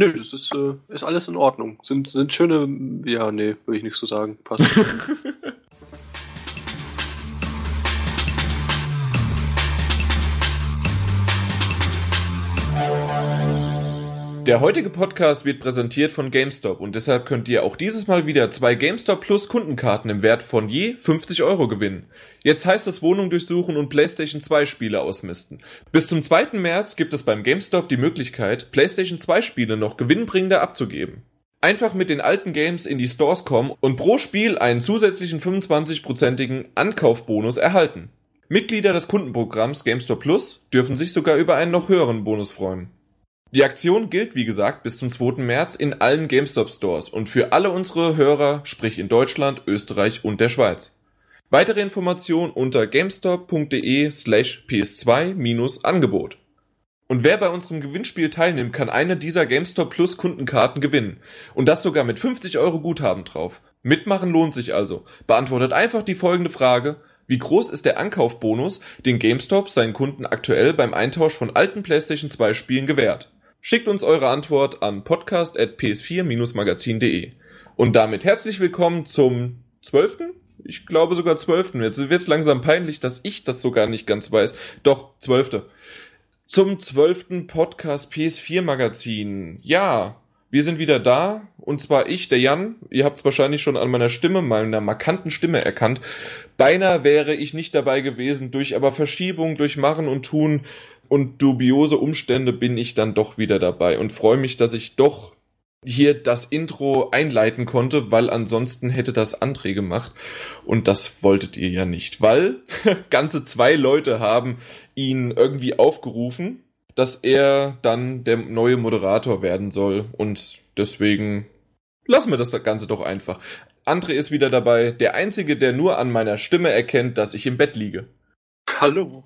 Nö, das ist, äh, ist alles in Ordnung. Sind, sind schöne, ja, nee, würde ich nichts zu sagen. Passt. Der heutige Podcast wird präsentiert von GameStop und deshalb könnt ihr auch dieses Mal wieder zwei GameStop Plus Kundenkarten im Wert von je 50 Euro gewinnen. Jetzt heißt es Wohnung durchsuchen und PlayStation 2 Spiele ausmisten. Bis zum 2. März gibt es beim GameStop die Möglichkeit, PlayStation 2 Spiele noch gewinnbringender abzugeben. Einfach mit den alten Games in die Stores kommen und pro Spiel einen zusätzlichen 25-prozentigen Ankaufbonus erhalten. Mitglieder des Kundenprogramms GameStop Plus dürfen sich sogar über einen noch höheren Bonus freuen. Die Aktion gilt, wie gesagt, bis zum 2. März in allen GameStop Stores und für alle unsere Hörer, sprich in Deutschland, Österreich und der Schweiz. Weitere Informationen unter gamestop.de slash ps2-angebot. Und wer bei unserem Gewinnspiel teilnimmt, kann eine dieser GameStop Plus Kundenkarten gewinnen. Und das sogar mit 50 Euro Guthaben drauf. Mitmachen lohnt sich also. Beantwortet einfach die folgende Frage. Wie groß ist der Ankaufbonus, den GameStop seinen Kunden aktuell beim Eintausch von alten PlayStation 2 Spielen gewährt? Schickt uns eure Antwort an podcast.ps4-magazin.de. Und damit herzlich willkommen zum 12. Ich glaube sogar 12. Jetzt wird es langsam peinlich, dass ich das sogar nicht ganz weiß. Doch, 12. Zum 12. Podcast PS4 Magazin. Ja, wir sind wieder da. Und zwar ich, der Jan. Ihr habt es wahrscheinlich schon an meiner Stimme, meiner markanten Stimme erkannt. Beinahe wäre ich nicht dabei gewesen. Durch aber Verschiebung, durch Machen und Tun und dubiose Umstände bin ich dann doch wieder dabei und freue mich, dass ich doch hier das Intro einleiten konnte, weil ansonsten hätte das André gemacht und das wolltet ihr ja nicht, weil ganze zwei Leute haben ihn irgendwie aufgerufen, dass er dann der neue Moderator werden soll und deswegen lassen wir das Ganze doch einfach. André ist wieder dabei, der einzige, der nur an meiner Stimme erkennt, dass ich im Bett liege. Hallo.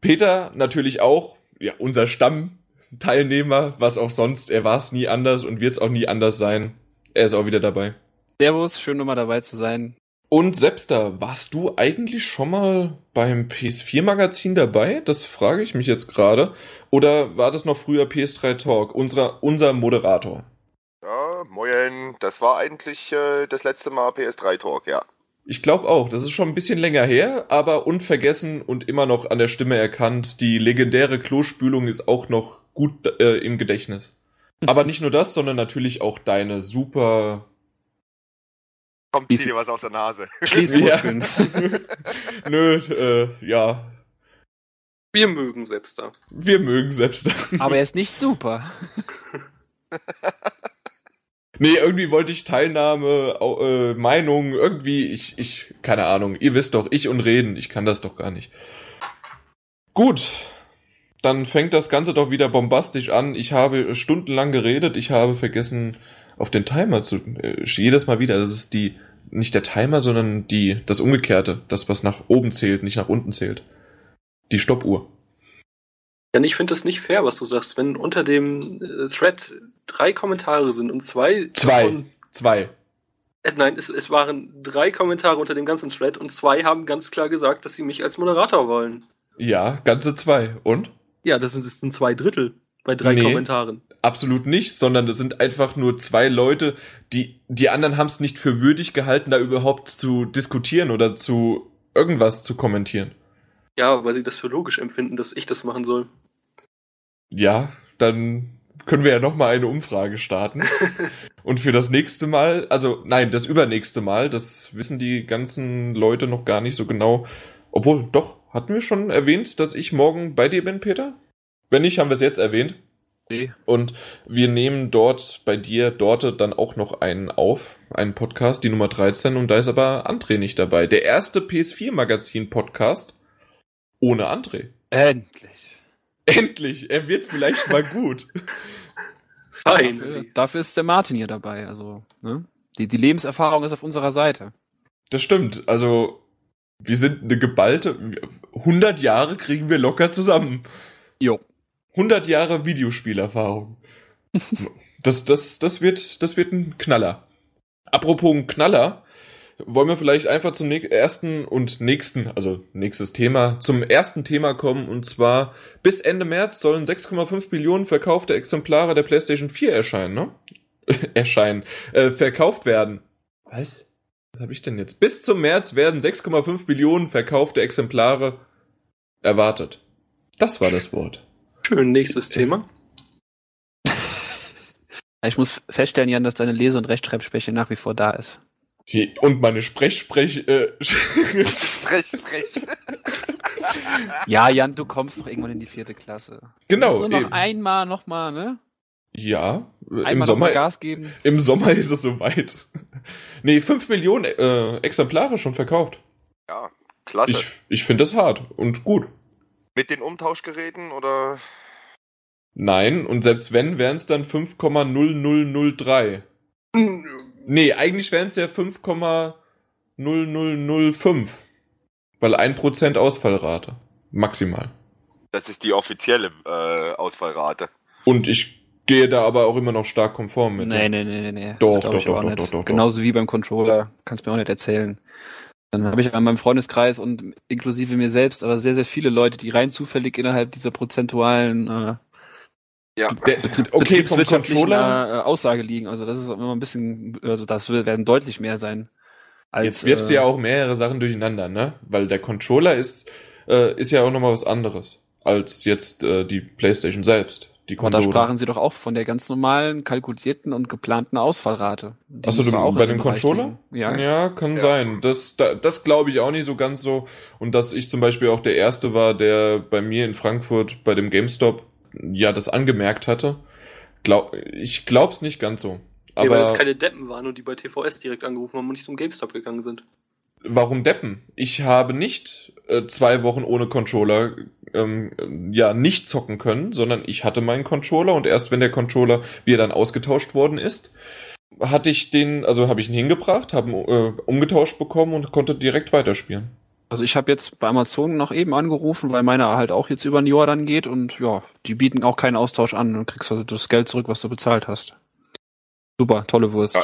Peter natürlich auch, ja, unser Stammteilnehmer, was auch sonst. Er war es nie anders und wird es auch nie anders sein. Er ist auch wieder dabei. Servus, schön nochmal dabei zu sein. Und Sepster, warst du eigentlich schon mal beim PS4-Magazin dabei? Das frage ich mich jetzt gerade. Oder war das noch früher PS3 Talk, unser, unser Moderator? Ja, moin, das war eigentlich äh, das letzte Mal PS3 Talk, ja. Ich glaube auch. Das ist schon ein bisschen länger her, aber unvergessen und immer noch an der Stimme erkannt. Die legendäre Klospülung ist auch noch gut äh, im Gedächtnis. Aber nicht nur das, sondern natürlich auch deine super. Kommt dir was aus der Nase. Schließmuskeln. Ja. Nö, äh, ja. Wir mögen Selbster. Wir mögen Selbster. Aber er ist nicht super. Nee, irgendwie wollte ich Teilnahme, äh, Meinung, irgendwie, ich, ich, keine Ahnung, ihr wisst doch, ich und reden, ich kann das doch gar nicht. Gut, dann fängt das Ganze doch wieder bombastisch an. Ich habe stundenlang geredet, ich habe vergessen, auf den Timer zu, äh, jedes Mal wieder, das ist die, nicht der Timer, sondern die, das Umgekehrte, das, was nach oben zählt, nicht nach unten zählt. Die Stoppuhr. Denn ich finde das nicht fair, was du sagst. Wenn unter dem äh, Thread drei Kommentare sind und zwei. Zwei. davon- Zwei. Es, nein, es, es waren drei Kommentare unter dem ganzen Thread und zwei haben ganz klar gesagt, dass sie mich als Moderator wollen. Ja, ganze zwei. Und? Ja, das sind, das sind zwei Drittel bei drei Nee. Kommentaren. Absolut nicht, sondern es sind einfach nur zwei Leute, die, die anderen haben es nicht für würdig gehalten, da überhaupt zu diskutieren oder zu irgendwas zu kommentieren. Ja, weil sie das für logisch empfinden, dass ich das machen soll. Ja, dann können wir ja nochmal eine Umfrage starten. Und für das nächste Mal, also nein, das übernächste Mal, das wissen die ganzen Leute noch gar nicht so genau. Obwohl, doch, hatten wir schon erwähnt, dass ich morgen bei dir bin, Peter? Wenn nicht, haben wir es jetzt erwähnt. Nee. Und wir nehmen dort bei dir, dort dann auch noch einen auf, einen Podcast, die Nummer 13, und da ist aber André nicht dabei. Der erste PS4-Magazin-Podcast ohne André. Endlich. Endlich, er wird vielleicht mal gut. Dafür, Fein. dafür ist der Martin hier dabei. Also, ne? Die, die Lebenserfahrung ist auf unserer Seite. Das stimmt, also wir sind eine geballte, 100 Jahre kriegen wir locker zusammen. Jo. 100 Jahre Videospielerfahrung. Das, das, das wird, das wird ein Knaller. Apropos ein Knaller, wollen wir vielleicht einfach zum ersten und nächsten, also nächstes Thema, zum ersten Thema kommen und zwar bis Ende März sollen 6,5 Millionen verkaufte Exemplare der PlayStation 4 erscheinen, ne? erscheinen, äh, verkauft werden. Was? Was habe ich denn jetzt? Bis zum März werden 6,5 Millionen verkaufte Exemplare erwartet. Das war das Wort. Schön, nächstes Thema. Ich muss feststellen, Jan, dass deine Lese- und Rechtschreibschwäche nach wie vor da ist. Hier- Und meine Sprech-Sprech... Äh, frech. Ja, Jan, du kommst doch irgendwann in die vierte Klasse. genau. Nur noch eben. einmal nochmal, ne? Ja, äh, im Einmal Sommer, Gas geben. im Sommer ist es soweit. Nee, 5 Millionen äh, Exemplare schon verkauft. Ja, klasse. Ich, ich finde das hart und gut. Mit den Umtauschgeräten oder? Nein, und selbst wenn, wären es dann 5,0003. Nee, eigentlich wären es ja 5,0005. Weil 1% Ausfallrate. Maximal. Das ist die offizielle äh, Ausfallrate. Und ich gehe da aber auch immer noch stark konform mit. Nee, nee, nee, nee, nee. Doch, doch, ich doch, auch doch, nicht. doch, doch, doch. Genauso wie beim Controller. Kannst mir auch nicht erzählen. Dann habe ich an meinem Freundeskreis und inklusive mir selbst aber sehr, sehr viele Leute, die rein zufällig innerhalb dieser prozentualen äh, Ja. Der, okay, vom Controller. äh, Aussage liegen. Also das ist immer ein bisschen, also das werden deutlich mehr sein. Als, Jetzt wirfst du äh, ja auch mehrere Sachen durcheinander, ne? Weil der Controller ist, äh, ist ja auch nochmal was anderes als jetzt äh, die PlayStation selbst. Die Aber da sprachen sie doch auch von der ganz normalen, kalkulierten und geplanten Ausfallrate. Achso, du doch bei dem Controller? Ja. ja kann Ja. sein. Das, da, das glaube ich auch nicht so ganz so. Und dass ich zum Beispiel auch der Erste war, der bei mir in Frankfurt bei dem GameStop ja das angemerkt hatte. Glaub, ich glaub's nicht ganz so. Aber Aber weil es keine Deppen waren und die bei TVS direkt angerufen haben und nicht zum GameStop gegangen sind. warum deppen? Ich habe nicht äh, zwei Wochen ohne Controller ähm, ja nicht zocken können, sondern ich hatte meinen Controller und erst wenn der Controller wieder dann ausgetauscht worden ist, hatte ich den, also habe ich ihn hingebracht, habe ihn äh, umgetauscht bekommen und konnte direkt weiterspielen. Also ich habe jetzt bei Amazon noch eben angerufen, weil meiner halt auch jetzt über ein Jahr dann geht und ja, die bieten auch keinen Austausch an. Du kriegst also das Geld zurück, was du bezahlt hast. Super, tolle Wurst. Ja.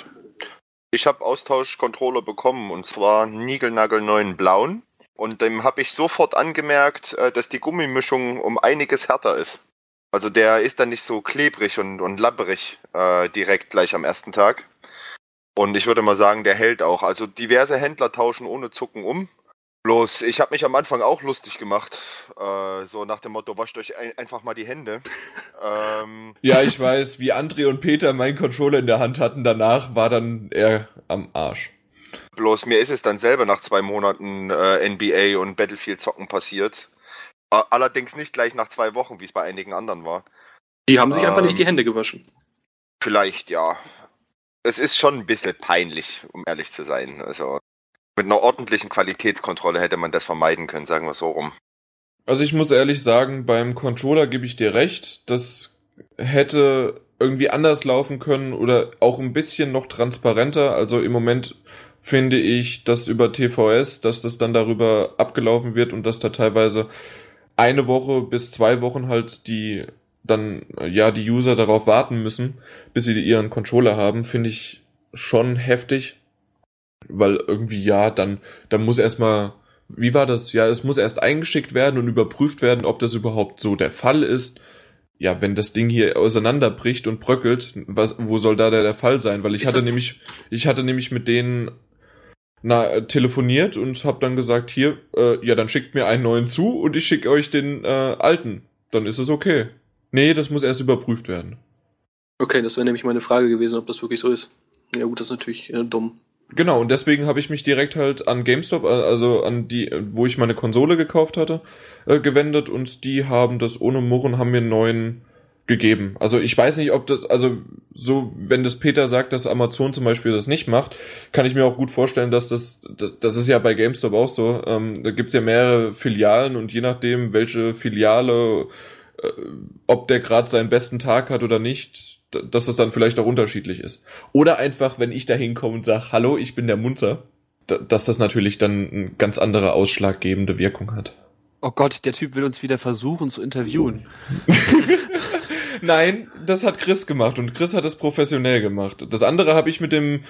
Ich habe Austauschcontroller bekommen und zwar niegelnagelneuen blauen. Und dem habe ich sofort angemerkt, äh, dass die Gummimischung um einiges härter ist. Also der ist dann nicht so klebrig und, und labberig äh, direkt gleich am ersten Tag. Und ich würde mal sagen, der hält auch. Also diverse Händler tauschen ohne Zucken um. Bloß, ich habe mich am Anfang auch lustig gemacht. Äh, so nach dem Motto, wascht euch ein, einfach mal die Hände. ähm, Ja, ich weiß, wie André und Peter meinen Controller in der Hand hatten, danach war dann er am Arsch. Bloß mir ist es dann selber nach zwei Monaten äh, NBA und Battlefield zocken passiert. Allerdings nicht gleich nach zwei Wochen, wie es bei einigen anderen war. Die haben sich einfach Ähm. nicht die Hände gewaschen. Vielleicht ja. Es ist schon ein bisschen peinlich, um ehrlich zu sein. Also mit einer ordentlichen Qualitätskontrolle hätte man das vermeiden können, sagen wir so rum. Also ich muss ehrlich sagen, beim Controller gebe ich dir recht, das hätte irgendwie anders laufen können oder auch ein bisschen noch transparenter. Also im Moment finde ich, dass über TVS, dass das dann darüber abgelaufen wird und dass da teilweise eine Woche bis zwei Wochen halt die dann ja die User darauf warten müssen, bis sie ihren Controller haben, finde ich schon heftig, weil irgendwie ja, dann dann muss erstmal wie war das? Ja, es muss erst eingeschickt werden und überprüft werden, ob das überhaupt so der Fall ist. Ja, wenn das Ding hier auseinanderbricht und bröckelt, was, wo soll da der, der Fall sein? Weil ich Ist hatte nämlich, ich hatte nämlich mit denen na, telefoniert und habe dann gesagt, hier, äh, ja, dann schickt mir einen neuen zu und ich schicke euch den äh, alten. Dann ist es okay. Nee, das muss erst überprüft werden. Okay, das wäre nämlich meine Frage gewesen, ob das wirklich so ist. Ja gut, das ist natürlich äh, dumm. Genau, und deswegen habe ich mich direkt halt an GameStop, äh, also an die, äh, wo ich meine Konsole gekauft hatte, äh, gewendet und die haben das ohne Murren, haben mir einen neuen gegeben. Also ich weiß nicht, ob das, also so, wenn das Peter sagt, dass Amazon zum Beispiel das nicht macht, kann ich mir auch gut vorstellen, dass das, das, das ist ja bei GameStop auch so, ähm, da gibt's ja mehrere Filialen und je nachdem, welche Filiale, äh, ob der gerade seinen besten Tag hat oder nicht, dass es dann vielleicht auch unterschiedlich ist. Oder einfach, wenn ich da hinkomme und sage, hallo, ich bin der Munzer, da- dass das natürlich dann eine ganz andere ausschlaggebende Wirkung hat. Oh Gott, der Typ will uns wieder versuchen zu interviewen. Nein, das hat Chris gemacht und Chris hat es professionell gemacht. Das andere habe ich mit dem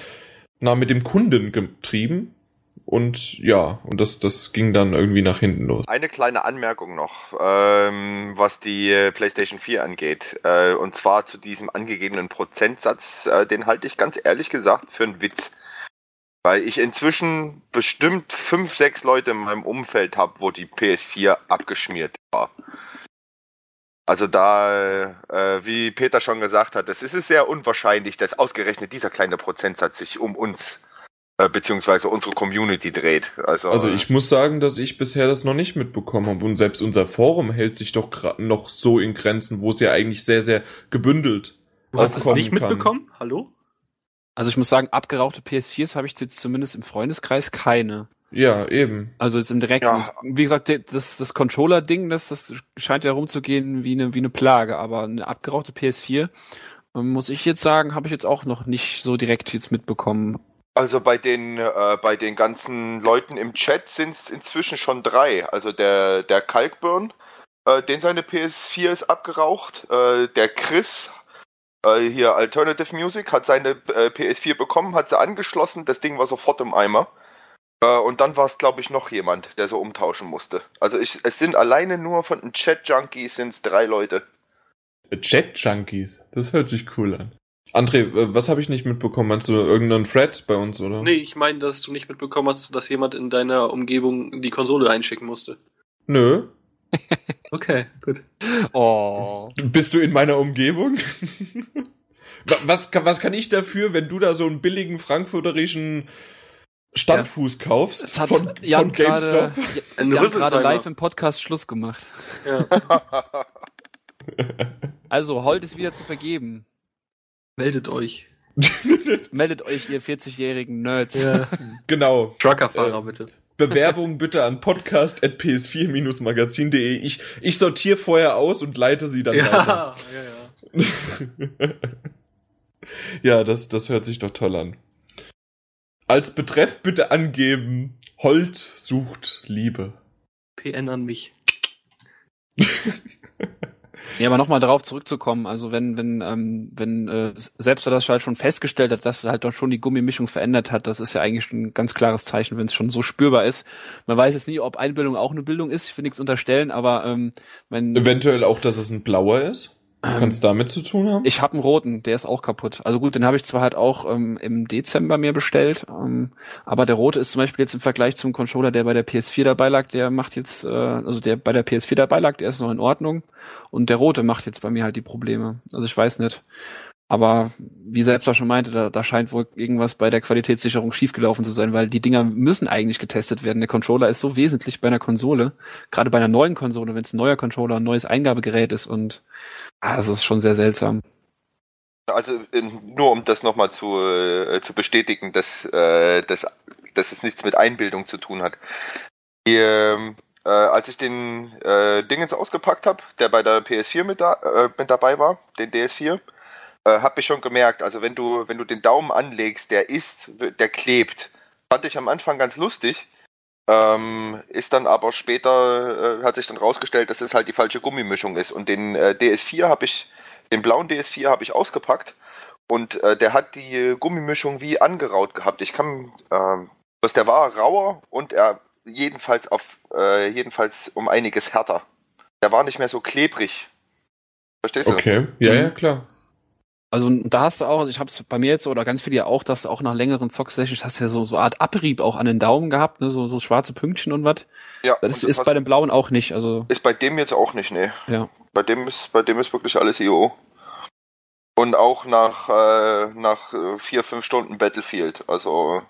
na, mit dem Kunden getrieben. Und ja, und das, das ging dann irgendwie nach hinten los. Eine kleine Anmerkung noch, ähm, was die äh, PlayStation 4 angeht. Äh, und zwar zu diesem angegebenen Prozentsatz, äh, den halte ich ganz ehrlich gesagt für einen Witz. Weil ich inzwischen bestimmt fünf, sechs Leute in meinem Umfeld habe, wo die PS4 abgeschmiert war. Also da, äh, wie Peter schon gesagt hat, es ist sehr unwahrscheinlich, dass ausgerechnet dieser kleine Prozentsatz sich um uns beziehungsweise unsere Community dreht. Also, Also ich muss sagen, dass ich bisher das noch nicht mitbekommen habe. Und selbst unser Forum hält sich doch noch so in Grenzen, wo es ja eigentlich sehr, sehr gebündelt Du hast das aufkommen nicht kann. mitbekommen? Hallo? Also ich muss sagen, abgerauchte PS4s habe ich jetzt zumindest im Freundeskreis keine. Ja, eben. Also jetzt im direkten, Ja. wie gesagt, das, das Controller-Ding, das, das scheint ja rumzugehen wie eine, wie eine Plage, aber eine abgerauchte PS4, ähm, muss ich jetzt sagen, habe ich jetzt auch noch nicht so direkt jetzt mitbekommen. Also bei den äh, bei den ganzen Leuten im Chat sind es inzwischen schon drei. Also der der Kalkburn, äh, den seine PS4 ist abgeraucht. Äh, der Chris äh, hier Alternative Music hat seine äh, PS4 bekommen, hat sie angeschlossen. Das Ding war sofort im Eimer. Äh, und dann war es glaube ich noch jemand, der so umtauschen musste. Also ich, es sind alleine nur von den Chat Junkies sind es drei Leute. Chat Junkies. Das hört sich cool an. André, was habe ich nicht mitbekommen? Meinst du irgendeinen Thread bei uns, oder? Nee, ich meine, dass du nicht mitbekommen hast, dass jemand in deiner Umgebung die Konsole einschicken musste. Nö. Okay, gut. Oh. Bist du in meiner Umgebung? Wa- was, kann, was kann ich dafür, wenn du da so einen billigen frankfurterischen Standfuß kaufst Das hat von, Jan von GameStop? gerade Ein Jan gerade live im Podcast Schluss gemacht. Ja. Also, Holt ist wieder zu vergeben. Meldet euch. Meldet euch, ihr 40-jährigen Nerds. Ja. genau. Truckerfahrer, Äh, bitte. Bewerbung bitte an podcast.ps4-magazin.de. Ich, ich sortiere vorher aus und leite sie dann weiter. Ja, ja, ja. Ja, das, das hört sich doch toll an. Als Betreff bitte angeben, Holt sucht Liebe. PN an mich. Ja, aber nochmal darauf zurückzukommen, also wenn, wenn, ähm, wenn äh, selbst das halt schon festgestellt hat, dass halt doch schon die Gummimischung verändert hat, das ist ja eigentlich schon ein ganz klares Zeichen, wenn es schon so spürbar ist. Man weiß jetzt nie, ob Einbildung auch eine Bildung ist, ich will nichts unterstellen, aber ähm, wenn Eventuell auch, dass es ein blauer ist. Kann es damit zu tun haben? ich habe einen roten, der ist auch kaputt. Also gut, den habe ich zwar halt auch ähm, im Dezember mir bestellt, ähm, aber der rote ist zum Beispiel jetzt im Vergleich zum Controller, der bei der PS4 dabei lag, der macht jetzt, äh, also der bei der PS4 dabei lag, der ist noch in Ordnung und der rote macht jetzt bei mir halt die Probleme. Also ich weiß nicht. Aber wie selbst auch schon meinte, da, da scheint wohl irgendwas bei der Qualitätssicherung schiefgelaufen zu sein, weil die Dinger müssen eigentlich getestet werden. Der Controller ist so wesentlich bei einer Konsole, gerade bei einer neuen Konsole, wenn es ein neuer Controller, ein neues Eingabegerät ist und ah, das ist schon sehr seltsam. Also in, nur um das nochmal zu, äh, zu bestätigen, dass, äh, dass, dass es nichts mit Einbildung zu tun hat. Die, ähm, äh, als ich den äh, Dingens ausgepackt habe, der bei der PS4 mit, da, äh, mit dabei war, den DS4, äh, habe ich schon gemerkt, also wenn du, wenn du den Daumen anlegst, der ist, der klebt. Fand ich am Anfang ganz lustig. Ähm, ist dann aber später, äh, hat sich dann rausgestellt, dass es halt die falsche Gummimischung ist. Und den äh, DS4 habe ich den blauen DS4 habe ich ausgepackt und äh, der hat die Gummimischung wie angeraut gehabt. Ich kann, ähm, was der war rauer und er jedenfalls auf äh, jedenfalls um einiges härter. Der war nicht mehr so klebrig. Verstehst du? Okay, ja, Mhm. ja, klar. Also da hast du auch, also ich habe es bei mir jetzt oder ganz viele ja auch, dass du auch nach längeren Zock-Sessions hast du ja so so eine Art Abrieb auch an den Daumen gehabt, ne, so so schwarze Pünktchen und was. Ja, Das ist was- bei dem blauen auch nicht, also ist bei dem jetzt auch nicht, ne. ja. Bei dem ist, bei dem ist wirklich alles IO. Und auch nach, äh, nach äh, vier, fünf Stunden Battlefield. Also,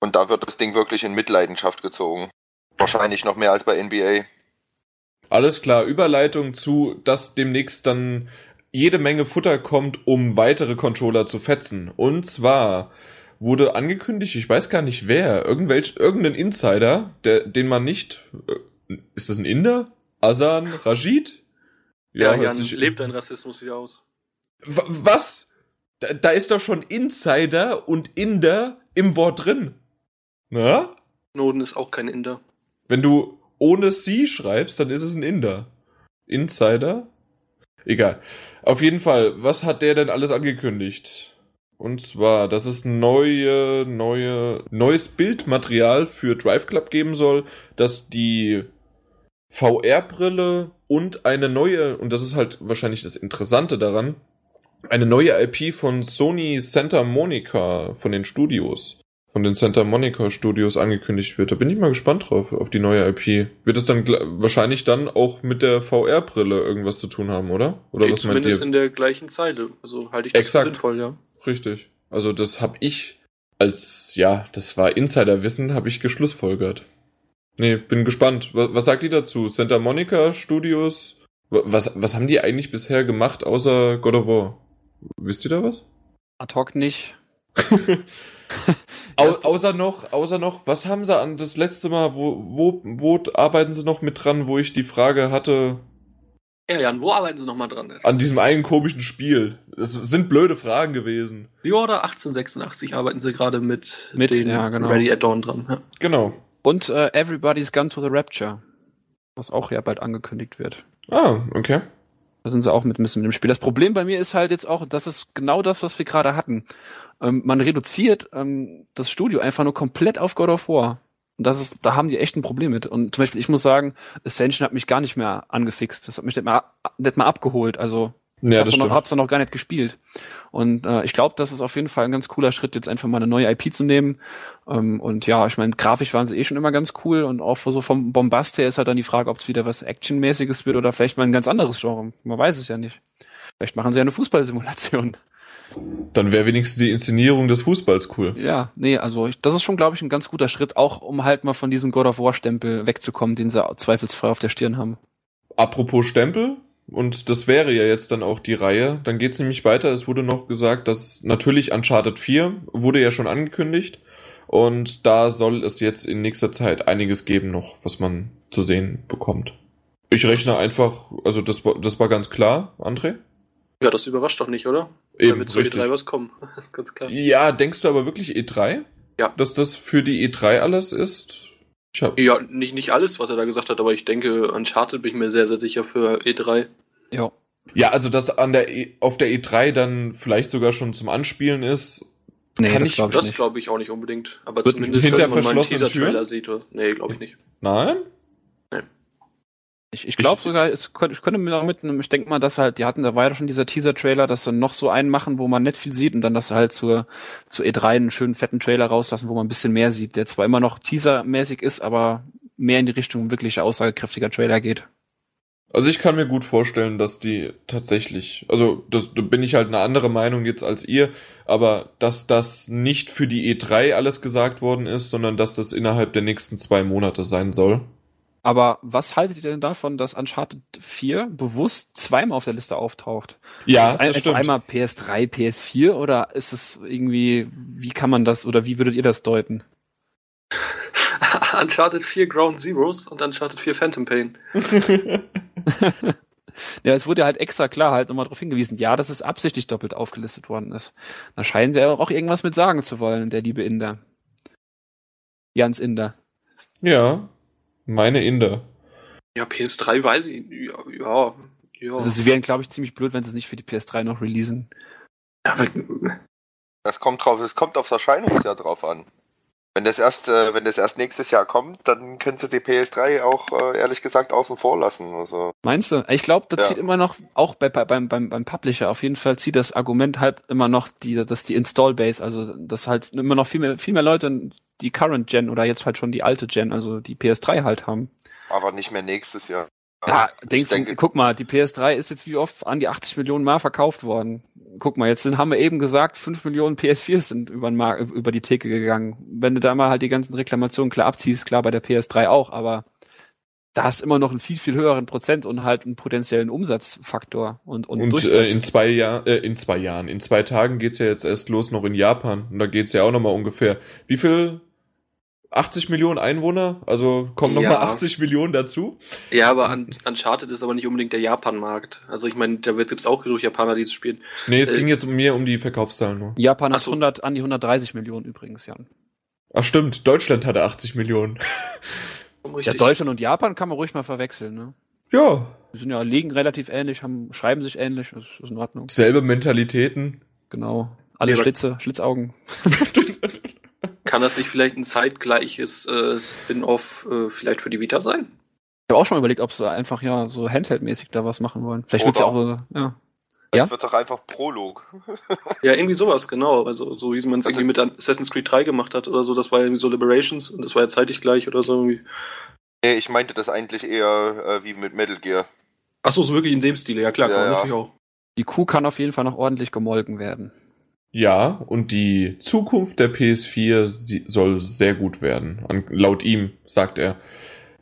und da wird das Ding wirklich in Mitleidenschaft gezogen. Wahrscheinlich noch mehr als bei NBA. Alles klar, Überleitung zu, dass demnächst dann jede Menge Futter kommt, um weitere Controller zu fetzen. Und zwar wurde angekündigt, ich weiß gar nicht wer, irgendwelch, irgendein Insider, der, den man nicht, äh, ist das ein Inder? Azan Rashid? Ja, hört Jan, sich- lebt dein Rassismus wieder aus. Was? Da, da ist doch schon Insider und Inder im Wort drin. Na? Snowden ist auch kein Inder. Wenn du ohne sie schreibst, dann ist es ein Inder. Insider? Egal. Auf jeden Fall, was hat der denn alles angekündigt? Und zwar, dass es neue, neue, neues Bildmaterial für Drive Club geben soll, dass die VR-Brille und eine neue, und das ist halt wahrscheinlich das Interessante daran, eine neue IP von Sony Santa Monica von den Studios, von den Santa Monica Studios angekündigt wird. Da bin ich mal gespannt drauf, auf die neue IP. Wird es dann wahrscheinlich dann auch mit der VR-Brille irgendwas zu tun haben, oder? Oder Steht was meint zumindest ihr? in der gleichen Zeile. Also halte ich das Exakt. für sinnvoll, ja. Richtig. Also das habe ich als, ja, das war Insiderwissen, habe ich geschlussfolgert. Nee, bin gespannt. Was, was sagt ihr dazu? Santa Monica Studios? Wa- Was, was haben die eigentlich bisher gemacht, außer God of War? Wisst ihr da was? Ad hoc nicht. Au, außer noch, außer noch, was haben sie an das letzte Mal, wo, wo, wo arbeiten sie noch mit dran, wo ich die Frage hatte, Ja, Jan, wo arbeiten Sie nochmal dran? an diesem einen komischen Spiel? Das sind blöde Fragen gewesen. The Order 1886 arbeiten Sie gerade mit, Mit, den ja, genau. Ready at Dawn dran. Ja. Genau. Und äh, Everybody's Gone to the Rapture. Was auch ja bald angekündigt wird. Ah, okay. Da sind sie auch mit mit dem Spiel. Das Problem bei mir ist halt jetzt auch, das ist genau das, was wir gerade hatten. Ähm, man reduziert ähm, das Studio einfach nur komplett auf God of War. Und das ist, da haben die echt ein Problem mit. Und zum Beispiel, ich muss sagen, Ascension hat mich gar nicht mehr angefixt. Das hat mich nicht mal, nicht mal abgeholt. Also Ja, hab's, noch, hab's noch gar nicht gespielt. Und äh, ich glaube, das ist auf jeden Fall ein ganz cooler Schritt, jetzt einfach mal eine neue IP zu nehmen. Ähm, und ja, ich meine, grafisch waren sie eh schon immer ganz cool und auch so vom Bombast her ist halt dann die Frage, ob es wieder was Actionmäßiges wird oder vielleicht mal ein ganz anderes Genre. Man weiß es ja nicht. Vielleicht machen sie ja eine Fußballsimulation. Dann wäre wenigstens die Inszenierung des Fußballs cool. Ja, nee, also ich, das ist schon, glaube ich, ein ganz guter Schritt, auch um halt mal von diesem God of War Stempel wegzukommen, den sie zweifelsfrei auf der Stirn haben. Apropos Stempel, und das wäre ja jetzt dann auch die Reihe, dann geht's nämlich weiter. Es wurde noch gesagt, dass natürlich Uncharted 4 wurde ja schon angekündigt. Und da soll es jetzt in nächster Zeit einiges geben noch, was man zu sehen bekommt. Ich rechne einfach, also das war, das war ganz klar, André? ja, das überrascht doch nicht, oder? Eben, Damit zu richtig. E3 was kommen. Ganz klar. Ja, denkst du aber wirklich E3? Ja. Dass das für die E3 alles ist? Ja, nicht, nicht alles, was er da gesagt hat, aber ich denke, Uncharted bin ich mir sehr, sehr sicher für E E3. Ja. ja, also dass an der e, auf der E3 dann vielleicht sogar schon zum Anspielen ist. Nee, Kann das ich- glaube ich Das glaube ich auch nicht unbedingt. Aber Wird zumindest, hinter wenn man mal einen Teaser-Trailer sieht. Oder? Nee, glaube ich nicht. Nein? Ich, ich glaube sogar, es könnte, ich könnte mir damit, ich denke mal, dass halt, die hatten, da war ja schon dieser Teaser-Trailer, dass sie noch so einen machen, wo man nicht viel sieht und dann, dass sie halt zur, zur E3 einen schönen fetten Trailer rauslassen, wo man ein bisschen mehr sieht, der zwar immer noch Teaser-mäßig ist, aber mehr in die Richtung wirklich aussagekräftiger Trailer geht. Also ich kann mir gut vorstellen, dass die tatsächlich, also das, da bin ich halt eine andere Meinung jetzt als ihr, aber dass das nicht für die E3 alles gesagt worden ist, sondern dass das innerhalb der nächsten zwei Monate sein soll. Aber was haltet ihr denn davon, dass Uncharted 4 bewusst zweimal auf der Liste auftaucht? Ja, ist es ein, das stimmt. einmal PS3, PS4 oder ist es irgendwie, wie kann man das oder wie würdet ihr das deuten? Uncharted 4 Ground Zeroes und Uncharted 4 Phantom Pain. Ja, es wurde halt extra klar halt nochmal darauf hingewiesen, ja, dass es absichtlich doppelt aufgelistet worden ist. Da scheinen sie ja auch irgendwas mit sagen zu wollen, der liebe Inder. Jans Inder. ja, meine Inder. Ja, PS3 weiß ich. Ja, ja. ja. Also sie wären, glaube ich, ziemlich blöd, wenn sie es nicht für die PS3 noch releasen. aber, Das kommt drauf, es kommt aufs Erscheinungsjahr drauf an. Wenn das erst, äh, wenn das erst nächstes Jahr kommt, dann können sie die PS3 auch äh, ehrlich gesagt außen vor lassen. Also Meinst du? Ich glaube, das Ja. zieht immer noch, auch bei, bei, beim, beim, beim Publisher, auf jeden Fall zieht das Argument halt immer noch die, dass die Install-Base, also dass halt immer noch viel mehr, viel mehr Leute die Current Gen oder jetzt halt schon die alte Gen, also die PS3 halt haben. aber nicht mehr nächstes Jahr. Ja, denkst du, denke- guck mal, die PS3 ist jetzt wie oft an die 80 Millionen Mal verkauft worden. Guck mal, jetzt sind, haben wir eben gesagt, 5 Millionen PS4s sind über, den Mar über die Theke gegangen. Wenn du da mal halt die ganzen Reklamationen klar abziehst, klar bei der PS3 auch, aber da hast immer noch einen viel, viel höheren Prozent und halt einen potenziellen Umsatzfaktor und, und, Und äh, in zwei Jahren, äh, in zwei Jahren, in zwei Tagen geht's ja jetzt erst los noch in Japan. Und da geht's ja auch nochmal ungefähr. Wie viel? 80 Millionen Einwohner? Also kommen nochmal Ja. 80 Millionen dazu? ja, aber Un Uncharted ist aber nicht unbedingt der Japan-Markt. Also ich meine, da gibt es auch genug Japaner, die es spielen. Nee, es Äh, ging jetzt um mir um die Verkaufszahlen nur. Japan hat so. 100, an die 130 Millionen übrigens, Jan. Ach stimmt, Deutschland hatte 80 Millionen. Ja, Deutschland und Japan kann man ruhig mal verwechseln, ne? Ja, Die sind ja liegen relativ ähnlich, haben, schreiben sich ähnlich, das ist in Ordnung. selbe Mentalitäten. Genau. Alle Ja, Schlitze, Schlitzaugen. Kann das nicht vielleicht ein zeitgleiches äh, Spin-off äh, vielleicht für die Vita sein? Ich habe auch schon mal überlegt, ob sie einfach ja so Handheld-mäßig da was machen wollen. Vielleicht wird's ja auch so, ja. Das Ja? wird doch einfach Prolog. Ja, irgendwie sowas, genau. Also so wie man es Also- irgendwie mit Assassin's Creed 3 gemacht hat oder so, das war irgendwie so Liberations und das war ja zeitig gleich oder so irgendwie. Nee, ich meinte das eigentlich eher äh, wie mit Metal Gear. Achso, so wirklich in dem Stil, ja klar, Ja, kann man ja. natürlich auch. Die Kuh kann auf jeden Fall noch ordentlich gemolken werden. Ja, und die Zukunft der PS4 sie- soll sehr gut werden. An, laut ihm, sagt er.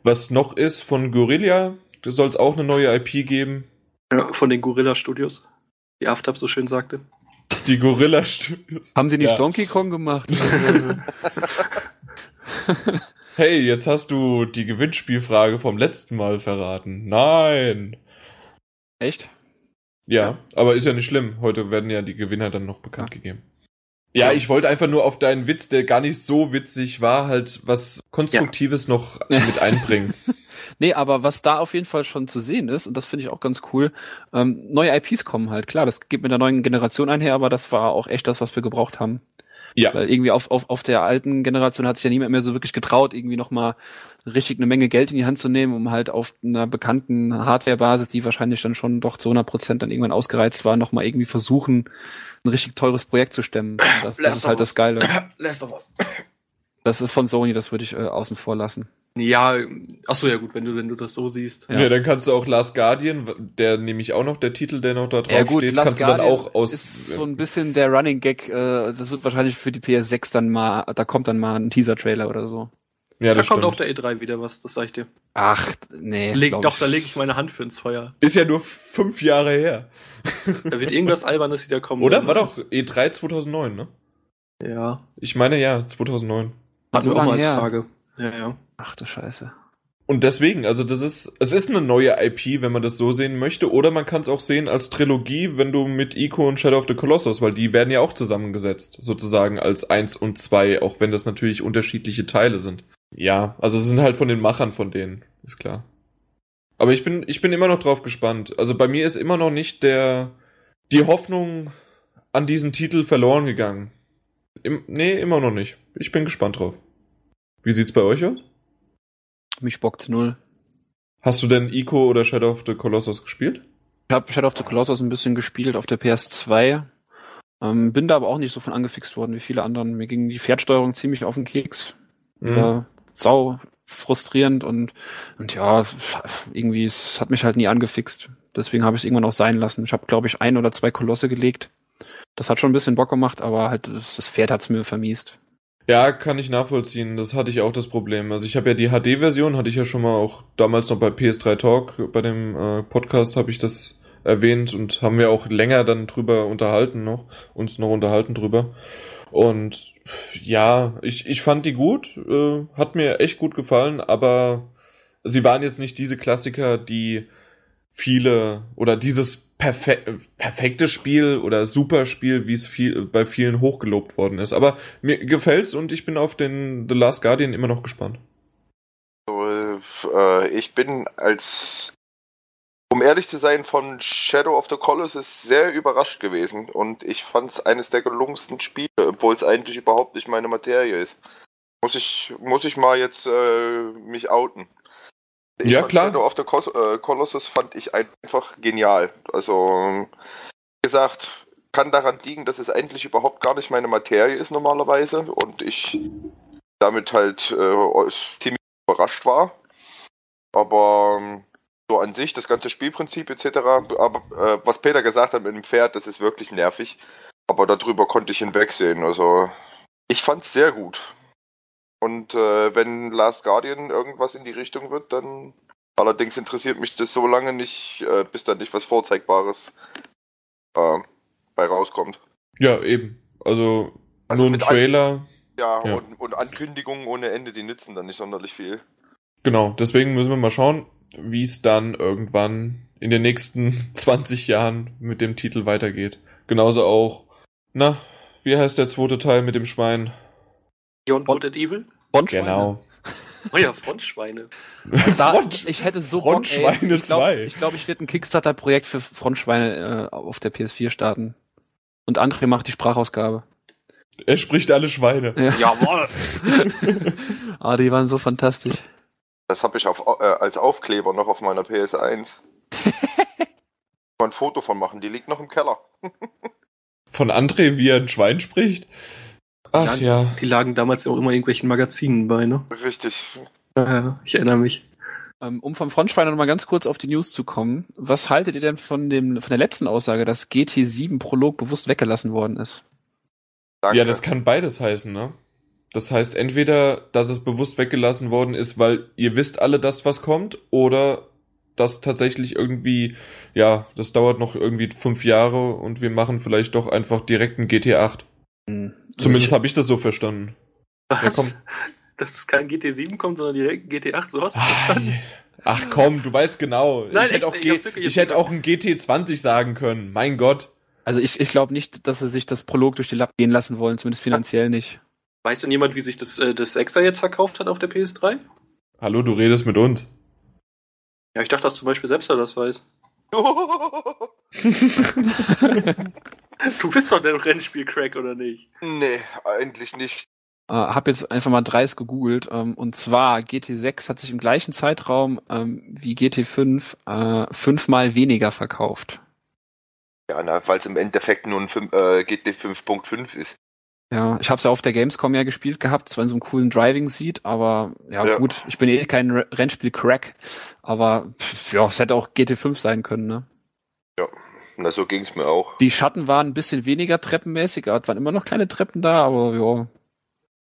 Was noch ist von Guerilla, soll es auch eine neue IP geben. Ja, von den Gorilla Studios. Wie Aftab so schön sagte. Die Gorilla Studios. Haben die nicht Ja. Donkey Kong gemacht? Hey, jetzt hast du die Gewinnspielfrage vom letzten Mal verraten. Nein. Echt? Ja, aber ist ja nicht schlimm. Heute werden ja die Gewinner dann noch bekannt gegeben. Ja, ich wollte einfach nur auf deinen Witz, der gar nicht so witzig war, halt was Konstruktives noch mit einbringen. Nee, aber was da auf jeden Fall schon zu sehen ist, und das finde ich auch ganz cool, ähm, neue IPs kommen halt. Klar, das geht mit der neuen Generation einher, aber das war auch echt das, was wir gebraucht haben. Ja, Weil irgendwie auf, auf, auf der alten Generation hat sich ja niemand mehr so wirklich getraut, irgendwie nochmal richtig eine Menge Geld in die Hand zu nehmen, um halt auf einer bekannten Hardware-Basis, die wahrscheinlich dann schon doch zu 100 Prozent dann irgendwann ausgereizt war, nochmal irgendwie versuchen, ein richtig teures Projekt zu stemmen. Das, das ist halt das Geile. Lässt doch was. Das ist von Sony, das würde ich äh, außen vor lassen. Ja, achso, ja gut, wenn du, wenn du das so siehst. Ja. Ja. dann kannst du auch Last Guardian, der nämlich auch noch der Titel, der noch da drauf Ja gut, steht, Last kannst du dann Guardian auch aus. ist so ein bisschen der Running Gag, äh, das wird wahrscheinlich für die PS6 dann mal, da kommt dann mal ein Teaser-Trailer oder so. ja, Da das kommt stimmt. auf der E3 wieder was, das sag ich dir. Ach, nee. Leg, doch, ich. da lege ich meine Hand für ins Feuer. Ist ja nur fünf Jahre her. Da wird irgendwas Albernes wieder kommen. Oder? Dann- War doch E3 2009, ne? Ja. Ich meine ja, 2009. Hatten So wir auch mal lange als her. Frage. Ja, ja. Ach du Scheiße. Und deswegen, also das ist, es ist eine neue IP, wenn man das so sehen möchte, oder man kann es auch sehen als Trilogie, wenn du mit Ico und Shadow of the Colossus, weil die werden ja auch zusammengesetzt, sozusagen als eins und zwei, auch wenn das natürlich unterschiedliche Teile sind. Ja, also es sind halt von den Machern von denen, ist klar. Aber ich bin, ich bin immer noch drauf gespannt. Also bei mir ist immer noch nicht der, die Hoffnung an diesen Titel verloren gegangen. Im, nee, immer noch nicht. Ich bin gespannt drauf. Wie sieht's bei euch aus? Mich bockt's null. Hast du denn Ico oder Shadow of the Colossus gespielt? Ich habe Shadow of the Colossus ein bisschen gespielt auf der PS2. Ähm, bin da aber auch nicht so von angefixt worden wie viele anderen. Mir ging die Pferdsteuerung ziemlich auf den Keks. Mhm. War sau frustrierend und, und ja, irgendwie, es hat mich halt nie angefixt. Deswegen habe ich es irgendwann auch sein lassen. Ich habe, glaube ich, ein oder zwei Kolosse gelegt. Das hat schon ein bisschen Bock gemacht, aber halt das, das Pferd hat's mir vermiest. Ja, kann ich nachvollziehen. Das hatte ich auch das Problem. Also ich habe ja die HD-Version, hatte ich ja schon mal auch damals noch bei PS3 Talk, bei dem äh, Podcast habe ich das erwähnt und haben wir auch länger dann drüber unterhalten noch, uns noch unterhalten drüber. Und ja, ich, ich fand die gut, äh, hat mir echt gut gefallen, aber sie waren jetzt nicht diese Klassiker, die viele oder dieses perfe perfekte Spiel oder Superspiel, wie es viel, bei vielen hochgelobt worden ist. Aber mir gefällt's und ich bin auf den The Last Guardian immer noch gespannt. Äh, ich bin als, um ehrlich zu sein, von Shadow of the Colossus sehr überrascht gewesen und ich fand es eines der gelungensten Spiele, obwohl es eigentlich überhaupt nicht meine Materie ist. Muss ich, muss ich mal jetzt äh, mich outen. Ich Ja, fand klar. Shadow of the Cos äh, Colossus fand ich einfach genial. Also, wie gesagt, kann daran liegen, dass es eigentlich überhaupt gar nicht meine Materie ist normalerweise und ich damit halt äh, ziemlich überrascht war. Aber ähm, so an sich, das ganze Spielprinzip etc., aber äh, was Peter gesagt hat mit dem Pferd, das ist wirklich nervig. Aber darüber konnte ich hinwegsehen. Also ich fand's sehr gut. Und äh, wenn Last Guardian irgendwas in die Richtung wird, dann allerdings interessiert mich das so lange nicht, äh, bis da nicht was Vorzeigbares äh, bei rauskommt. Ja, eben. Also, Also nur ein Trailer. Ja, Ja. Und, und Ankündigungen ohne Ende, die nützen dann nicht sonderlich viel. Genau, deswegen müssen wir mal schauen, wie es dann irgendwann in den nächsten 20 Jahren mit dem Titel weitergeht. Genauso auch, na, wie heißt der zweite Teil mit dem Schwein? Beyond Good and Evil? Frontschweine. Genau. Oh ja, Frontschweine. Da, Front- ich hätte so Bock, ey. Frontschweine Ich glaube, 2. ich, glaub, ich werde ein Kickstarter-Projekt für Frontschweine äh, auf der PS4 starten. Und André macht die Sprachausgabe. Er spricht alle Schweine. Ja. Jawohl! Ah, die waren so fantastisch. Das habe ich auf, äh, als Aufkleber noch auf meiner PS1. Mal ein Foto von machen, die liegt noch im Keller. Von André, wie er ein Schwein spricht. Ach ja. Die lagen damals auch immer in irgendwelchen Magazinen bei, ne? Richtig. Ja, ich erinnere mich. Ähm, Um vom Frontschweiner noch mal ganz kurz auf die News zu kommen. Was haltet ihr denn von dem, von der letzten Aussage, dass GT7 Prolog bewusst weggelassen worden ist? Danke. Ja, das kann beides heißen, ne? Das heißt entweder, dass es bewusst weggelassen worden ist, weil ihr wisst alle, dass was kommt, oder dass tatsächlich irgendwie, ja, das dauert noch irgendwie fünf Jahre und wir machen vielleicht doch einfach direkt ein GT8. Hm. Zumindest habe ich das so verstanden. Was? komm. Dass es kein GT7 kommt, sondern direkt ein GT8, so hast du verstanden? Ach komm, du weißt genau. Nein, ich hätte auch, ich ich hätte auch ein GT20 sagen können. Mein Gott. Also ich, ich glaube nicht, dass sie sich das Prolog durch die Lappen gehen lassen wollen, zumindest finanziell nicht. Weiß denn jemand, wie sich das, äh, das 6er jetzt verkauft hat auf der PS3? Hallo, du redest mit uns. Ja, ich dachte, dass zum Beispiel selbst das weiß. Du bist doch der Rennspiel-Crack, oder nicht? nee, eigentlich nicht. Äh, hab jetzt einfach mal dreist gegoogelt. Ähm, und zwar GT6 hat sich im gleichen Zeitraum ähm, wie GT5 äh, fünfmal weniger verkauft. Ja, na, weil es im Endeffekt nur ein äh, GT 5.5 ist. Ja, ich habe es ja auf der Gamescom ja gespielt gehabt, zwar in so einem coolen Driving-Seat, aber ja, Ja. gut, ich bin eh kein Re- Rennspiel-Crack, aber pff, ja, es hätte auch GT5 sein können, ne? Na, so ging's mir auch. Die Schatten waren ein bisschen weniger treppenmäßig, aber es waren immer noch kleine Treppen da, aber ja,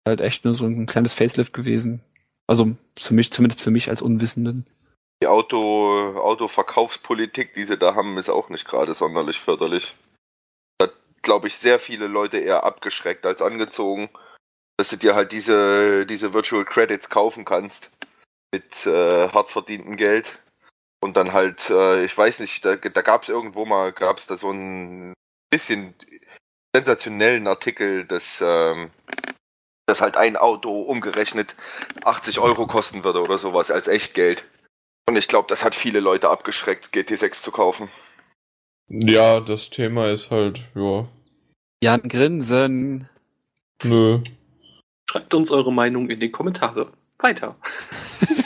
halt echt nur so ein kleines Facelift gewesen. Also für mich, zumindest für mich als Unwissenden. Die Auto, Autoverkaufspolitik, die sie da haben, ist auch nicht gerade sonderlich förderlich. Da glaube ich sehr viele Leute eher abgeschreckt als angezogen, dass du dir halt diese, diese Virtual Credits kaufen kannst mit äh, hart verdientem Geld. Und dann halt, äh, ich weiß nicht, da, da gab es irgendwo mal, gab es da so ein bisschen sensationellen Artikel, dass, ähm, dass halt ein Auto umgerechnet 80 Euro kosten würde oder sowas als Echtgeld. Und ich glaube, das hat viele Leute abgeschreckt, GT6 zu kaufen. Ja, das Thema ist halt, ja, Jan Grinsen. nö. Schreibt uns eure Meinung in die Kommentare. Weiter.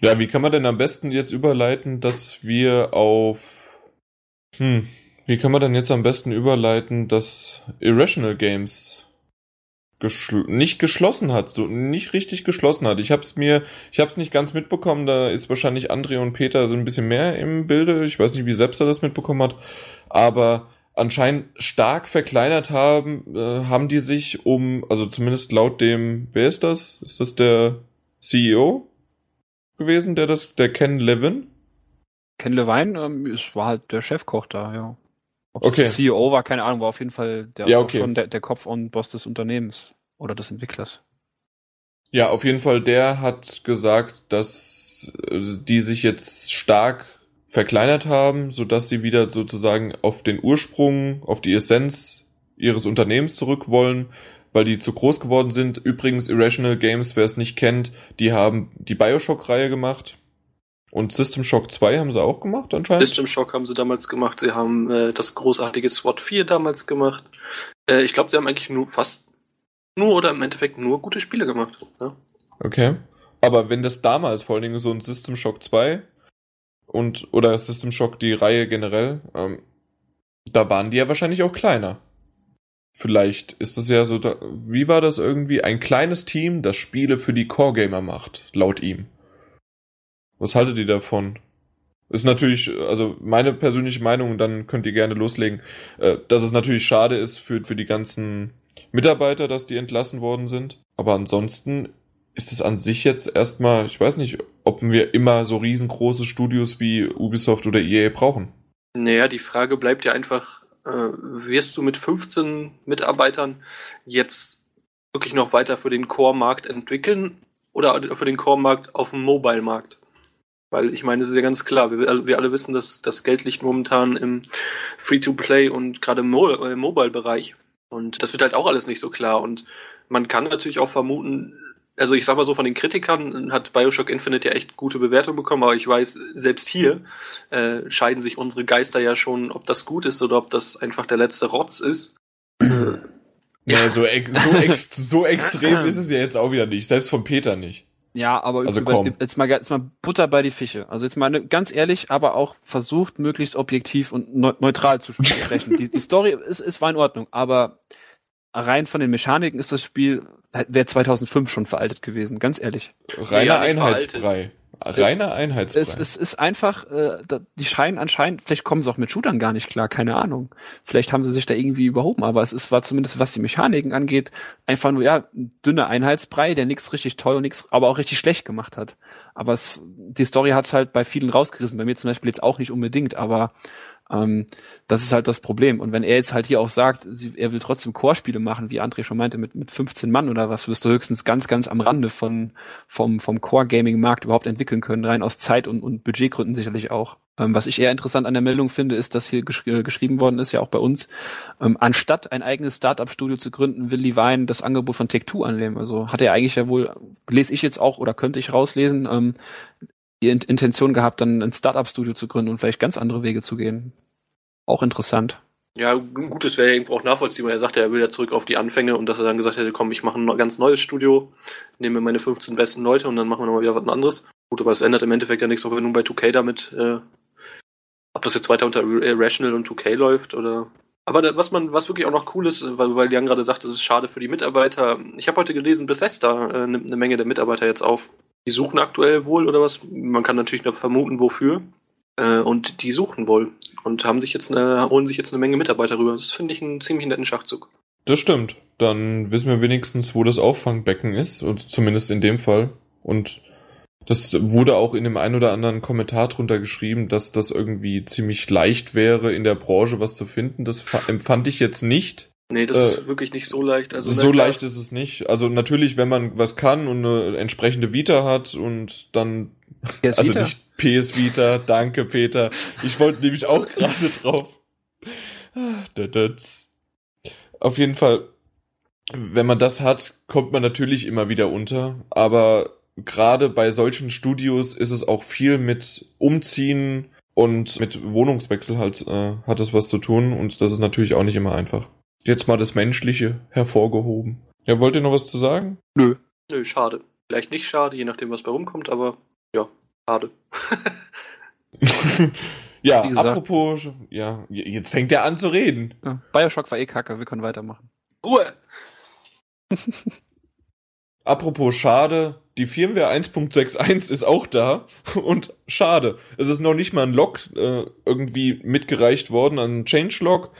Ja, wie kann man denn am besten jetzt überleiten, dass wir auf. Hm, wie kann man denn jetzt am besten überleiten, dass Irrational Games geschl nicht geschlossen hat, so nicht richtig geschlossen hat. Ich hab's mir, ich hab's nicht ganz mitbekommen, da ist wahrscheinlich André und Peter so ein bisschen mehr im Bilde. Ich weiß nicht, wie selbst er das mitbekommen hat, aber anscheinend stark verkleinert haben, äh, haben die sich um, also zumindest laut dem, wer ist das? Ist das der CEO? Gewesen, der das, der Ken Levin? Ken Levine, ähm, es war halt der Chefkoch da, ja. Ob Okay. das CEO war, keine Ahnung, war auf jeden Fall der, Ja, okay. schon der, der Kopf und Boss des Unternehmens oder des Entwicklers. Ja, auf jeden Fall, der hat gesagt, dass äh, die sich jetzt stark verkleinert haben, sodass sie wieder sozusagen auf den Ursprung, auf die Essenz ihres Unternehmens zurück wollen, weil die zu groß geworden sind. Übrigens, Irrational Games, wer es nicht kennt, die haben die Bioshock-Reihe gemacht. Und System Shock 2 haben sie auch gemacht anscheinend. System Shock haben sie damals gemacht. Sie haben äh, das großartige SWAT 4 damals gemacht. Äh, ich glaube, sie haben eigentlich nur fast nur oder im Endeffekt nur gute Spiele gemacht. Ja? Okay. Aber wenn das damals vor allen Dingen so ein System Shock 2 und oder System Shock die Reihe generell, ähm, da waren die ja wahrscheinlich auch kleiner. Vielleicht ist das ja so, da, wie war das irgendwie? Ein kleines Team, das Spiele für die Core-Gamer macht, laut ihm. Was haltet ihr davon? Ist natürlich, also meine persönliche Meinung, und dann könnt ihr gerne loslegen, äh, dass es natürlich schade ist für, für die ganzen Mitarbeiter, dass die entlassen worden sind. Aber ansonsten ist es an sich jetzt erstmal, ich weiß nicht, ob wir immer so riesengroße Studios wie Ubisoft oder EA brauchen. Naja, die Frage bleibt ja einfach, wirst du mit 15 Mitarbeitern jetzt wirklich noch weiter für den Core-Markt entwickeln oder für den Core-Markt auf dem Mobile-Markt? Weil ich meine, es ist ja ganz klar, wir, alle- wir alle wissen, dass das Geld liegt momentan im Free-to-Play und gerade im Mo äh, Mobile-Bereich. Und das wird halt auch alles nicht so klar. Und man kann natürlich auch vermuten, also ich sag mal so, von den Kritikern hat Bioshock Infinite ja echt gute Bewertungen bekommen, aber ich weiß, selbst hier äh, scheiden sich unsere Geister ja schon, ob das gut ist oder ob das einfach der letzte Rotz ist. Ja, so, ex so, ex so extrem ist es ja jetzt auch wieder nicht, selbst von Peter nicht. Ja, aber Also über, komm. jetzt mal jetzt mal Butter bei die Fische. Also jetzt mal ne- ganz ehrlich, aber auch versucht möglichst objektiv und neu neutral zu sprechen. die, die Story ist, ist war in Ordnung, aber rein von den Mechaniken ist das Spiel wäre 2005 schon veraltet gewesen, ganz ehrlich. Reiner Einheitsbrei. Reiner Einheitsbrei. Es, es ist einfach, äh, die scheinen anscheinend, vielleicht kommen sie auch mit Shootern gar nicht klar, keine Ahnung. Vielleicht haben sie sich da irgendwie überhoben, aber es ist, war zumindest, was die Mechaniken angeht, einfach nur, ja, ein dünner Einheitsbrei, der nichts richtig toll und nichts, aber auch richtig schlecht gemacht hat. Aber es, die Story hat's halt bei vielen rausgerissen, bei mir zum Beispiel jetzt auch nicht unbedingt, aber ähm, das ist halt das Problem. Und wenn er jetzt halt hier auch sagt, sie, er will trotzdem Chorspiele machen, wie André schon meinte, mit, mit 15 Mann oder was, wirst du höchstens ganz, ganz am Rande von, vom, vom Core-Gaming-Markt überhaupt entwickeln können, rein aus Zeit- und, und Budgetgründen sicherlich auch. Ähm, was ich eher interessant an der Meldung finde, ist, dass hier gesch äh, geschrieben worden ist, ja auch bei uns, ähm, anstatt ein eigenes Startup-Studio zu gründen, will Levine das Angebot von Take-Two annehmen. Also hat er eigentlich ja wohl, lese ich jetzt auch oder könnte ich rauslesen, ähm, die In- Intention gehabt, dann ein Startup-Studio zu gründen und vielleicht ganz andere Wege zu gehen. Auch interessant. Ja, gut, das wäre ja irgendwo auch nachvollziehbar. Er sagte, er will ja zurück auf die Anfänge und dass er dann gesagt hätte, komm, ich mache ein ganz neues Studio, nehme meine 15 besten Leute und dann machen wir nochmal wieder was anderes. Gut, aber es ändert im Endeffekt ja nichts, auch wenn du bei 2K damit, äh, ob das jetzt weiter unter äh, Rational und 2K läuft oder. Aber was man, was wirklich auch noch cool ist, weil, weil Jan gerade sagt, es ist schade für die Mitarbeiter. Ich habe heute gelesen, Bethesda äh, nimmt eine Menge der Mitarbeiter jetzt auf. Die suchen aktuell wohl oder was? Man kann natürlich noch vermuten, wofür. Äh, und die suchen wohl und haben sich jetzt eine, holen sich jetzt eine Menge Mitarbeiter rüber. Das finde ich einen ziemlich netten Schachzug. Das stimmt. Dann wissen wir wenigstens, wo das Auffangbecken ist, und zumindest in dem Fall. Und das wurde auch in dem ein oder anderen Kommentar drunter geschrieben, dass das irgendwie ziemlich leicht wäre, in der Branche was zu finden. Das fa- empfand ich jetzt nicht. Nee, das Äh, ist wirklich nicht so leicht. Also so leicht ist es nicht. Also natürlich, wenn man was kann und eine entsprechende Vita hat und dann PS also Vita? nicht PS Vita, danke Peter. Ich wollte nämlich auch gerade drauf. Ah, da- das. Auf jeden Fall, wenn man das hat, kommt man natürlich immer wieder unter, aber gerade bei solchen Studios ist es auch viel mit Umziehen und mit Wohnungswechsel halt äh, hat das was zu tun und das ist natürlich auch nicht immer einfach. Jetzt mal das Menschliche hervorgehoben. Ja, wollt ihr noch was zu sagen? Nö. Nö, schade. Vielleicht nicht schade, je nachdem, was bei rumkommt, aber ja, schade. ja, apropos, ja, jetzt fängt er an zu reden. Ja, Bioshock war eh kacke, wir können weitermachen. Ruhe! Apropos schade, die Firmware 1.61 ist auch da und schade. Es ist noch nicht mal ein Log äh, irgendwie mitgereicht worden, ein Changelog.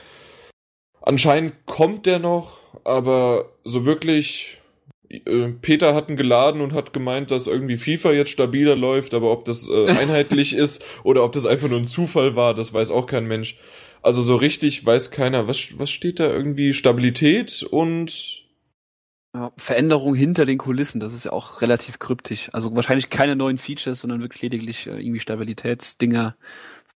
Anscheinend kommt der noch, aber so wirklich äh, Peter hat ihn geladen und hat gemeint, dass irgendwie FIFA jetzt stabiler läuft, aber ob das äh, einheitlich ist oder ob das einfach nur ein Zufall war, das weiß auch kein Mensch. Also so richtig weiß keiner, was, was steht da irgendwie? Stabilität und Ja, Veränderung hinter den Kulissen, das ist ja auch relativ kryptisch. Also wahrscheinlich keine neuen Features, sondern wirklich lediglich äh, irgendwie Stabilitätsdinger,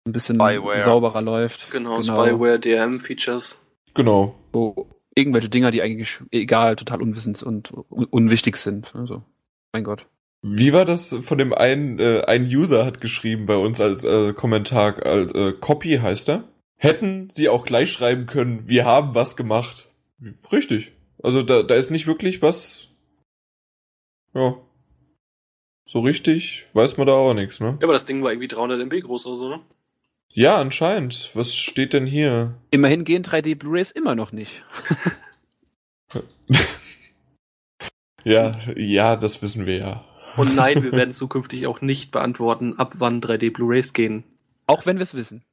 ein bisschen Spyware. sauberer läuft. Genau, Spyware, DRM-Features. Genau. So, irgendwelche Dinger, die eigentlich egal, total unwissens und un unwichtig sind. Also, mein Gott. Wie war das von dem einen, äh, ein User hat geschrieben bei uns als äh, Kommentar, als, äh, Copy heißt er? Hätten sie auch gleich schreiben können, wir haben was gemacht. Richtig. Also da, da ist nicht wirklich was. Ja. So richtig weiß man da auch nichts, ne? Ja, aber das Ding war irgendwie 300 MB groß oder so, ne? Ja, anscheinend. Was steht denn hier? Immerhin gehen 3D Blu-rays immer noch nicht. Ja, ja, das wissen wir ja. Und nein, wir werden zukünftig auch nicht beantworten, ab wann 3D Blu-rays gehen. Auch wenn wir es wissen.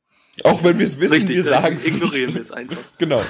Auch wenn wir es wissen, wir dann sagen es ignorieren wir es einfach. Genau.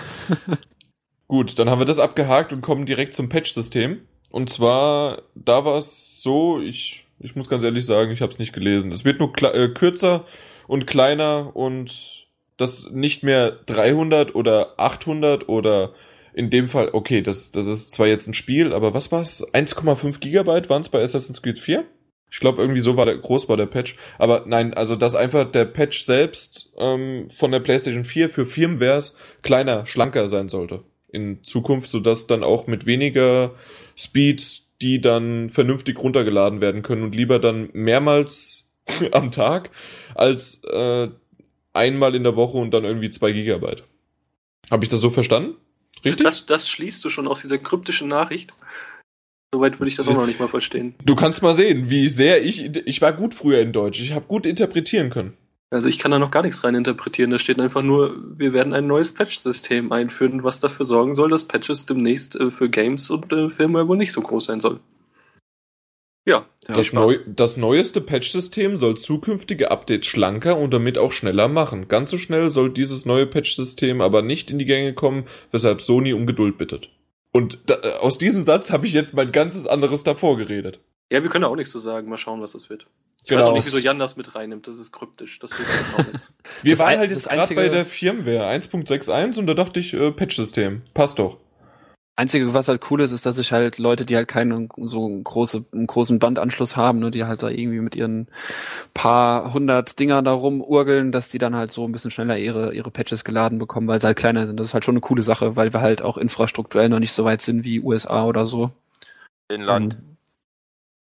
Gut, dann haben wir das abgehakt und kommen direkt zum Patch-System. Und zwar, da war es so, ich, ich muss ganz ehrlich sagen, ich habe es nicht gelesen. Es wird nur äh, kürzer und kleiner und das nicht mehr 300 oder 800 oder in dem Fall, okay, das, das ist zwar jetzt ein Spiel, aber was war's? 1,5 Gigabyte waren es bei Assassin's Creed 4? Ich glaube, irgendwie so war der, groß war der Patch. Aber nein, also dass einfach der Patch selbst ähm, von der PlayStation 4 für Firmwares kleiner, schlanker sein sollte in Zukunft, sodass dann auch mit weniger Speed die dann vernünftig runtergeladen werden können und lieber dann mehrmals am Tag als äh, einmal in der Woche und dann irgendwie zwei Gigabyte. Habe ich das so verstanden? Richtig? Das, das schließt du schon aus dieser kryptischen Nachricht. Soweit würde ich das auch noch nicht mal verstehen. Du kannst mal sehen, wie sehr ich. Ich war gut früher in Deutsch. Ich habe gut interpretieren können. Also ich kann da noch gar nichts rein interpretieren. Da steht einfach nur, wir werden ein neues Patch-System einführen, was dafür sorgen soll, dass Patches demnächst äh, für Games und äh, Filme wohl nicht so groß sein soll. Ja, das, neu, das neueste Patch-System soll zukünftige Updates schlanker und damit auch schneller machen. Ganz so schnell soll dieses neue Patch-System aber nicht in die Gänge kommen, weshalb Sony um Geduld bittet. Und da, äh, aus diesem Satz habe ich jetzt mein ganzes anderes davor geredet. Ja, wir können da auch nichts zu sagen. Mal schauen, was das wird. Ich genau. weiß auch nicht, wieso Jan das mit reinnimmt. Das ist kryptisch. Das wird jetzt auch nichts. Wir das waren halt jetzt gerade bei der Firmware 1.61 und da dachte ich, äh, Patch-System. Passt doch. Einzige, was halt cool ist, ist, dass sich halt Leute, die halt keinen so große, einen großen Bandanschluss haben, ne, die halt da irgendwie mit ihren paar hundert Dinger da rumurgeln, dass die dann halt so ein bisschen schneller ihre, ihre Patches geladen bekommen, weil sie halt kleiner sind. Das ist halt schon eine coole Sache, weil wir halt auch infrastrukturell noch nicht so weit sind wie USA oder so. Inland. Um,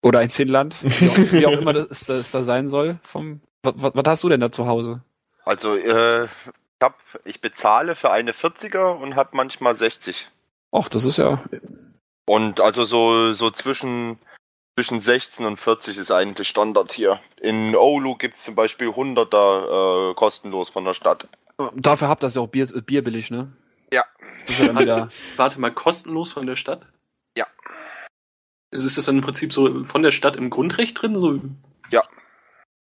oder in Finnland, wie auch, wie auch immer das, das, da sein soll. Vom, was, was hast du denn da zu Hause? Also, äh, ich, hab, ich bezahle für eine 40er und habe manchmal 60. Ach, das ist ja. Und also so, so zwischen, zwischen 16 und 40 ist eigentlich Standard hier. In Oulu gibt es zum Beispiel 100er äh, kostenlos von der Stadt. Dafür habt ihr ja auch Bier, Bier billig, ne? Ja. ja Warte mal, kostenlos von der Stadt? Ja. Ist das dann im Prinzip so von der Stadt im Grundrecht drin? So? Ja.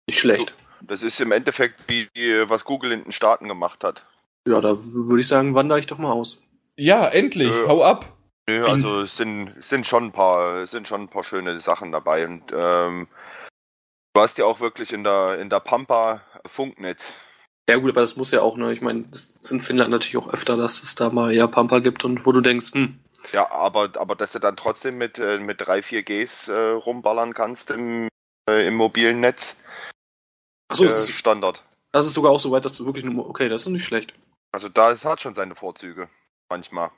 Nicht schlecht. Das ist im Endeffekt wie was Google in den Staaten gemacht hat. Ja, da würde ich sagen, wandere ich doch mal aus. Ja, endlich, Nö. hau ab. Nö, also es sind, sind schon ein paar, sind schon ein paar schöne Sachen dabei und ähm, du hast ja auch wirklich in der in der Pampa Funknetz. Ja gut, aber das muss ja auch, ne? Ich meine, das ist in Finnland natürlich auch öfter, dass es da mal ja Pampa gibt und wo du denkst, hm, ja, aber, aber dass du dann trotzdem mit, äh, mit 3, 4 Gs äh, rumballern kannst im, äh, im mobilen Netz. Achso, äh, ist Standard. Das ist sogar auch so weit, dass du wirklich nur. Okay, das ist nicht schlecht. Also da hat schon seine Vorzüge. Manchmal.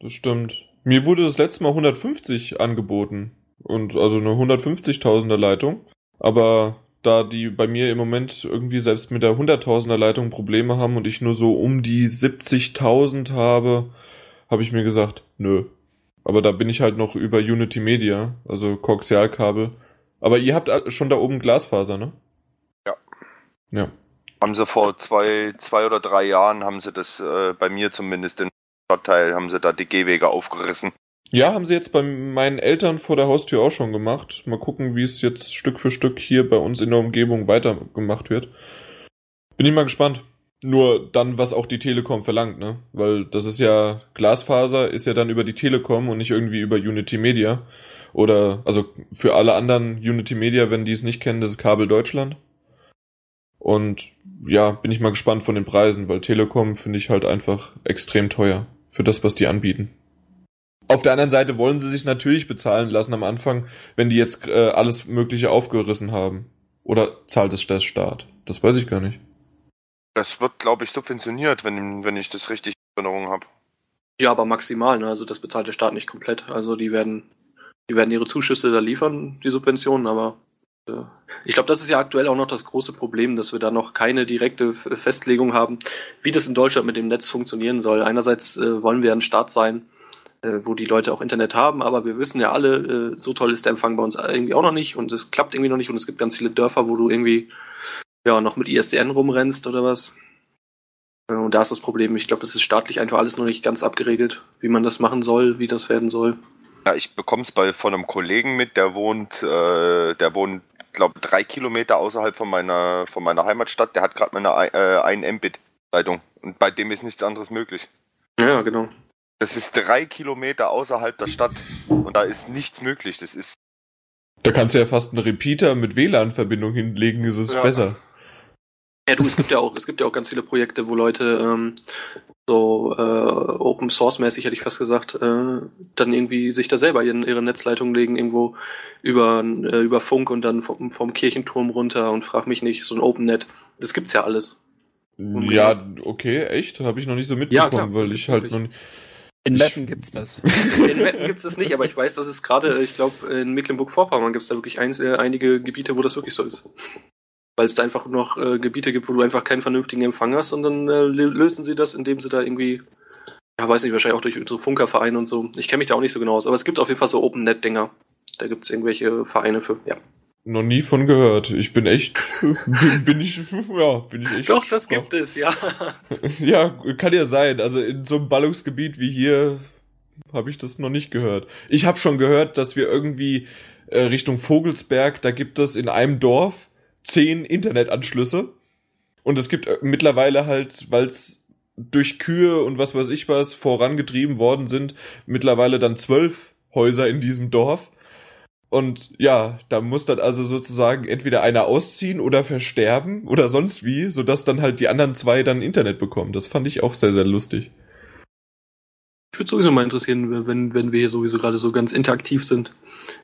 Das stimmt. Mir wurde das letzte Mal 150 angeboten. Und also eine 150.000er Leitung. Aber da die bei mir im Moment irgendwie selbst mit der 100.000er Leitung Probleme haben und ich nur so um die 70.000 habe, habe ich mir gesagt, nö. Aber da bin ich halt noch über Unity Media, also Koaxialkabel. Aber ihr habt schon da oben Glasfaser, ne? Ja. Ja. Haben sie vor zwei, zwei oder drei Jahren, haben sie das äh, bei mir zumindest im Stadtteil, haben sie da die Gehwege aufgerissen. Ja, haben sie jetzt bei meinen Eltern vor der Haustür auch schon gemacht. Mal gucken, wie es jetzt Stück für Stück hier bei uns in der Umgebung weitergemacht wird. Bin ich mal gespannt. Nur dann, was auch die Telekom verlangt, ne? Weil das ist ja, Glasfaser ist ja dann über die Telekom und nicht irgendwie über Unity Media. Oder, also für alle anderen Unity Media, wenn die es nicht kennen, das ist Kabel Deutschland. Und ja, bin ich mal gespannt von den Preisen, weil Telekom finde ich halt einfach extrem teuer für das, was die anbieten. Auf der anderen Seite wollen sie sich natürlich bezahlen lassen am Anfang, wenn die jetzt äh, alles Mögliche aufgerissen haben. Oder zahlt es der Staat? Das weiß ich gar nicht. Das wird, glaube ich, subventioniert, wenn, wenn ich das richtig in Erinnerung habe. Ja, aber maximal, ne? Also das bezahlt der Staat nicht komplett. Also die werden, die werden ihre Zuschüsse da liefern, die Subventionen, aber ich glaube, das ist ja aktuell auch noch das große Problem, dass wir da noch keine direkte Festlegung haben, wie das in Deutschland mit dem Netz funktionieren soll. Einerseits äh, wollen wir ein Staat sein, äh, wo die Leute auch Internet haben, aber wir wissen ja alle, äh, so toll ist der Empfang bei uns irgendwie auch noch nicht und es klappt irgendwie noch nicht und es gibt ganz viele Dörfer, wo du irgendwie ja, noch mit ISDN rumrennst oder was. Und da ist das Problem. Ich glaube, das ist staatlich einfach alles noch nicht ganz abgeregelt, wie man das machen soll, wie das werden soll. Ja, ich bekomme es bei von einem Kollegen mit, der wohnt, äh, der wohnt, glaube drei Kilometer außerhalb von meiner von meiner Heimatstadt. Der hat gerade mal eine äh, 1 Mbit Leitung und bei dem ist nichts anderes möglich. Ja, genau. Das ist drei Kilometer außerhalb der Stadt und da ist nichts möglich. Das ist. Da kannst du ja fast einen Repeater mit WLAN-Verbindung hinlegen, ist es ja. besser. Ja, du, es gibt ja auch, es gibt ja auch ganz viele Projekte, wo Leute ähm, so äh, Open Source mäßig hätte ich fast gesagt, äh, dann irgendwie sich da selber in ihre Netzleitung legen, irgendwo über, äh, über Funk und dann vom, vom Kirchenturm runter und frag mich nicht, so ein OpenNet. Das gibt's ja alles. Ja, okay, echt? Habe ich noch nicht so mitbekommen, ja, klar, weil ich halt noch nicht. In Metten gibt's das. In Wetten gibt es das nicht, aber ich weiß, dass es gerade, ich glaube, in Mecklenburg-Vorpommern gibt es da wirklich eins, äh, einige Gebiete, wo das wirklich so ist. Weil es da einfach noch äh, Gebiete gibt, wo du einfach keinen vernünftigen Empfang hast und dann äh, lö- lösen sie das, indem sie da irgendwie, ja, weiß nicht, wahrscheinlich auch durch unsere Funkervereine und so. Ich kenne mich da auch nicht so genau aus, aber es gibt auf jeden Fall so Open-Net-Dinger. Da gibt es irgendwelche Vereine für, ja. Noch nie von gehört. Ich bin echt, bin, bin ich, ja, bin ich echt. Doch, das gibt es, ja. Ja, kann ja sein. Also in so einem Ballungsgebiet wie hier habe ich das noch nicht gehört. Ich habe schon gehört, dass wir irgendwie äh, Richtung Vogelsberg, da gibt es in einem Dorf zehn Internetanschlüsse. Und es gibt äh, mittlerweile halt, weil es durch Kühe und was weiß ich was vorangetrieben worden sind, mittlerweile dann zwölf Häuser in diesem Dorf. Und ja, da muss dann also sozusagen entweder einer ausziehen oder versterben oder sonst wie, sodass dann halt die anderen zwei dann Internet bekommen. Das fand ich auch sehr, sehr lustig. Würde sowieso mal interessieren, wenn, wenn wir hier sowieso gerade so ganz interaktiv sind,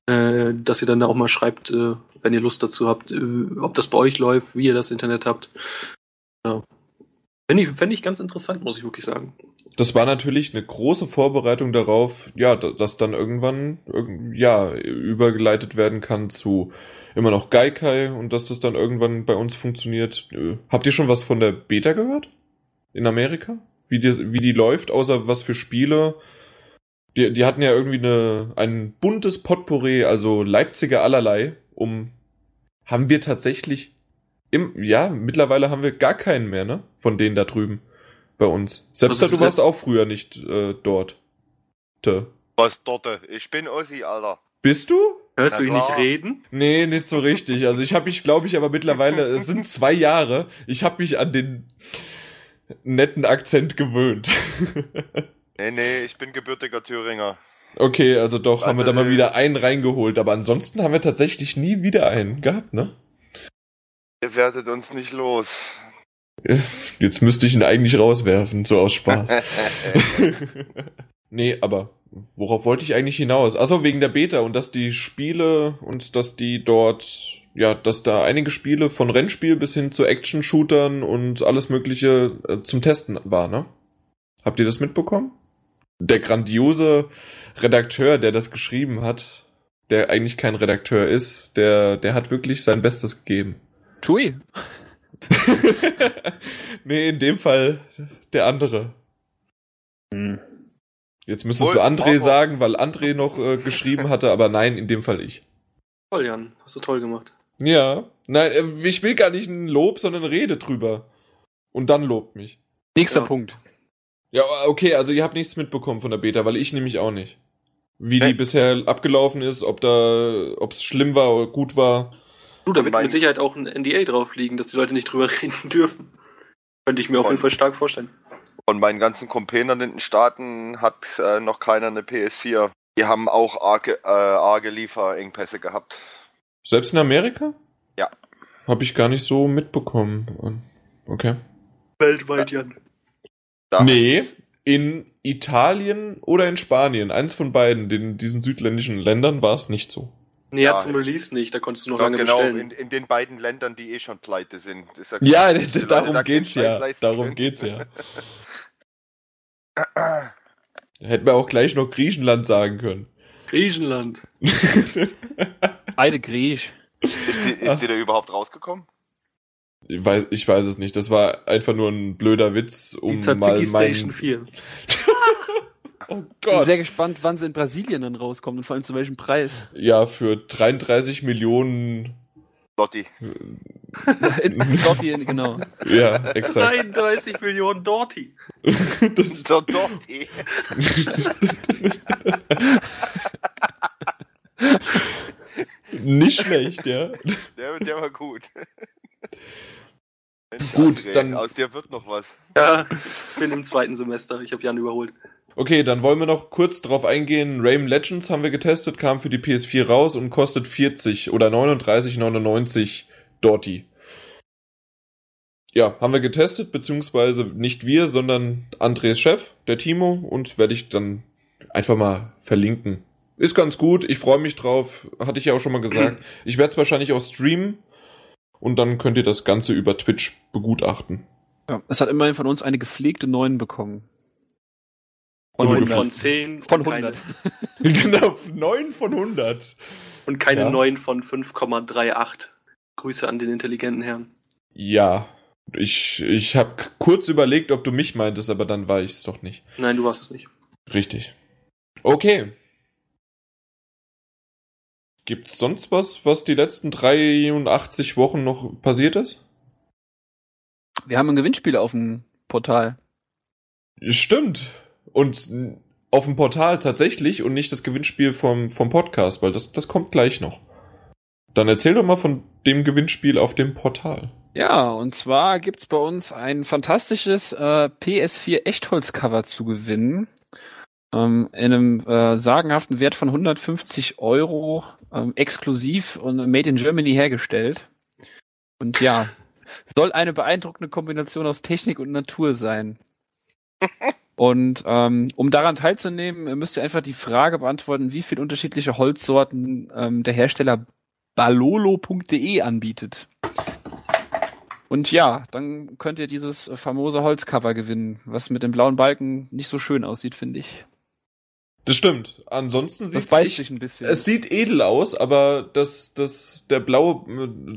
äh, dass ihr dann da auch mal schreibt, äh, wenn ihr Lust dazu habt, äh, ob das bei euch läuft, wie ihr das Internet habt. Ja. Fände ich, fänd ich ganz interessant, muss ich wirklich sagen. Das war natürlich eine große Vorbereitung darauf, ja, da- dass dann irgendwann, irg- ja, übergeleitet werden kann zu immer noch Gaikai und dass das dann irgendwann bei uns funktioniert. Äh, Habt ihr schon was von der Beta gehört? In Amerika? Wie die, wie die läuft, außer was für Spiele? Die, die hatten ja irgendwie eine, ein buntes Potpourri, also Leipziger allerlei, um, haben wir tatsächlich im, ja, mittlerweile haben wir gar keinen mehr, ne? Von denen da drüben bei uns. Selbst ist du warst auch früher nicht äh, dort. Te. Was dort? Ich bin Ossi, Alter. Bist du? Hörst Na du ihn klar. nicht reden? Nee, nicht so richtig. Also ich habe mich, glaube ich, aber mittlerweile, es sind zwei Jahre, ich habe mich an den netten Akzent gewöhnt. Nee, nee, ich bin gebürtiger Thüringer. okay, also doch, haben wir da Also, mal äh, wieder einen reingeholt, aber ansonsten haben wir tatsächlich nie wieder einen gehabt, ne? Ihr werdet uns nicht los. Jetzt müsste ich ihn eigentlich rauswerfen, so aus Spaß. nee, aber worauf wollte ich eigentlich hinaus? Achso, wegen der Beta und dass die Spiele und dass die dort, ja, dass da einige Spiele von Rennspiel bis hin zu Action-Shootern und alles Mögliche äh, zum Testen war, ne? Habt ihr das mitbekommen? Der grandiose Redakteur, der das geschrieben hat, der eigentlich kein Redakteur ist, der, der hat wirklich sein Bestes gegeben. Tui. nee, in dem Fall der andere. Hm. Jetzt müsstest Wohl, du André Marco. sagen, weil André noch äh, geschrieben hatte, aber nein, in dem Fall ich. Toll, Jan. Hast du toll gemacht. Ja. Nein, äh, ich will gar nicht ein Lob, sondern rede drüber. Und dann lobt mich. Nächster Ja. Punkt. Ja, okay, also ihr habt nichts mitbekommen von der Beta, weil ich nämlich auch nicht. Wie die Nee. bisher abgelaufen ist, ob da, ob es schlimm war oder gut war. Du, da wird Mein- mit Sicherheit auch ein NDA drauf liegen, dass die Leute nicht drüber reden dürfen. Könnte ich mir auf jeden Fall stark vorstellen. Von meinen ganzen Companion in den Staaten hat äh, noch keiner eine PS4. Die haben auch arge, äh, arge Lieferengpässe gehabt. Selbst in Amerika? Ja. Habe ich gar nicht so mitbekommen. Okay. Weltweit, Jan. Da Nee, in Italien oder in Spanien, eins von beiden, in diesen südländischen Ländern war es nicht so. Nee, Ja. zum Release nicht, da konntest du noch Ja, lange genau, bestellen. in, in den beiden Ländern, die eh schon pleite sind. Das ist Ja, Leute da darum keinen geht's ja. Darum können. geht's ja. Hätten wir auch gleich noch Griechenland sagen können. Griechenland. Beide Griech. Ist die, ist die da überhaupt rausgekommen? Ich weiß, ich weiß es nicht. Das war einfach nur ein blöder Witz, um Die mal mein... Station 4. Oh Bin sehr gespannt, wann sie in Brasilien dann rauskommt und vor allem zu welchem Preis. Ja, für 33 Millionen. Lotti. in Slotty, genau. Ja, exakt. 33 Millionen Dorti. Das, So, Lotti. Nicht schlecht, ja. Der, der war gut. Gut, André, dann- Aus dir wird noch was. Ja, ich bin im zweiten Semester. Ich habe Jan überholt. Okay, dann wollen wir noch kurz drauf eingehen. Rayman Legends haben wir getestet, kam für die PS4 raus und kostet 40 oder 39,99 Dorti. Ja, haben wir getestet, beziehungsweise nicht wir, sondern Andres Chef, der Timo, und werde ich dann einfach mal verlinken. Ist ganz gut, ich freue mich drauf, hatte ich ja auch schon mal gesagt. Ich werde es wahrscheinlich auch streamen und dann könnt ihr das Ganze über Twitch begutachten. Ja, es hat immerhin von uns eine gepflegte 9 bekommen. Von 9 100. von 10. Von und keine- 100. genau, 9 von 100. Und keine Ja. 9 von 5,38. Grüße an den intelligenten Herrn. Ja, ich, ich habe kurz überlegt, ob du mich meintest, aber dann war ich es doch nicht. Nein, du warst es nicht. Richtig. Okay. Gibt's sonst was, was die letzten 83 Wochen noch passiert ist? Wir haben ein Gewinnspiel auf dem Portal. Stimmt. Und auf dem Portal tatsächlich und nicht das Gewinnspiel vom, vom Podcast, weil das, das kommt gleich noch. Dann erzähl doch mal von dem Gewinnspiel auf dem Portal. Ja, und zwar gibt's bei uns ein fantastisches äh, PS4 Echtholz-Cover zu gewinnen. Ähm, in einem äh, sagenhaften Wert von 150 Euro, ähm, exklusiv und made in Germany hergestellt. Und ja, soll eine beeindruckende Kombination aus Technik und Natur sein. Und ähm, um daran teilzunehmen, müsst ihr einfach die Frage beantworten, wie viele unterschiedliche Holzsorten ähm, der Hersteller balolo.de anbietet. Und ja, dann könnt ihr dieses famose Holzcover gewinnen, was mit dem blauen Balken nicht so schön aussieht, finde ich. Das stimmt. Ansonsten beißt echt- sich ein bisschen. Es sieht edel aus, aber das, das, der blaue,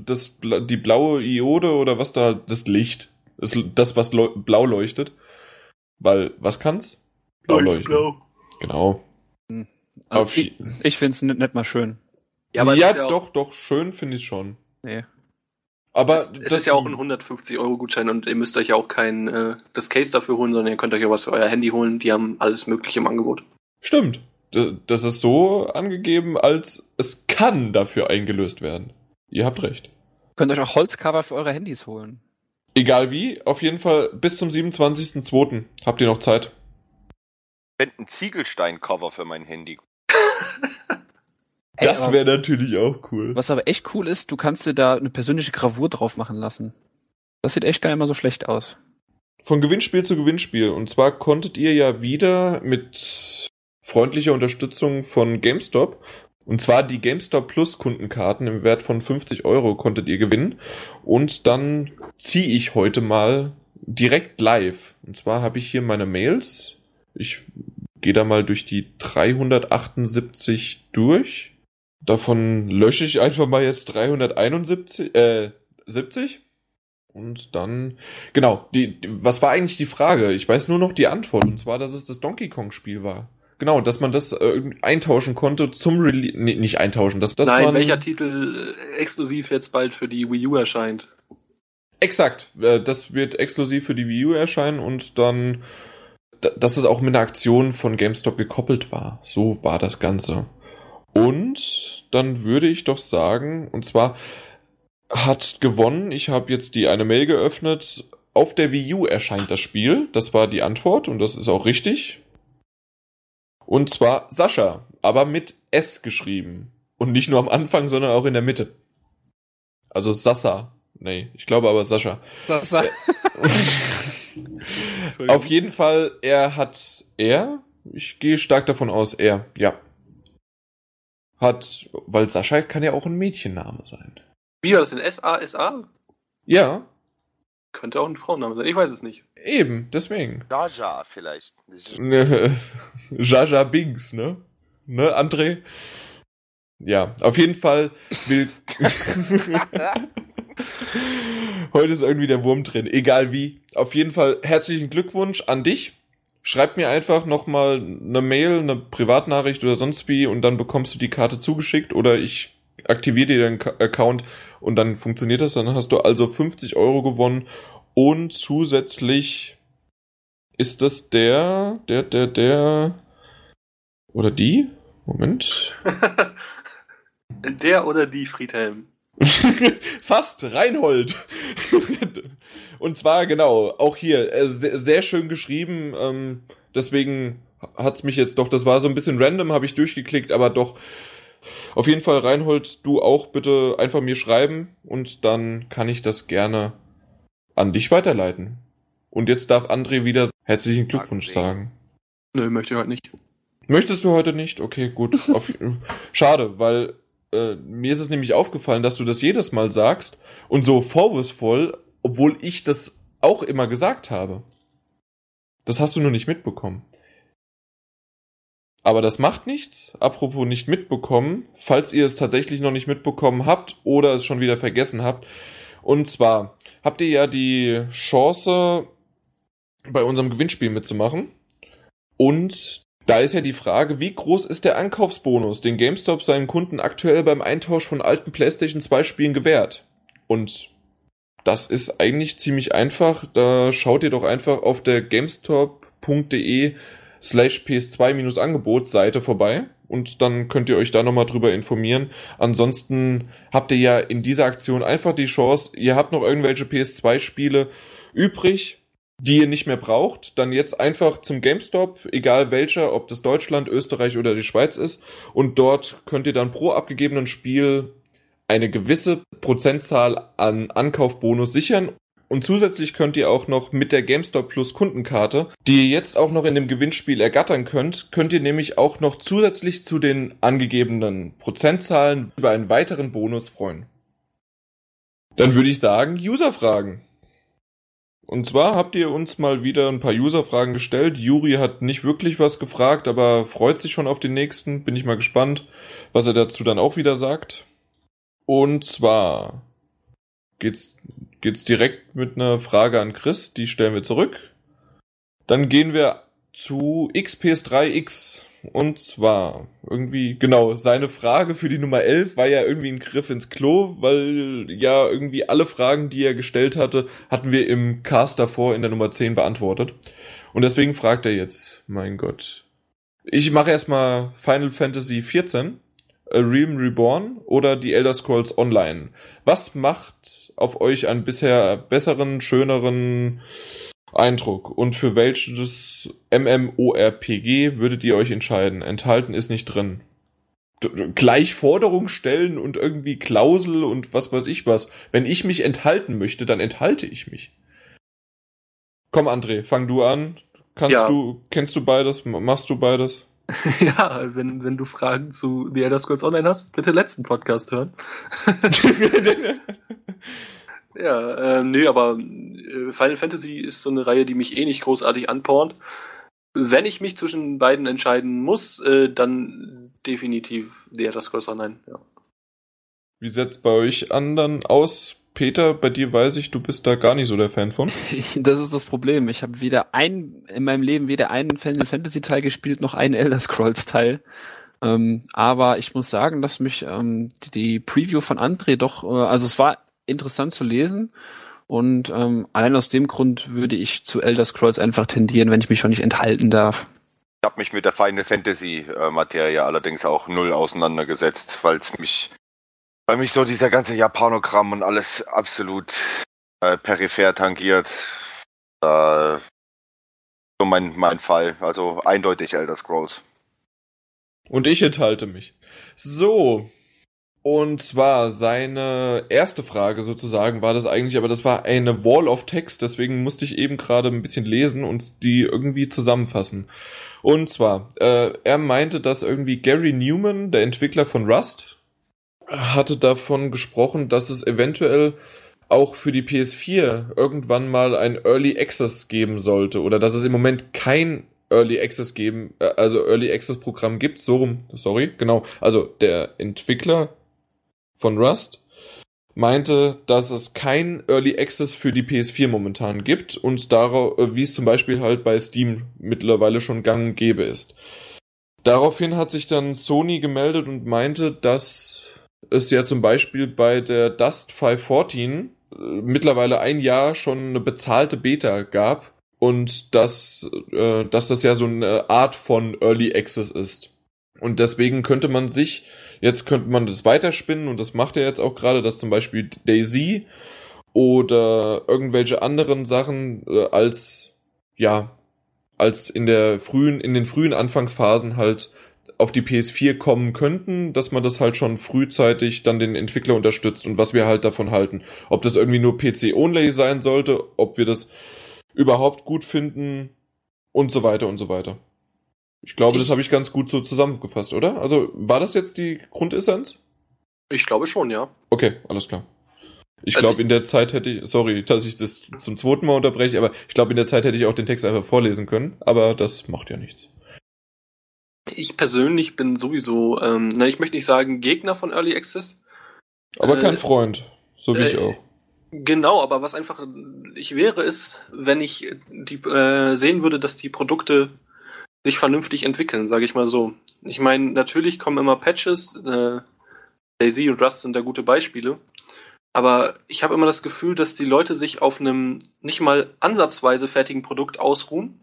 das, die blaue Iode oder was da, das Licht, das, das was leu- blau leuchtet. Weil, was kann's? Blau leuchten. Genau. Also Auf ich ich finde es nicht, nicht mal schön. Ja, aber ja, es ist ja doch, doch, schön finde ich schon. Nee. Aber es, es ist ja auch ein 150-Euro-Gutschein und ihr müsst euch ja auch kein äh, das Case dafür holen, sondern ihr könnt euch ja was für euer Handy holen. Die haben alles Mögliche im Angebot. Stimmt. Das ist so angegeben, als es kann dafür eingelöst werden. Ihr habt recht. Könnt euch auch Holzcover für eure Handys holen. Egal wie, auf jeden Fall bis zum 27.02. habt ihr noch Zeit. Ich fänd ein Ziegelstein-Cover für mein Handy. Hey, das wäre natürlich auch cool. was aber echt cool ist, du kannst dir da eine persönliche Gravur drauf machen lassen. Das sieht echt gar nicht mal so schlecht aus. Von Gewinnspiel zu Gewinnspiel. Und zwar konntet ihr ja wieder mit freundlicher Unterstützung von GameStop, und zwar die GameStop Plus Kundenkarten im Wert von 50 Euro konntet ihr gewinnen. Und dann ziehe ich heute mal direkt live. Und zwar habe ich hier meine Mails. Ich gehe da mal durch die 378 durch. Davon lösche ich einfach mal jetzt 371, äh, 70. Und dann Genau, die, die, was war eigentlich die Frage? Ich weiß nur noch die Antwort, und zwar, dass es das Donkey Kong-Spiel war. Genau, dass man das äh, eintauschen konnte zum Release. Nee, nicht eintauschen, dass das Nein, man, welcher Titel äh, exklusiv jetzt bald für die Wii U erscheint? Exakt, äh, das wird exklusiv für die Wii U erscheinen und dann, da- dass es auch mit einer Aktion von GameStop gekoppelt war. So war das Ganze. Und dann würde ich doch sagen, und zwar hat gewonnen, ich habe jetzt die eine Mail geöffnet, auf der Wii U erscheint das Spiel. Das war die Antwort und das ist auch richtig. Und zwar Sascha, aber mit S geschrieben. Und nicht nur am Anfang, sondern auch in der Mitte. Also Sassa. Nee, ich glaube aber Sascha. Das Auf jeden Fall, er hat er. Ich gehe stark davon aus, er, ja. Hat, weil Sascha kann ja auch ein Mädchenname sein. Wie war das denn? S-A-S-A? Ja, Könnte auch ein Frauenname sein, ich weiß es nicht. eben, deswegen. Jaja vielleicht. Ne, Jaja Binks, ne? Ne, André? Ja, auf jeden Fall will. Heute ist irgendwie der Wurm drin. Egal wie. Auf jeden Fall herzlichen Glückwunsch an dich. Schreib mir einfach nochmal eine Mail, eine Privatnachricht oder sonst wie und dann bekommst du die Karte zugeschickt oder ich aktiviere dir deinen Account und dann funktioniert das. Dann hast du also 50 Euro gewonnen und zusätzlich ist das der, der, der, der oder die? Moment. Der oder die Friedhelm? Fast, Reinhold. Und zwar, genau, auch hier, äh, sehr, sehr schön geschrieben. Ähm, deswegen hat's mich jetzt doch, das war so ein bisschen random, habe ich durchgeklickt, aber doch. Auf jeden Fall, Reinhold, du auch bitte einfach mir schreiben und dann kann ich das gerne an dich weiterleiten. Und jetzt darf André wieder herzlichen Glückwunsch André. sagen. Nö, möchte ich heute nicht. Möchtest du heute nicht? Okay, gut. Auf, schade, weil äh, mir ist es nämlich aufgefallen, dass du das jedes Mal sagst und so vorwurfsvoll, obwohl ich das auch immer gesagt habe. Das hast du nur nicht mitbekommen. Aber das macht nichts. Apropos nicht mitbekommen, falls ihr es tatsächlich noch nicht mitbekommen habt oder es schon wieder vergessen habt. Und zwar habt ihr ja die Chance, bei unserem Gewinnspiel mitzumachen. Und da ist ja die Frage, wie groß ist der Ankaufsbonus, den GameStop seinen Kunden aktuell beim Eintausch von alten PlayStation 2 Spielen gewährt? Und das ist eigentlich ziemlich einfach. Da schaut ihr doch einfach auf der gamestop.de slash ps2-angebot Seite vorbei und dann könnt ihr euch da nochmal drüber informieren. Ansonsten habt ihr ja in dieser Aktion einfach die Chance, ihr habt noch irgendwelche PS2 Spiele übrig, die ihr nicht mehr braucht, dann jetzt einfach zum GameStop, egal welcher, ob das Deutschland, Österreich oder die Schweiz ist, und dort könnt ihr dann pro abgegebenen Spiel eine gewisse Prozentzahl an Ankaufbonus sichern und zusätzlich könnt ihr auch noch mit der GameStop Plus Kundenkarte, die ihr jetzt auch noch in dem Gewinnspiel ergattern könnt, könnt ihr nämlich auch noch zusätzlich zu den angegebenen Prozentzahlen über einen weiteren Bonus freuen. Dann würde ich sagen, Userfragen. Und zwar habt ihr uns mal wieder ein paar Userfragen gestellt. Juri hat nicht wirklich was gefragt, aber freut sich schon auf den nächsten. Bin ich mal gespannt, was er dazu dann auch wieder sagt. Und zwar geht's, geht's direkt mit einer Frage an Chris, die stellen wir zurück. Dann gehen wir zu XPS3X. Und zwar irgendwie, genau, seine Frage für die Nummer 11 war ja irgendwie ein Griff ins Klo, weil ja irgendwie alle Fragen, die er gestellt hatte, hatten wir im Cast davor in der Nummer 10 beantwortet. Und deswegen fragt er jetzt, mein Gott. Ich mache erstmal Final Fantasy 14. A Realm Reborn oder die Elder Scrolls Online. Was macht auf euch einen bisher besseren, schöneren Eindruck und für welches MMORPG würdet ihr euch entscheiden? Enthalten ist nicht drin. Gleich Forderung stellen und irgendwie Klausel und was weiß ich was. Wenn ich mich enthalten möchte, dann enthalte ich mich. Komm, André, fang du an. Kannst ja. du, kennst du beides? Machst du beides? ja, wenn, wenn du Fragen zu The Elder Scrolls Online hast, bitte letzten Podcast hören. ja, äh, nö, aber äh, Final Fantasy ist so eine Reihe, die mich eh nicht großartig anpornt. Wenn ich mich zwischen beiden entscheiden muss, äh, dann definitiv The Elder Scrolls Online, ja. Wie sieht's bei euch anderen aus? Peter, bei dir weiß ich, du bist da gar nicht so der Fan von. Das ist das Problem. Ich habe weder ein in meinem Leben weder einen Final Fantasy Teil gespielt noch einen Elder Scrolls Teil. Ähm, aber ich muss sagen, dass mich ähm, die Preview von André doch, äh, also es war interessant zu lesen und ähm, allein aus dem Grund würde ich zu Elder Scrolls einfach tendieren, wenn ich mich schon nicht enthalten darf. Ich habe mich mit der Final Fantasy äh, Materie allerdings auch null auseinandergesetzt, weil es mich weil mich so dieser ganze Japanogramm und alles absolut äh, peripher tangiert. Äh, so mein, mein Fall. Also eindeutig Elder Scrolls. Und ich enthalte mich. So. Und zwar seine erste Frage sozusagen war das eigentlich, aber das war eine Wall of Text, deswegen musste ich eben gerade ein bisschen lesen und die irgendwie zusammenfassen. Und zwar, äh, er meinte, dass irgendwie Gary Newman, der Entwickler von Rust, hatte davon gesprochen, dass es eventuell auch für die PS4 irgendwann mal ein Early Access geben sollte oder dass es im Moment kein Early Access geben, äh, also Early Access Programm gibt, so rum, sorry, genau. Also der Entwickler von Rust meinte, dass es kein Early Access für die PS4 momentan gibt und darauf, äh, wie es zum Beispiel halt bei Steam mittlerweile schon gang und gäbe ist. Daraufhin hat sich dann Sony gemeldet und meinte, dass es ja zum Beispiel bei der Dust 514 äh, mittlerweile ein Jahr schon eine bezahlte Beta gab und dass, äh, dass das ja so eine Art von Early Access ist. Und deswegen könnte man sich, jetzt könnte man das weiterspinnen und das macht er jetzt auch gerade, dass zum Beispiel Daisy oder irgendwelche anderen Sachen äh, als, ja, als in der frühen, in den frühen Anfangsphasen halt auf die PS4 kommen könnten, dass man das halt schon frühzeitig dann den Entwickler unterstützt und was wir halt davon halten. Ob das irgendwie nur PC-only sein sollte, ob wir das überhaupt gut finden und so weiter und so weiter. Ich glaube, ich, das habe ich ganz gut so zusammengefasst, oder? Also war das jetzt die Grundessenz? Ich glaube schon, ja. Okay, alles klar. Ich also glaube, in der Zeit hätte ich, sorry, dass ich das zum zweiten Mal unterbreche, aber ich glaube, in der Zeit hätte ich auch den Text einfach vorlesen können, aber das macht ja nichts. Ich persönlich bin sowieso, ähm, na, ich möchte nicht sagen Gegner von Early Access. Aber Äh, kein Freund. So wie ich äh, auch. Genau, aber was einfach ich wäre, ist, wenn ich die äh, sehen würde, dass die Produkte sich vernünftig entwickeln, sage ich mal so. Ich meine, natürlich kommen immer Patches, äh, Daisy und Rust sind da gute Beispiele, aber ich habe immer das Gefühl, dass die Leute sich auf einem nicht mal ansatzweise fertigen Produkt ausruhen,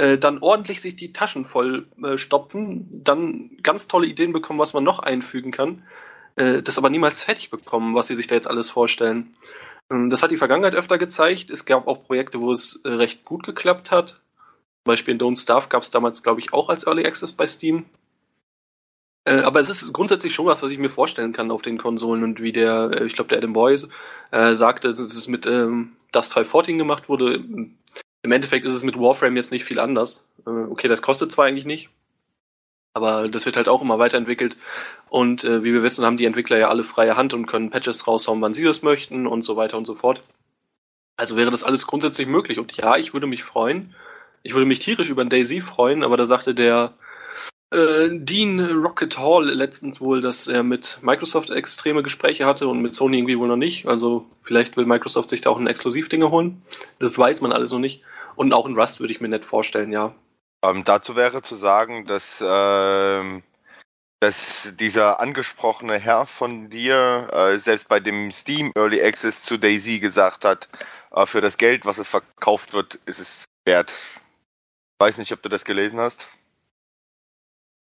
äh, dann ordentlich sich die Taschen voll äh, stopfen, dann ganz tolle Ideen bekommen, was man noch einfügen kann, äh, das aber niemals fertig bekommen, was sie sich da jetzt alles vorstellen. Ähm, Das hat die Vergangenheit öfter gezeigt. Es gab auch Projekte, wo es äh, recht gut geklappt hat. Zum Beispiel in Don't Starve gab es damals, glaube ich, auch als Early Access bei Steam. Äh, aber es ist grundsätzlich schon was, was ich mir vorstellen kann auf den Konsolen und wie der, äh, ich glaube, der Adam Boy äh, sagte, dass es mit ähm, Dust 514 gemacht wurde. Im Endeffekt ist es mit Warframe jetzt nicht viel anders. Äh, okay, das kostet zwar eigentlich nicht, aber das wird halt auch immer weiterentwickelt. Und äh, wie wir wissen, haben die Entwickler ja alle freie Hand und können Patches raushauen, wann sie das möchten und so weiter und so fort. Also wäre das alles grundsätzlich möglich. Und ja, ich würde mich freuen. Ich würde mich tierisch über ein Daisy freuen, aber da sagte der äh, Dean Rocket Hall letztens wohl, dass er mit Microsoft extreme Gespräche hatte und mit Sony irgendwie wohl noch nicht. Also vielleicht will Microsoft sich da auch ein Exklusivdinge holen. Das weiß man alles noch nicht. Und auch in Rust würde ich mir nicht vorstellen, ja. Ähm, dazu wäre zu sagen, dass, ähm, dass dieser angesprochene Herr von dir äh, selbst bei dem Steam Early Access zu Daisy gesagt hat, äh, für das Geld, was es verkauft wird, ist es wert. Weiß nicht, ob du das gelesen hast.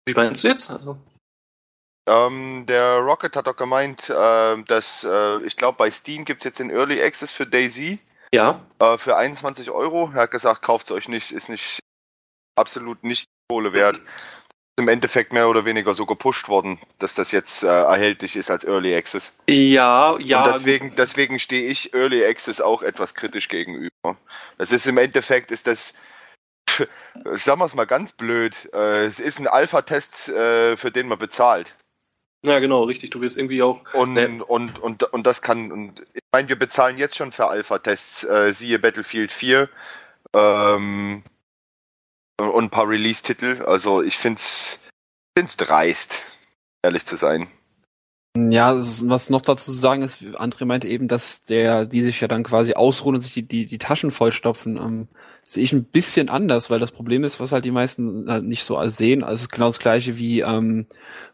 Wie meinst du jetzt? Also, Ähm, der Rocket hat doch gemeint, äh, dass äh, ich glaube, bei Steam gibt es jetzt den Early Access für Daisy ja, äh, für 21 Euro. Er hat gesagt, kauft es euch nicht, ist nicht absolut nicht Kohle wert. Ist Im Endeffekt mehr oder weniger so gepusht worden, dass das jetzt äh, erhältlich ist als Early Access. ja, ja. Und deswegen, deswegen stehe ich Early Access auch etwas kritisch gegenüber. Das ist im Endeffekt, ist das, sagen wir es mal ganz blöd, äh, es ist ein Alpha-Test, äh, für den man bezahlt. Ja, genau, richtig. Du wirst irgendwie auch. Und, Nee. und, und, und das kann, und ich meine, wir bezahlen jetzt schon für Alpha-Tests, äh, siehe Battlefield 4 ähm, und ein paar Release-Titel. Also ich find's, find's dreist, ehrlich zu sein. Ja, was noch dazu zu sagen ist, André meinte eben, dass der, die sich ja dann quasi ausruhen und sich die, die, die Taschen vollstopfen, ähm, sehe ich ein bisschen anders, weil das Problem ist, was halt die meisten halt nicht so sehen. Also es ist genau das gleiche wie ähm,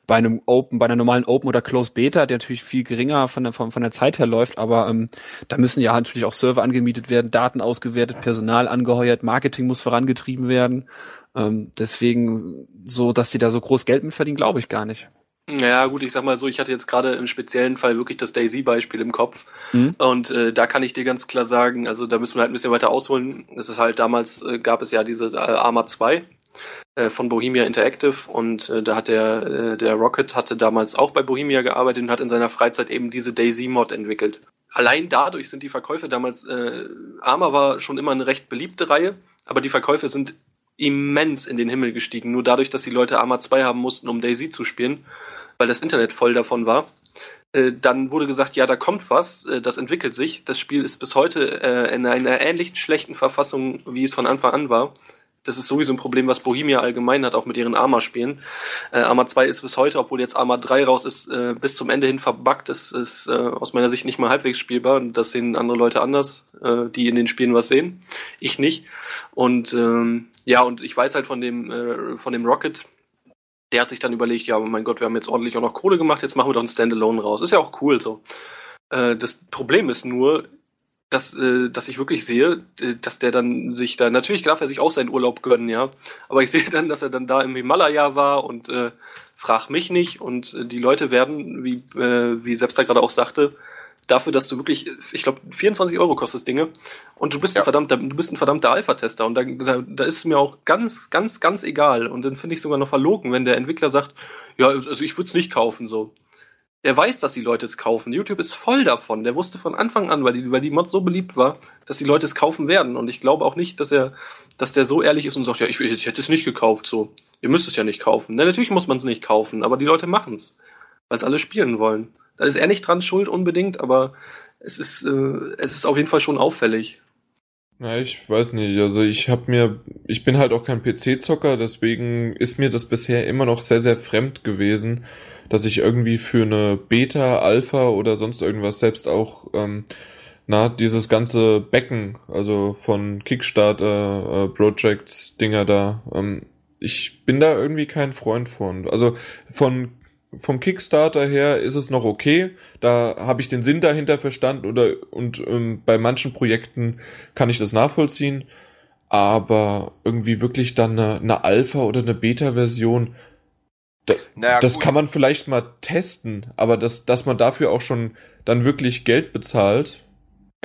bei einem Open, bei einer normalen Open oder Close Beta, der natürlich viel geringer von der, von, von der Zeit her läuft, aber ähm, da müssen ja natürlich auch Server angemietet werden, Daten ausgewertet, Personal angeheuert, Marketing muss vorangetrieben werden. Ähm, deswegen so, dass sie da so groß Geld mit verdienen, glaube ich gar nicht. Ja, gut, ich sag mal so, ich hatte jetzt gerade im speziellen Fall wirklich das Daisy-Beispiel im Kopf. Mhm. Und äh, da kann ich dir ganz klar sagen, also da müssen wir halt ein bisschen weiter ausholen. Es ist halt damals, äh, gab es ja diese äh, Arma 2 äh, von Bohemia Interactive und äh, da hat der, äh, der Rocket hatte damals auch bei Bohemia gearbeitet und hat in seiner Freizeit eben diese Daisy-Mod entwickelt. Allein dadurch sind die Verkäufe damals, äh, Arma war schon immer eine recht beliebte Reihe, aber die Verkäufe sind immens in den Himmel gestiegen, nur dadurch, dass die Leute Arma 2 haben mussten, um Daisy zu spielen, weil das Internet voll davon war. Äh, dann wurde gesagt, ja, da kommt was, äh, das entwickelt sich. Das Spiel ist bis heute äh, in einer ähnlichen schlechten Verfassung, wie es von Anfang an war. Das ist sowieso ein Problem, was Bohemia allgemein hat, auch mit ihren Arma-Spielen. Arma 2 ist bis heute, obwohl jetzt Arma 3 raus ist, bis zum Ende hin verbuggt. Das ist aus meiner Sicht nicht mal halbwegs spielbar. Und das sehen andere Leute anders, die in den Spielen was sehen. Ich nicht. Und ähm, ja, und ich weiß halt von dem, äh, von dem Rocket, der hat sich dann überlegt, ja, oh mein Gott, wir haben jetzt ordentlich auch noch Kohle gemacht, jetzt machen wir doch ein Standalone raus. Ist ja auch cool so. Äh, das Problem ist nur, dass, äh, dass ich wirklich sehe, äh, dass der dann sich da, natürlich darf er sich auch seinen Urlaub gönnen, ja, aber ich sehe dann, dass er dann da im Himalaya war und äh, frag mich nicht und äh, die Leute werden, wie, äh, wie selbst da gerade auch sagte, dafür, dass du wirklich, ich glaube, 24 Euro kostet das Dinge und du bist Ja. ein verdammter, du bist ein verdammter Alpha-Tester und da, da, da ist es mir auch ganz, ganz, ganz egal und dann finde ich sogar noch verlogen, wenn der Entwickler sagt, ja, also ich würde es nicht kaufen, so. Der weiß, dass die Leute es kaufen. YouTube ist voll davon. Der wusste von Anfang an, weil die, weil die Mod so beliebt war, dass die Leute es kaufen werden. Und ich glaube auch nicht, dass er, dass der so ehrlich ist und sagt, ja, ich, ich hätte es nicht gekauft, so. Ihr müsst es ja nicht kaufen. Na, natürlich muss man es nicht kaufen, aber die Leute machen es, weil es alle spielen wollen. Da ist er nicht dran schuld unbedingt, aber es ist, äh, es ist auf jeden Fall schon auffällig. Na, ich weiß nicht. Also ich habe mir, ich bin halt auch kein PC-Zocker, deswegen ist mir das bisher immer noch sehr, sehr fremd gewesen, dass ich irgendwie für eine Beta, Alpha oder sonst irgendwas selbst auch, ähm, na, dieses ganze Becken, also von Kickstarter, äh, Projects, Dinger da, ähm, ich bin da irgendwie kein Freund von. Also von vom Kickstarter her ist es noch okay. Da habe ich den Sinn dahinter verstanden oder und ähm, bei manchen Projekten kann ich das nachvollziehen. Aber irgendwie wirklich dann eine, eine Alpha oder eine Beta-Version, da, naja, das gut. kann man vielleicht mal testen, aber das, dass man dafür auch schon dann wirklich Geld bezahlt,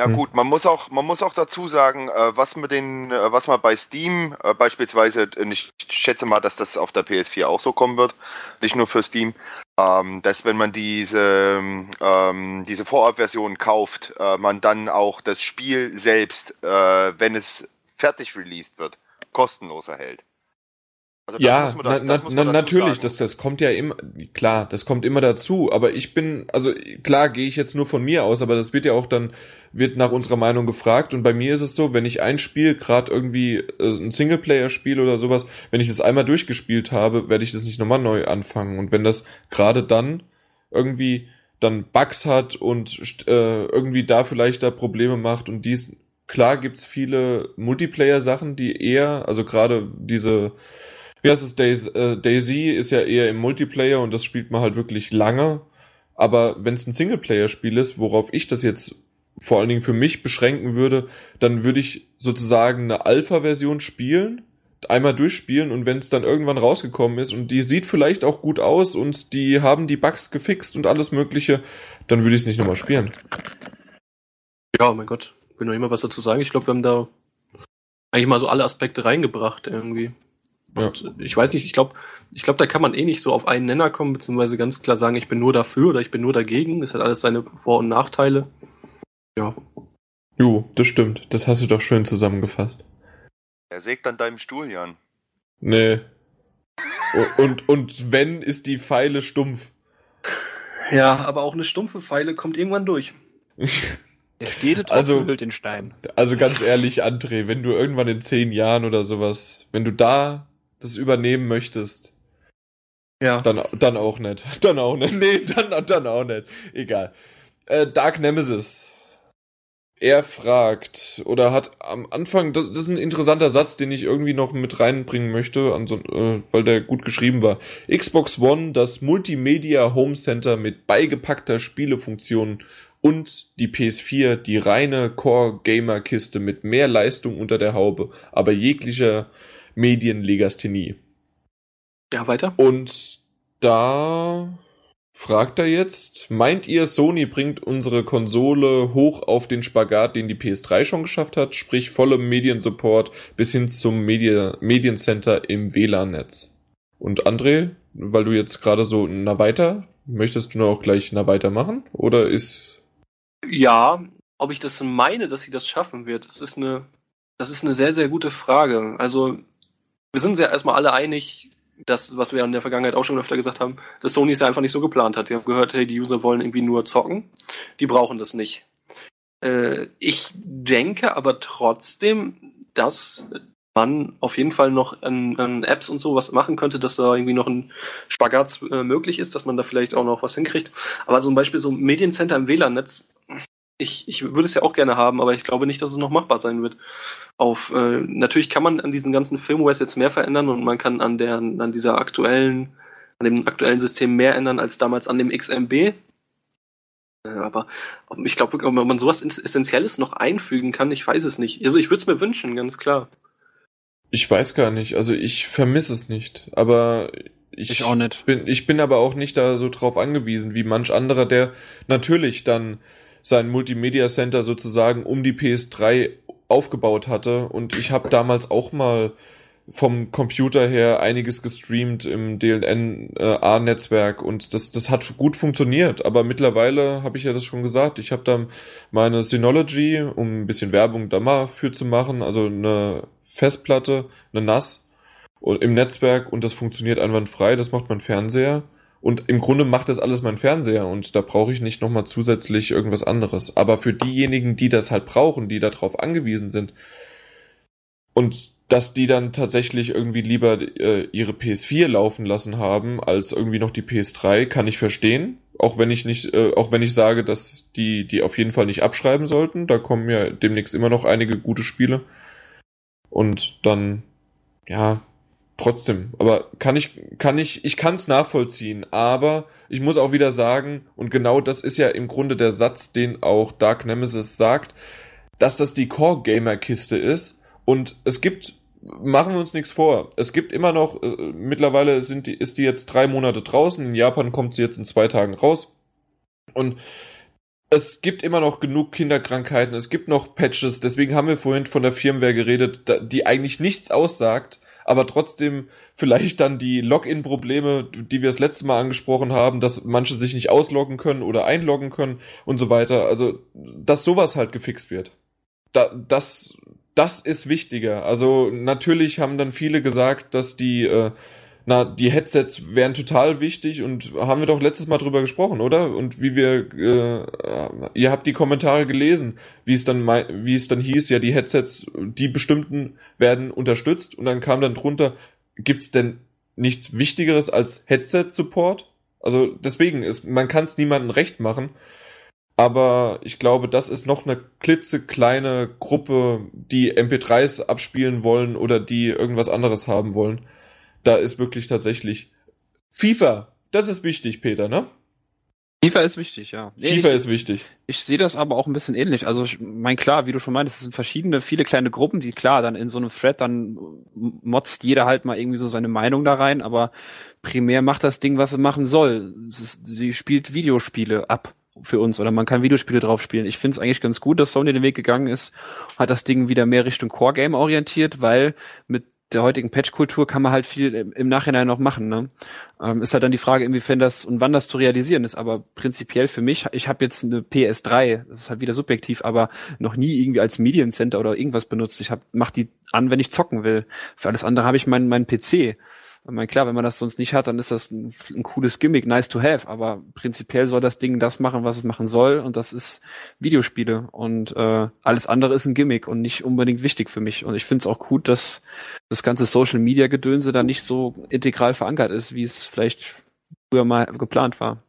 ja hm. gut, man muss auch, man muss auch dazu sagen, äh, was man den, äh, was man bei Steam äh, beispielsweise, ich schätze mal, dass das auf der PS4 auch so kommen wird, nicht nur für Steam, ähm, dass wenn man diese, ähm, diese Vorabversion kauft, man dann auch das Spiel selbst, wenn es fertig released wird, kostenlos erhält. Also ja, da, na, na, natürlich, das, das kommt ja immer, klar, das kommt immer dazu, aber ich bin, also klar gehe ich jetzt nur von mir aus, aber das wird ja auch dann, wird nach unserer Meinung gefragt und bei mir ist es so, wenn ich ein Spiel, gerade irgendwie äh, ein Singleplayer-Spiel oder sowas, wenn ich das einmal durchgespielt habe, werde ich das nicht nochmal neu anfangen und wenn das gerade dann irgendwie dann Bugs hat und äh, irgendwie da vielleicht da Probleme macht und dies, klar gibt's viele Multiplayer-Sachen, die eher, also gerade diese wie heißt es, Daisy, äh, ist ja eher im Multiplayer und das spielt man halt wirklich lange. Aber wenn es ein Singleplayer-Spiel ist, worauf ich das jetzt vor allen Dingen für mich beschränken würde, dann würde ich sozusagen eine Alpha-Version spielen, einmal durchspielen und wenn es dann irgendwann rausgekommen ist und die sieht vielleicht auch gut aus und die haben die Bugs gefixt und alles Mögliche, dann würde ich es nicht nochmal spielen. Ja, mein Gott, will noch immer was dazu sagen. Ich glaube, wir haben da eigentlich mal so alle Aspekte reingebracht irgendwie. Und ja. ich weiß nicht, ich glaube, ich glaube, da kann man eh nicht so auf einen Nenner kommen, beziehungsweise ganz klar sagen, ich bin nur dafür oder ich bin nur dagegen. Das hat alles seine Vor- und Nachteile. Ja. Jo, das stimmt. Das hast du doch schön zusammengefasst. Er sägt an deinem Stuhl, Jan. Nee. und, und wenn, ist die Pfeile stumpf. Ja, aber auch eine stumpfe Pfeile kommt irgendwann durch. Der stete Tropfen also, hüllt den Stein. Also ganz ehrlich, André, wenn du irgendwann in zehn Jahren oder sowas, wenn du da das übernehmen möchtest, ja. dann, dann auch nicht. Dann auch nicht. Nee, dann, dann auch nicht. Egal. Äh, Dark Nemesis. Er fragt oder hat am Anfang, das, das ist ein interessanter Satz, den ich irgendwie noch mit reinbringen möchte, also, äh, weil der gut geschrieben war. Xbox One, das Multimedia Home Center mit beigepackter Spielefunktion und die PS4 die reine Core-Gamer-Kiste mit mehr Leistung unter der Haube, aber jeglicher Medienlegasthenie. Ja, weiter. Und da fragt er jetzt, meint ihr, Sony bringt unsere Konsole hoch auf den Spagat, den die PS3 schon geschafft hat, sprich volle Mediensupport bis hin zum Media Mediencenter im WLAN-Netz? Und André, weil du jetzt gerade so, na weiter, möchtest du noch gleich na weiter machen? Oder ist ja, ob ich das meine, dass sie das schaffen wird, das ist eine, das ist eine sehr, sehr gute Frage. Also, wir sind uns ja erstmal alle einig, das, was wir in der Vergangenheit auch schon öfter gesagt haben, dass Sony es ja einfach nicht so geplant hat. Die haben gehört, hey, die User wollen irgendwie nur zocken. Die brauchen das nicht. Äh, ich denke aber trotzdem, dass man auf jeden Fall noch an, an, Apps und so was machen könnte, dass da irgendwie noch ein Spagat äh, möglich ist, dass man da vielleicht auch noch was hinkriegt. Aber zum Beispiel so ein Mediencenter im WLAN-Netz ich, ich würde es ja auch gerne haben, aber ich glaube nicht, dass es noch machbar sein wird. Auf, äh, natürlich kann man an diesen ganzen Firmwares jetzt mehr verändern und man kann an der, an dieser aktuellen, an dem aktuellen System mehr ändern als damals an dem XMB. Äh, aber ich glaube wirklich, ob man sowas Essentielles noch einfügen kann, ich weiß es nicht. Also ich würde es mir wünschen, ganz klar. Ich weiß gar nicht, also ich vermisse es nicht, aber ich, ich auch nicht. Bin, ich bin aber auch nicht da so drauf angewiesen wie manch anderer, der natürlich dann sein Multimedia Center sozusagen um die PS3 aufgebaut hatte. Und ich habe damals auch mal vom Computer her einiges gestreamt im DLNA-Netzwerk und das, das hat gut funktioniert. Aber mittlerweile habe ich ja das schon gesagt, ich habe da meine Synology, um ein bisschen Werbung da mal für zu machen, also eine Festplatte, eine NAS im Netzwerk und das funktioniert einwandfrei, das macht mein Fernseher. Und im Grunde macht das alles mein Fernseher und da brauche ich nicht nochmal zusätzlich irgendwas anderes. Aber für diejenigen, die das halt brauchen, die darauf angewiesen sind und dass die dann tatsächlich irgendwie lieber äh, ihre PS4 laufen lassen haben als irgendwie noch die PS3, kann ich verstehen. Auch wenn ich nicht, äh, auch wenn ich sage, dass die die auf jeden Fall nicht abschreiben sollten. Da kommen ja demnächst immer noch einige gute Spiele. Und dann, ja, trotzdem. Aber kann ich, kann ich, ich kann es nachvollziehen. Aber ich muss auch wieder sagen, und genau das ist ja im Grunde der Satz, den auch Dark Nemesis sagt, dass das die Core Gamer Kiste ist. Und es gibt machen wir uns nichts vor. Es gibt immer noch, äh, mittlerweile sind die, ist die jetzt drei Monate draußen. In Japan kommt sie jetzt in zwei Tagen raus. Und es gibt immer noch genug Kinderkrankheiten, es gibt noch Patches, deswegen haben wir vorhin von der Firmware geredet, die eigentlich nichts aussagt, aber trotzdem vielleicht dann die Login-Probleme, die wir das letzte Mal angesprochen haben, dass manche sich nicht ausloggen können oder einloggen können und so weiter. Also, dass sowas halt gefixt wird. Da, das das ist wichtiger. Also natürlich haben dann viele gesagt, dass die, äh, na, die Headsets wären total wichtig und haben wir doch letztes Mal drüber gesprochen, oder? Und wie wir, äh, ihr habt die Kommentare gelesen, wie es dann, wie es dann hieß, ja, die Headsets, die bestimmten werden unterstützt und dann kam dann drunter, gibt's denn nichts Wichtigeres als Headset-Support? Also deswegen ist, man kann es niemandem recht machen. Aber ich glaube, das ist noch eine klitzekleine Gruppe, die MP3s abspielen wollen oder die irgendwas anderes haben wollen. Da ist wirklich tatsächlich FIFA. Das ist wichtig, Peter, ne? FIFA ist wichtig, ja. Nee, FIFA ich, ist wichtig. Ich sehe das aber auch ein bisschen ähnlich. Also ich mein klar, wie du schon meintest, es sind verschiedene, viele kleine Gruppen, die klar dann in so einem Thread dann motzt jeder halt mal irgendwie so seine Meinung da rein, aber primär macht das Ding, was es machen soll. Es ist, sie spielt Videospiele ab für uns oder man kann Videospiele drauf spielen. Ich finde es eigentlich ganz gut, dass Sony den Weg gegangen ist, hat das Ding wieder mehr Richtung Core Game orientiert, weil mit der heutigen Patch-Kultur kann man halt viel im Nachhinein noch machen. Ne? Ähm, ist halt dann die Frage, inwiefern das und wann das zu realisieren ist. Aber prinzipiell für mich, ich habe jetzt eine PS3, das ist halt wieder subjektiv, aber noch nie irgendwie als Mediencenter oder irgendwas benutzt. Ich hab, mach die an, wenn ich zocken will. Für alles andere habe ich meinen mein PC. Ich meine, klar, wenn man das sonst nicht hat, dann ist das ein, ein, cooles Gimmick, nice to have, aber prinzipiell soll das Ding das machen, was es machen soll, und das ist Videospiele. Und äh, alles andere ist ein Gimmick und nicht unbedingt wichtig für mich. Und ich finde es auch gut, dass das ganze Social Media Gedönse da nicht so integral verankert ist, wie es vielleicht früher mal geplant war.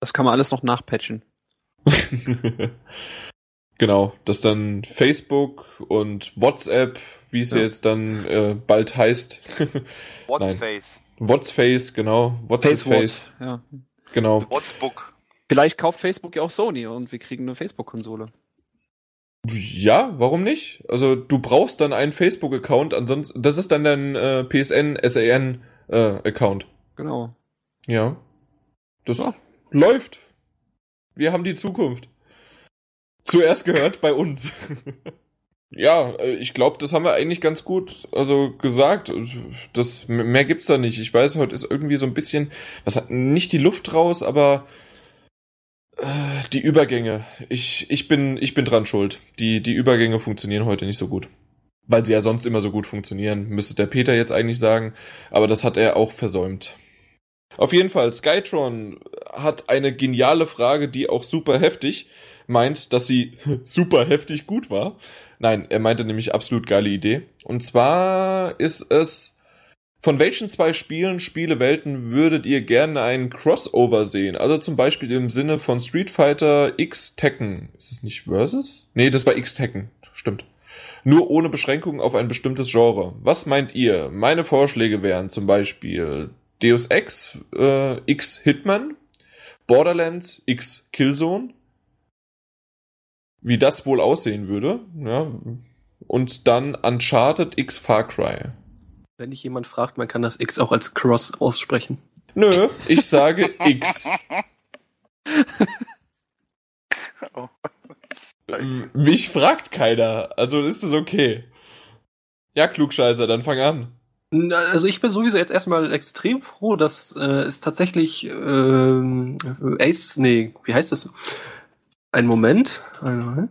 Das kann man alles noch nachpatchen. Genau, dass dann Facebook und WhatsApp, wie es ja. jetzt dann äh, bald heißt. Whatsface. Whatsface, genau. WhatsApp ja. Genau. Whatsbook. Vielleicht kauft Facebook ja auch Sony und wir kriegen eine Facebook-Konsole. Ja, warum nicht? Also du brauchst dann einen Facebook-Account, ansonsten das ist dann dein äh, PSN, SAN äh, Account. Genau. Ja. Das ja. läuft. Wir haben die Zukunft. Zuerst gehört bei uns. ja, äh, ich glaube, das haben wir eigentlich ganz gut also gesagt. Das mehr gibt's da nicht. Ich weiß, heute ist irgendwie so ein bisschen was hat nicht die Luft raus, aber äh, die Übergänge. Ich ich bin ich bin dran schuld. Die die Übergänge funktionieren heute nicht so gut. Weil sie ja sonst immer so gut funktionieren, müsste der Peter jetzt eigentlich sagen, aber das hat er auch versäumt. Auf jeden Fall, Skytron hat eine geniale Frage, die auch super heftig meint, dass sie super heftig gut war. Nein, er meinte nämlich absolut geile Idee. Und zwar ist es, von welchen zwei Spielen, Spielewelten würdet ihr gerne einen Crossover sehen? Also zum Beispiel im Sinne von Street Fighter X Tekken. Ist es nicht Versus? Nee, das war X Tekken. Stimmt. Nur ohne Beschränkung auf ein bestimmtes Genre. Was meint ihr? Meine Vorschläge wären zum Beispiel Deus Ex äh, X Hitman, Borderlands X Killzone, wie das wohl aussehen würde. Ja. Und dann Uncharted X Far Cry. Wenn dich jemand fragt, man kann das X auch als Cross aussprechen. Nö, ich sage X. oh. Mich fragt keiner, also ist es okay. Ja, Klugscheißer, dann fang an. Also ich bin sowieso jetzt erstmal extrem froh, dass äh, es tatsächlich äh, Ace, nee, wie heißt das? Ein Moment.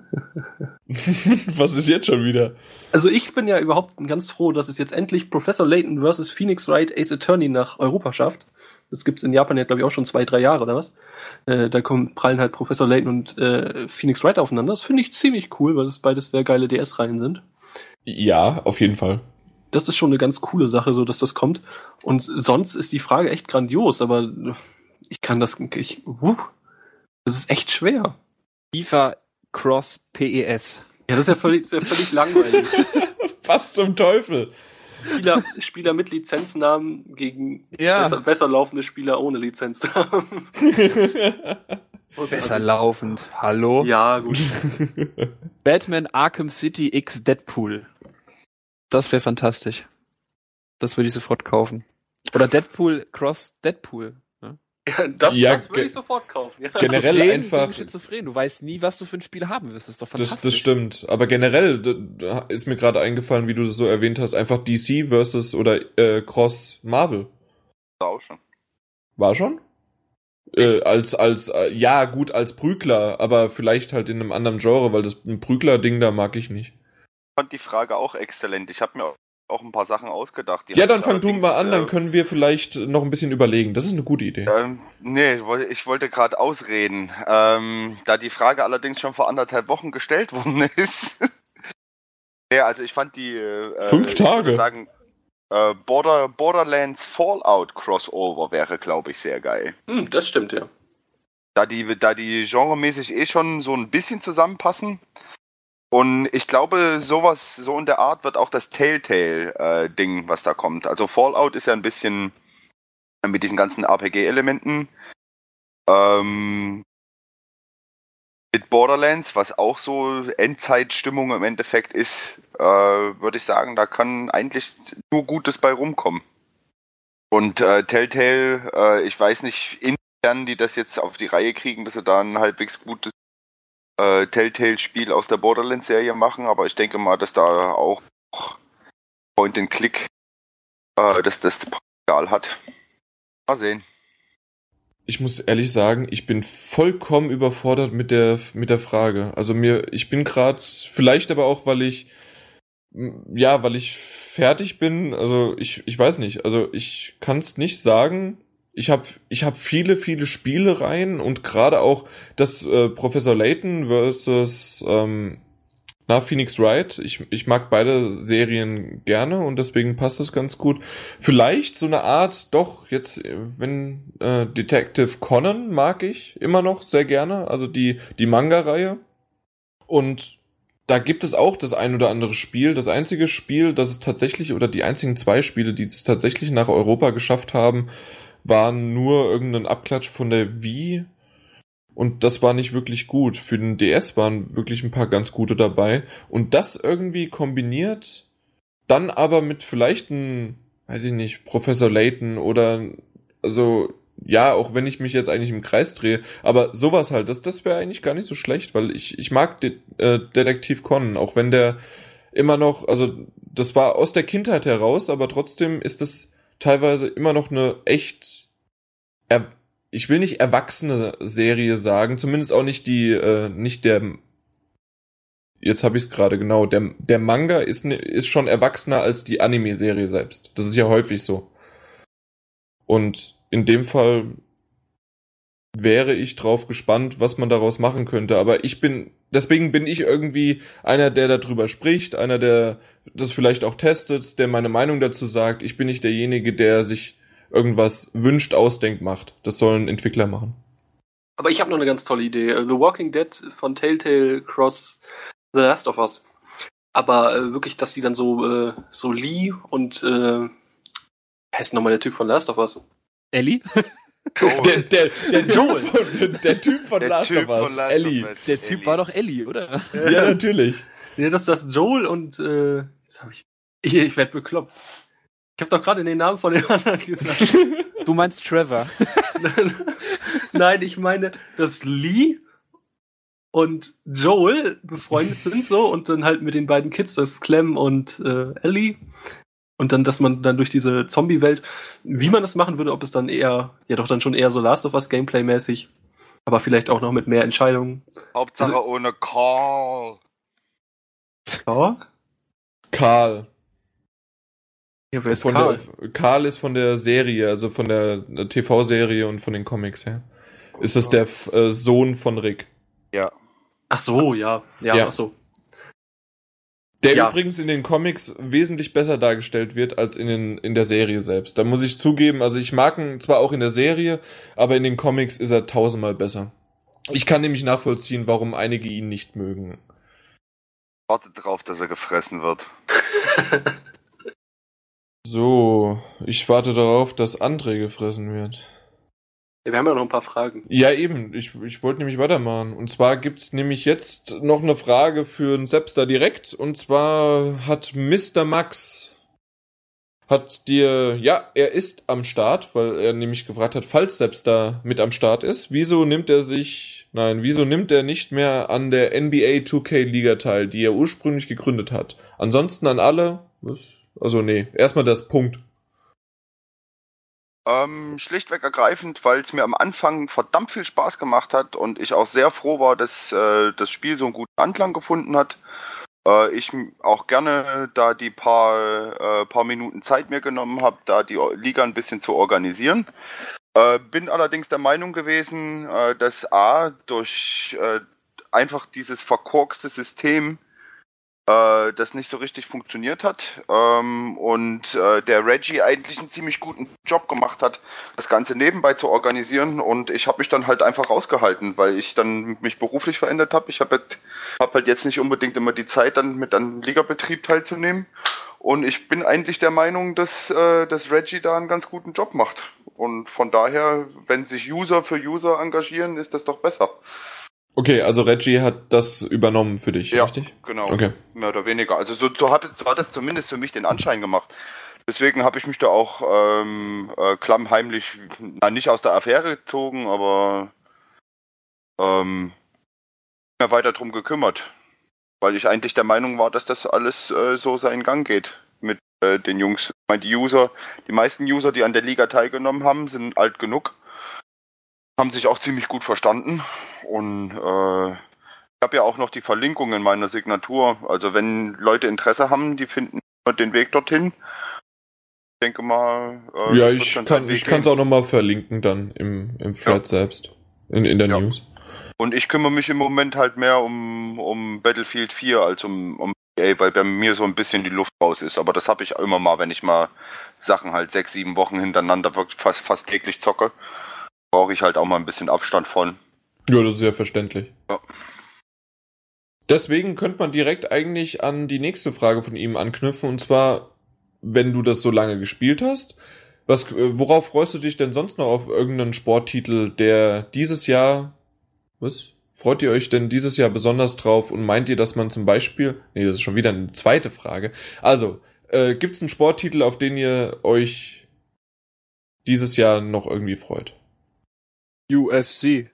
Was ist jetzt schon wieder? Also ich bin ja überhaupt ganz froh, dass es jetzt endlich Professor Layton vs. Phoenix Wright Ace Attorney nach Europa schafft. Das gibt's in Japan ja, glaube ich, auch schon zwei, drei Jahre oder was. Äh, da kommen, prallen halt Professor Layton und äh, Phoenix Wright aufeinander. Das finde ich ziemlich cool, weil das beides sehr geile DS-Reihen sind. Ja, auf jeden Fall. Das ist schon eine ganz coole Sache, so dass das kommt. Und sonst ist die Frage echt grandios, aber ich kann das, ich, uh, das ist echt schwer. FIFA Cross PES. Ja, das ist ja völlig, ist ja völlig langweilig. Was zum Teufel? Spieler, Spieler mit Lizenznamen gegen Ja. besser, besser laufende Spieler ohne Lizenznamen. Besser laufend. Hallo? Ja, gut. Batman Arkham City X Deadpool. Das wäre fantastisch. Das würde ich sofort kaufen. Oder Deadpool Cross Deadpool. Ja, das, Ja, das würde ich sofort kaufen. Ja. Generell Schizophren einfach- gegen Schizophren. Du weißt nie, was du für ein Spiel haben wirst. Das ist doch Das, fantastisch. das stimmt. Aber generell d- d- ist mir gerade eingefallen, wie du das so erwähnt hast, einfach DC versus oder äh, Cross Marvel. Auch schon. War schon? Äh, als, als, äh, ja, gut, als Prügler, aber vielleicht halt in einem anderen Genre, weil das ein Prügler-Ding da mag ich nicht. Ich fand die Frage auch exzellent. Ich habe mir auch ein paar Sachen ausgedacht. die Ja, hab dann fang du mal an, dann äh, können wir vielleicht noch ein bisschen überlegen. Das ist eine gute Idee. Ähm, nee, ich wollte- gerade ausreden. Ähm, da die Frage allerdings schon vor anderthalb Wochen gestellt worden ist. ja, also ich fand die äh, Fünf ich würde Tage. sagen, äh, Border, Borderlands Fallout Crossover wäre, glaube ich, sehr geil. Hm, das stimmt, ja. Da die, da die genremäßig eh schon so ein bisschen zusammenpassen. Und ich glaube, sowas, so in der Art wird auch das Telltale-Ding, was da kommt. Also Fallout ist ja ein bisschen mit diesen ganzen RPG-Elementen. Ähm, mit Borderlands, was auch so Endzeitstimmung im Endeffekt ist, äh, würde ich sagen, da kann eigentlich nur Gutes bei rumkommen. Und äh, Telltale, äh, ich weiß nicht, inwiefern die das jetzt auf die Reihe kriegen, dass sie da ein halbwegs gutes äh, Telltale-Spiel aus der Borderlands-Serie machen, aber ich denke mal, dass da auch Point-and-Click, äh, dass das Potenzial hat. Mal sehen. Ich muss ehrlich sagen, ich bin vollkommen überfordert mit der mit der Frage. Also mir, ich bin gerade, vielleicht aber auch, weil ich ja, weil ich fertig bin. Also ich, ich weiß nicht. Also ich kann es nicht sagen. Ich habe ich hab viele viele Spiele rein und gerade auch das äh, Professor Layton versus ähm, na, Phoenix Wright. Ich, ich mag beide Serien gerne und deswegen passt das ganz gut. Vielleicht so eine Art, doch, jetzt, äh, wenn äh, Detective Conan mag ich immer noch sehr gerne, also die, die Manga-Reihe. Und da gibt es auch das ein oder andere Spiel. Das einzige Spiel, das es tatsächlich, oder die einzigen zwei Spiele, die es tatsächlich nach Europa geschafft haben, waren nur irgendein Abklatsch von der Wii. Und das war nicht wirklich gut. Für den DS waren wirklich ein paar ganz gute dabei. Und das irgendwie kombiniert, dann aber mit vielleicht ein, weiß ich nicht, Professor Layton oder, also, ja, auch wenn ich mich jetzt eigentlich im Kreis drehe, aber sowas halt, das, das wäre eigentlich gar nicht so schlecht, weil ich, ich mag De äh, Detektiv Conan, auch wenn der immer noch, also, das war aus der Kindheit heraus, aber trotzdem ist das teilweise immer noch eine echt, ich will nicht erwachsene Serie sagen, zumindest auch nicht die, äh, nicht der. Jetzt habe ich es gerade genau. Der, der Manga ist, ist schon erwachsener als die Anime-Serie selbst. Das ist ja häufig so. Und in dem Fall wäre ich drauf gespannt, was man daraus machen könnte. Aber ich bin, deswegen bin ich irgendwie einer, der darüber spricht, einer, der das vielleicht auch testet, der meine Meinung dazu sagt. Ich bin nicht derjenige, der sich irgendwas wünscht, ausdenkt, macht. Das sollen Entwickler machen. Aber ich habe noch eine ganz tolle Idee. Äh, The Walking Dead von Telltale Cross The Last of Us. Aber äh, wirklich, dass die dann so, äh, so Lee und äh, wer ist nochmal der Typ von Last of Us? Ellie? Der, der, der Joel. Typ von, der Typ von Der Last Typ of Us, Ellie. Der Typ Ellie. war doch Ellie, oder? Ja, natürlich. Nee, das ist das Joel und äh, jetzt habe ich. Ich, ich werde bekloppt. Ich habe doch gerade den Namen von den anderen gesagt. Du meinst Trevor. Nein, ich meine, dass Lee und Joel befreundet sind so und dann halt mit den beiden Kids, das ist Clem und äh, Ellie. Und dann, dass man dann durch diese Zombie-Welt, wie man das machen würde, ob es dann eher, ja doch dann schon eher so Last of Us Gameplay-mäßig, aber vielleicht auch noch mit mehr Entscheidungen. Hauptsache Also- ohne Call. Ja, Karl. Ja, wer ist von Karl? Der, Karl ist von der Serie, also von der TV-Serie und von den Comics her. Ist das der äh, Sohn von Rick? Ja. Ach so, ja. Ja, Ja. ach so. Der Ja. übrigens in den Comics wesentlich besser dargestellt wird als in, den, in der Serie selbst. Da muss ich zugeben, also ich mag ihn zwar auch in der Serie, aber in den Comics ist er tausendmal besser. Ich kann nämlich nachvollziehen, warum einige ihn nicht mögen. Wartet drauf, dass er gefressen wird. So, ich warte darauf, dass André gefressen wird. Wir haben ja noch ein paar Fragen. Ja, eben. Ich, ich wollte nämlich weitermachen. Und zwar gibt's nämlich jetzt noch eine Frage für den Sepster direkt. Und zwar hat Mr. Max hat dir, ja, er ist am Start, weil er nämlich gefragt hat, falls Sepster mit am Start ist, wieso nimmt er sich, nein, wieso nimmt er nicht mehr an der NBA 2K Liga teil, die er ursprünglich gegründet hat? Ansonsten an alle, was? Also nee, erstmal das Punkt. Ähm, schlichtweg ergreifend, weil es mir am Anfang verdammt viel Spaß gemacht hat und ich auch sehr froh war, dass äh, das Spiel so einen guten Anklang gefunden hat. Äh, ich auch gerne da die paar, äh, paar Minuten Zeit mir genommen habe, da die Liga ein bisschen zu organisieren. Äh, bin allerdings der Meinung gewesen, äh, dass A durch äh, einfach dieses verkorkste System äh, das nicht so richtig funktioniert hat ähm, und äh, der Reggie eigentlich einen ziemlich guten Job gemacht hat, das Ganze nebenbei zu organisieren und ich habe mich dann halt einfach rausgehalten, weil ich dann mich beruflich verändert habe. Ich habe halt, hab halt jetzt nicht unbedingt immer die Zeit, dann mit einem Ligabetrieb teilzunehmen und ich bin eigentlich der Meinung, dass, äh, dass Reggie da einen ganz guten Job macht und von daher, wenn sich User für User engagieren, ist das doch besser. Okay, also Reggie hat das übernommen für dich, Ja, richtig? genau. Okay. Mehr oder weniger. Also so, so, hat, es- so hat es zumindest für mich den Anschein gemacht. Deswegen habe ich mich da auch ähm, äh, klammheimlich, na, nicht aus der Affäre gezogen, aber ähm, mehr weiter drum gekümmert. Weil ich eigentlich der Meinung war, dass das alles äh, so seinen Gang geht mit äh, den Jungs. Ich meine, die User, die meisten User, die an der Liga teilgenommen haben, sind alt genug, haben sich auch ziemlich gut verstanden und äh, ich habe ja auch noch die Verlinkung in meiner Signatur. Also wenn Leute Interesse haben, die finden den Weg dorthin. Ich denke mal. äh, ja, ich kann es auch nochmal verlinken dann im, im Thread selbst. In, in der Ja. News. Und ich kümmere mich im Moment halt mehr um, um Battlefield 4 als um, um EA, weil bei mir so ein bisschen die Luft raus ist. Aber das habe ich immer mal, wenn ich mal Sachen halt sechs, sieben Wochen hintereinander wirklich fast, fast täglich zocke. Brauche ich halt auch mal ein bisschen Abstand von. Ja, das ist ja verständlich. Ja. Deswegen könnte man direkt eigentlich an die nächste Frage von ihm anknüpfen. Und zwar, wenn du das so lange gespielt hast, was, äh, worauf freust du dich denn sonst noch auf irgendeinen Sporttitel, der dieses Jahr, was? Freut ihr euch denn dieses Jahr besonders drauf und meint ihr, dass man zum Beispiel, nee, das ist schon wieder eine zweite Frage. Also, äh, gibt es einen Sporttitel, auf den ihr euch dieses Jahr noch irgendwie freut? UFC.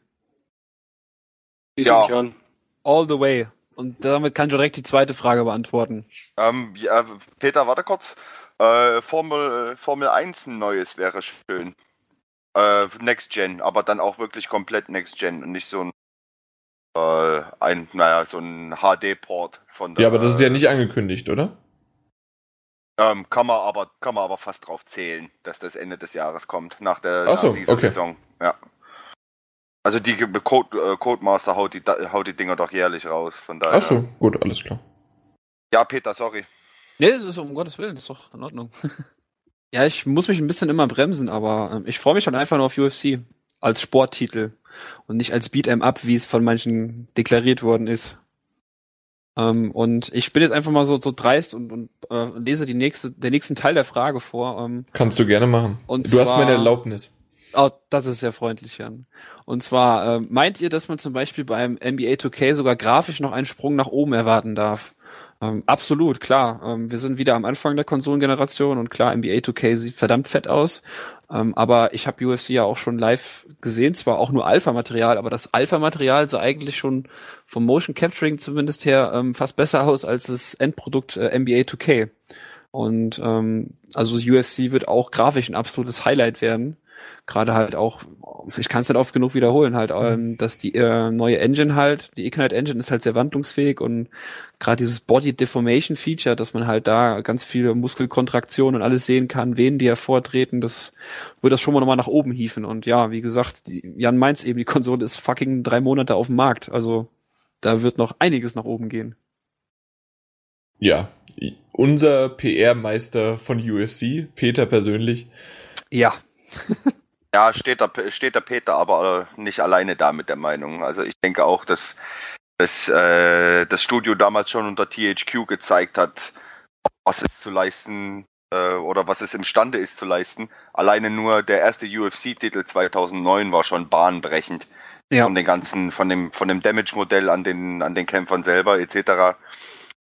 Ja. an. All the way. Und damit kann ich direkt die zweite Frage beantworten. Ähm, ja, Peter, warte kurz. Äh, Formel, Formel 1 ein neues wäre schön. Äh, Next Gen, aber dann auch wirklich komplett Next Gen und nicht so ein, äh, ein naja, so ein HD-Port von der. Ja, aber das ist ja nicht angekündigt, oder? Ähm, kann man aber, kann man aber fast drauf zählen, dass das Ende des Jahres kommt, nach der Ach so, nach dieser okay. Saison. Ja. Also die Code, äh, Codemaster haut die, haut die Dinger doch jährlich raus, von daher. Ach so, gut, alles klar. Ja, Peter, sorry. Nee, das ist um Gottes Willen, das ist doch in Ordnung. ja, ich muss mich ein bisschen immer bremsen, aber ähm, ich freue mich dann einfach nur auf UFC als Sporttitel und nicht als Beat'em Up, wie es von manchen deklariert worden ist. Ähm, und ich bin jetzt einfach mal so, so dreist und, und äh, lese die nächste, den nächsten Teil der Frage vor. Ähm, Kannst du gerne machen. Und du hast zwar- meine Erlaubnis. Oh, das ist sehr freundlich, Jan. Und zwar, äh, meint ihr, dass man zum Beispiel beim NBA 2K sogar grafisch noch einen Sprung nach oben erwarten darf? Ähm, absolut, klar. Ähm, wir sind wieder am Anfang der Konsolengeneration und klar, NBA 2K sieht verdammt fett aus. Ähm, aber ich habe UFC ja auch schon live gesehen, zwar auch nur Alpha-Material, aber das Alpha-Material sah eigentlich schon vom Motion Capturing zumindest her ähm, fast besser aus als das Endprodukt äh, NBA 2K. Und ähm, also UFC wird auch grafisch ein absolutes Highlight werden. Gerade halt auch, ich kann es nicht oft genug wiederholen, halt, ähm, dass die äh, neue Engine halt, die Ignite Engine ist halt sehr wandlungsfähig und gerade dieses Body Deformation Feature, dass man halt da ganz viele Muskelkontraktionen und alles sehen kann, wen die hervortreten, das würde das schon mal nochmal nach oben hieven. Und ja, wie gesagt, die, Jan meint's eben, die Konsole ist fucking drei Monate auf dem Markt. Also da wird noch einiges nach oben gehen. Ja, unser PR-Meister von UFC, Peter persönlich. Ja. ja, steht der, steht der Peter aber nicht alleine da mit der Meinung. Also ich denke auch, dass, dass äh, das Studio damals schon unter THQ gezeigt hat, was es zu leisten äh, oder was es imstande ist zu leisten. Alleine nur der erste UFC-Titel 2009 war schon bahnbrechend. Ja. Von den ganzen, von dem, von dem Damage-Modell an den, an den Kämpfern selber etc.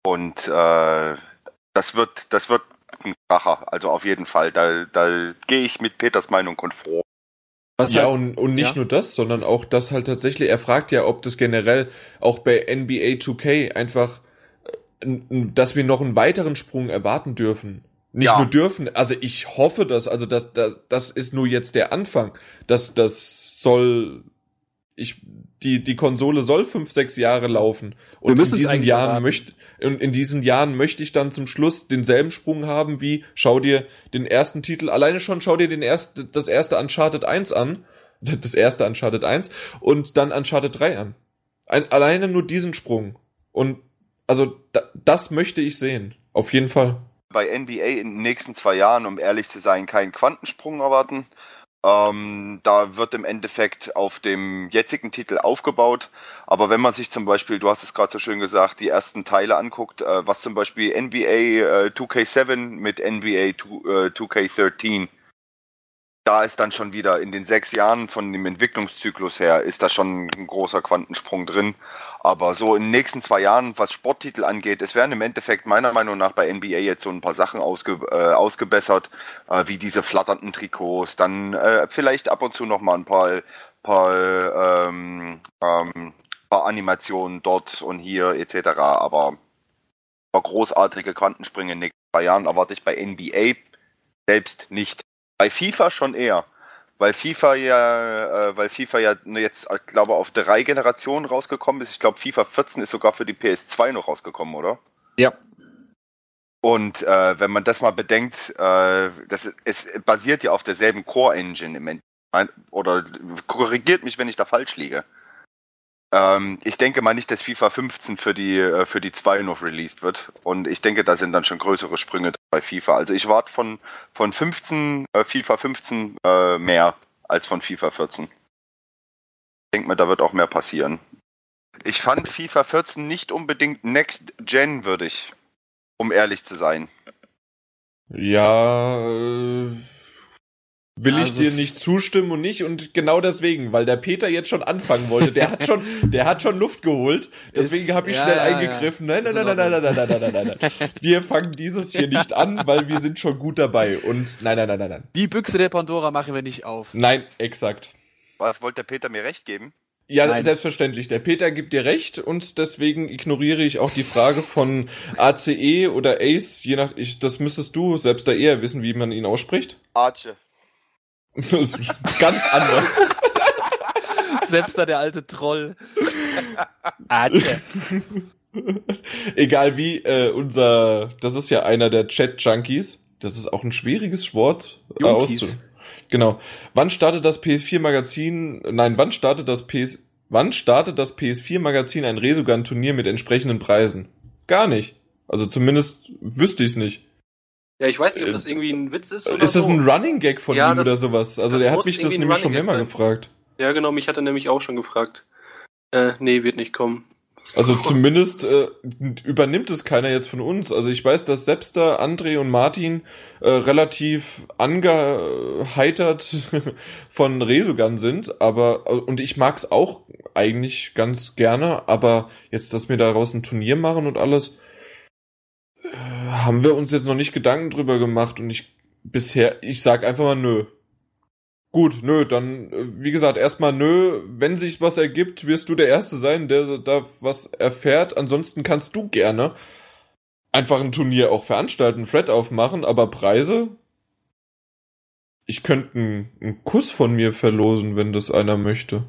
Und äh, das wird, das wird ein Kracher, also auf jeden Fall. Da, da gehe ich mit Peters Meinung konform. Was ja, halt, und, und nicht ja. nur das, sondern auch das halt tatsächlich, er fragt ja, ob das generell auch bei NBA 2K einfach, äh, dass wir noch einen weiteren Sprung erwarten dürfen. Nicht ja. nur dürfen, also ich hoffe das, also das, das, das ist nur jetzt der Anfang. Das, das soll ich, die, die Konsole soll fünf, sechs Jahre laufen. Und in diesen Jahren möchte, in, in diesen Jahren möchte ich dann zum Schluss denselben Sprung haben wie, schau dir den ersten Titel, alleine schon schau dir den ersten, das erste Uncharted 1 an, das erste Uncharted 1 und dann Uncharted 3 an. Ein, alleine nur diesen Sprung. Und, also, da, das möchte ich sehen. Auf jeden Fall. Bei NBA in den nächsten zwei Jahren, um ehrlich zu sein, keinen Quantensprung erwarten. Ähm, da wird im Endeffekt auf dem jetzigen Titel aufgebaut. Aber wenn man sich zum Beispiel, du hast es gerade so schön gesagt, die ersten Teile anguckt, äh, was zum Beispiel NBA äh, 2K7 mit NBA 2, äh, 2K13 da ist dann schon wieder in den sechs Jahren von dem Entwicklungszyklus her, ist da schon ein großer Quantensprung drin. Aber so in den nächsten zwei Jahren, was Sporttitel angeht, es werden im Endeffekt meiner Meinung nach bei NBA jetzt so ein paar Sachen ausge, äh, ausgebessert, äh, wie diese flatternden Trikots, dann äh, vielleicht ab und zu noch mal ein paar, paar, ähm, ähm, paar Animationen dort und hier etc. Aber großartige Quantensprünge in den nächsten zwei Jahren erwarte ich bei NBA selbst nicht. Bei FIFA schon eher. Weil FIFA ja, äh, weil FIFA ja jetzt, ich glaube, auf drei Generationen rausgekommen ist. Ich glaube, FIFA 14 ist sogar für die PS2 noch rausgekommen, oder? Ja. Und äh, wenn man das mal bedenkt, äh, das, es basiert ja auf derselben Core-Engine im Endeffekt. Oder korrigiert mich, wenn ich da falsch liege. Ähm, ich denke mal nicht, dass FIFA 15 für die, äh, für die 2 noch released wird. Und ich denke, da sind dann schon größere Sprünge bei FIFA. Also ich warte von, von 15, äh, FIFA 15 äh, mehr als von FIFA 14. Ich denke mal, da wird auch mehr passieren. Ich fand FIFA 14 nicht unbedingt Next Gen würdig, um ehrlich zu sein. Ja, äh will ich dir nicht zustimmen und nicht und genau deswegen, weil der Peter jetzt schon anfangen wollte, der hat schon, der hat schon Luft geholt, deswegen habe ich ja, schnell ja, eingegriffen. Nein, nein, nein, nein, nein, nein, nein, nein, nein, nein, nein. Wir fangen dieses hier nicht an, weil wir sind schon gut dabei und nein, nein, nein, nein, nein. Die Büchse der Pandora machen wir nicht auf. Nein, exakt. Was wollte der Peter mir recht geben? Ja, Nein. selbstverständlich. Der Peter gibt dir recht und deswegen ignoriere ich auch die Frage von ACE oder Ace, je nach, ich, das müsstest du selbst da eher wissen, wie man ihn ausspricht. Arche. Das ist ganz anders. Selbst da der alte Troll. Egal wie, äh, unser, das ist ja einer der Chat-Junkies. Das ist auch ein schwieriges Wort äh, auszu. Genau. Wann startet das PS4-Magazin, nein, wann startet das PS, wann startet das PS4-Magazin ein Resogun-Turnier mit entsprechenden Preisen? Gar nicht. Also zumindest wüsste ich es nicht. Ja, ich weiß nicht, ob das irgendwie ein Witz ist oder Ist das so. ein Running Gag von ja, ihm das, oder sowas? Also der hat mich das nämlich schon mehrmal gefragt. Ja, genau, mich hat er nämlich auch schon gefragt. Äh, nee, wird nicht kommen. Also zumindest äh, übernimmt es keiner jetzt von uns. Also ich weiß, dass Sepster, André und Martin äh, relativ angeheitert von Resogun sind, aber und ich mag's auch eigentlich ganz gerne, aber jetzt, dass wir daraus ein Turnier machen und alles, haben wir uns jetzt noch nicht Gedanken drüber gemacht und ich bisher, ich sag einfach mal nö. Gut, nö, dann, äh, wie gesagt, erstmal nö. Wenn sich was ergibt, wirst du der Erste sein, der da was erfährt. Ansonsten kannst du gerne einfach ein Turnier auch veranstalten, Thread aufmachen, aber Preise Ich könnte einen Kuss von mir verlosen, wenn das einer möchte.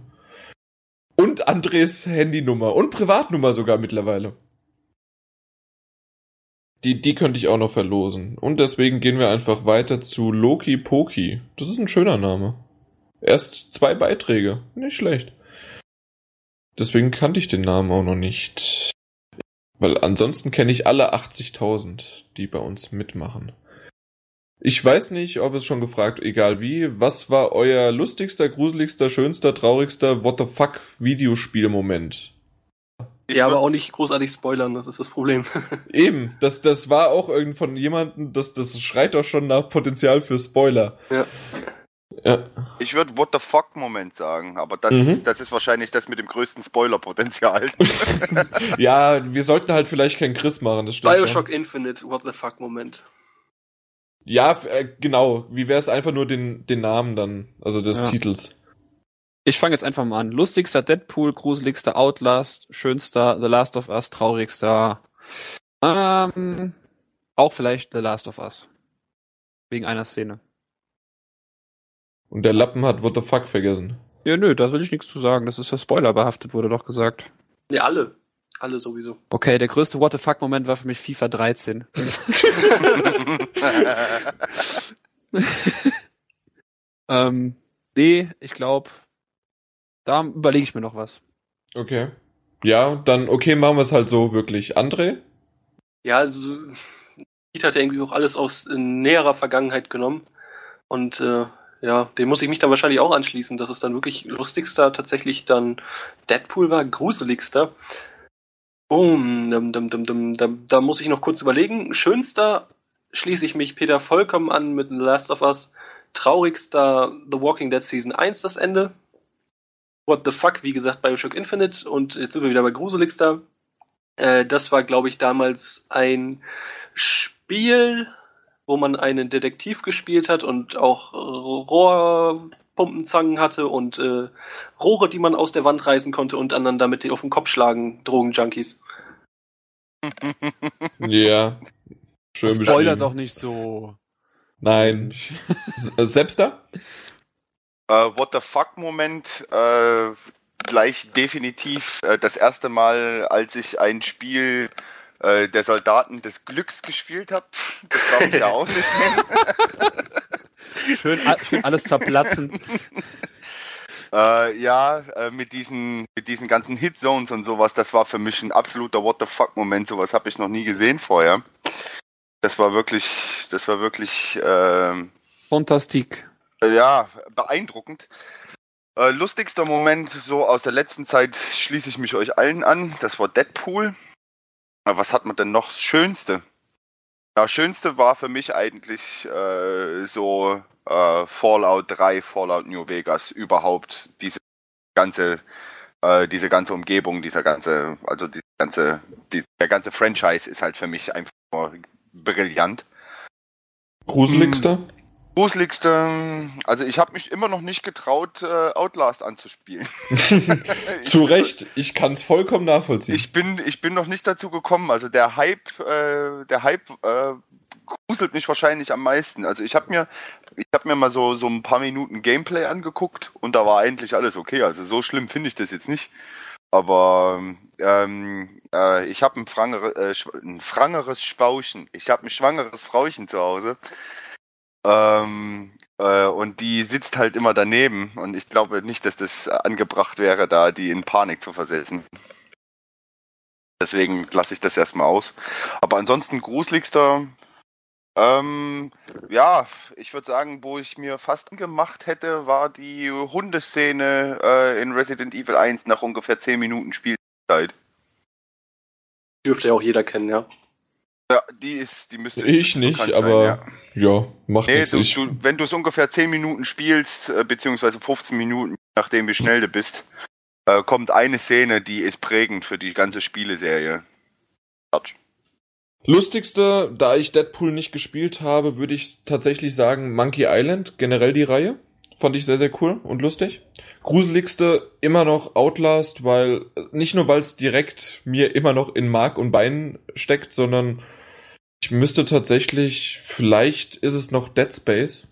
Und Andres Handynummer und Privatnummer sogar mittlerweile. Die, die könnte ich auch noch verlosen. Und deswegen gehen wir einfach weiter zu Loki Poki. Das ist ein schöner Name. Erst zwei Beiträge. Nicht schlecht. Deswegen kannte ich den Namen auch noch nicht. Weil ansonsten kenne ich alle 80.000, die bei uns mitmachen. Ich weiß nicht, ob es schon gefragt, egal wie, was war euer lustigster, gruseligster, schönster, traurigster What the fuck Videospielmoment? Ja, aber auch nicht großartig spoilern, das ist das Problem. Eben, das, das war auch irgend von jemandem, das, das schreit doch schon nach Potenzial für Spoiler. Ja. Ja. Ich würde What the fuck Moment sagen, aber das, Mhm. das ist wahrscheinlich das mit dem größten Spoiler-Potenzial. ja, wir sollten halt vielleicht keinen Chris machen, das stimmt. Bioshock Infinite, what the fuck Moment. Ja, äh, genau. Wie wäre es einfach nur den, den Namen dann, also des Ja. Titels? Ich fange jetzt einfach mal an. Lustigster Deadpool, gruseligster Outlast, schönster The Last of Us, traurigster. Ähm, auch vielleicht The Last of Us. Wegen einer Szene. Und der Lappen hat What the fuck vergessen. Ja, nö, da will ich nichts zu sagen. Das ist ja Spoiler behaftet, wurde doch gesagt. Ja, alle. Alle sowieso. Okay, der größte What the fuck Moment war für mich FIFA 13. ähm, nee, ich glaube, da überlege ich mir noch was. Okay. Ja, dann, okay, machen wir es halt so wirklich. André? Ja, also, Pete hat ja irgendwie auch alles aus äh, näherer Vergangenheit genommen. Und äh, ja, dem muss ich mich dann wahrscheinlich auch anschließen, dass es dann wirklich lustigster tatsächlich dann Deadpool war, gruseligster. Oh, dum, dum, dum, dum, da, da muss ich noch kurz überlegen. Schönster schließe ich mich Peter vollkommen an mit The Last of Us. Traurigster The Walking Dead Season 1 das Ende. What the fuck, wie gesagt, Bioshock Infinite. Und jetzt sind wir wieder bei gruseligster. Äh, das war, glaube ich, damals ein Spiel, wo man einen Detektiv gespielt hat und auch Rohrpumpenzangen hatte und äh, Rohre, die man aus der Wand reißen konnte und anderen damit die auf den Kopf schlagen, Drogenjunkies. Ja. Schön Spoiler doch nicht so. Nein. Äh, Selbster? Äh, What the fuck Moment, äh, gleich definitiv äh, das erste Mal, als ich ein Spiel äh, der Soldaten des Glücks gespielt habe. Das darf ich ja auch nicht nennen. Schön, schön alles zerplatzen. Äh, ja, äh, mit diesen, mit diesen ganzen Hitzones und sowas, das war für mich ein absoluter What the fuck Moment. Sowas habe ich noch nie gesehen vorher. Das war wirklich, das war wirklich, ähm, Fantastik. Ja, beeindruckend. Äh, lustigster Moment so aus der letzten Zeit schließe ich mich euch allen an. Das war Deadpool. Aber was hat man denn noch? Das Schönste. Ja, Schönste war für mich eigentlich äh, so äh, Fallout 3, Fallout New Vegas überhaupt. Diese ganze, äh, diese ganze Umgebung, dieser ganze, also die ganze, die, der ganze Franchise ist halt für mich einfach nur brillant. Gruseligster? Gruseligste, also ich habe mich immer noch nicht getraut, äh, Outlast anzuspielen. Zu Recht, ich kann es vollkommen nachvollziehen. Ich bin, ich bin noch nicht dazu gekommen. Also der Hype, äh, der Hype äh, gruselt mich wahrscheinlich am meisten. Also ich habe mir, ich habe mir mal so so ein paar Minuten Gameplay angeguckt und da war eigentlich alles okay. Also so schlimm finde ich das jetzt nicht. Aber ähm, äh, ich habe ein, frangere, äh, ein frangeres Spauchen. Ich habe ein schwangeres Frauchen zu Hause. Ähm, äh, und die sitzt halt immer daneben. Und ich glaube nicht, dass das angebracht wäre, da die in Panik zu versetzen. Deswegen lasse ich das erstmal aus. Aber ansonsten gruseligster, ähm, ja, ich würde sagen, wo ich mir fast gemacht hätte, war die Hundeszene äh, in Resident Evil 1 nach ungefähr 10 Minuten Spielzeit. Dürfte ja auch jeder kennen, ja. Ja, die ist, die müsste Ich nicht, aber ja. ja, macht Nee, du, Ich, du, wenn du es ungefähr 10 Minuten spielst, äh, beziehungsweise 15 Minuten, nachdem wie schnell du bist, äh, kommt eine Szene, die ist prägend für die ganze Spieleserie. Quatsch. Lustigste, da ich Deadpool nicht gespielt habe, würde ich tatsächlich sagen Monkey Island, generell die Reihe. Fand ich sehr, sehr cool und lustig. Gruseligste immer noch Outlast, weil, nicht nur weil es direkt mir immer noch in Mark und Beinen steckt, sondern ich müsste tatsächlich, vielleicht ist es noch Dead Space.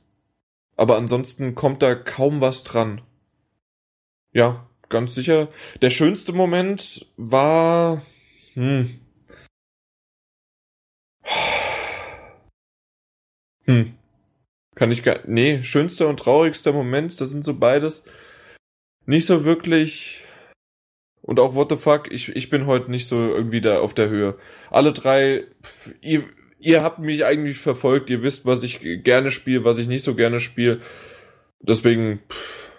Aber ansonsten kommt da kaum was dran. Ja, ganz sicher. Der schönste Moment war. Hm. Hm. Kann ich gar. Nee, schönster und traurigster Moment, das sind so beides nicht so wirklich. Und auch what the fuck, ich, ich bin heute nicht so irgendwie da auf der Höhe. Alle drei, pf, ihr, ihr habt mich eigentlich verfolgt, ihr wisst, was ich gerne spiele, was ich nicht so gerne spiele. Deswegen, pff,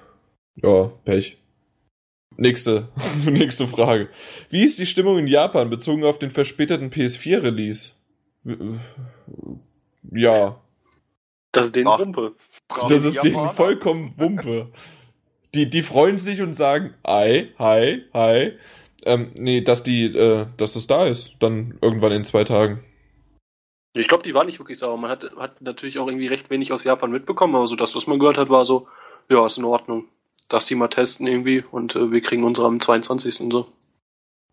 ja, Pech. Nächste, nächste Frage. Wie ist die Stimmung in Japan bezogen auf den verspäteten PS4-Release? Ja. Das ist denen Ach. Wumpe. Das ist denen vollkommen Wumpe. Die, die freuen sich und sagen, hi, hi, hi. Ähm, nee, dass die, äh, dass es da ist. Dann irgendwann in zwei Tagen. Ich glaube, die war nicht wirklich sauer. Man hat, hat natürlich auch irgendwie recht wenig aus Japan mitbekommen, aber so das, was man gehört hat, war so, ja, ist in Ordnung. Dass die mal testen irgendwie und äh, wir kriegen unsere am 22. und so.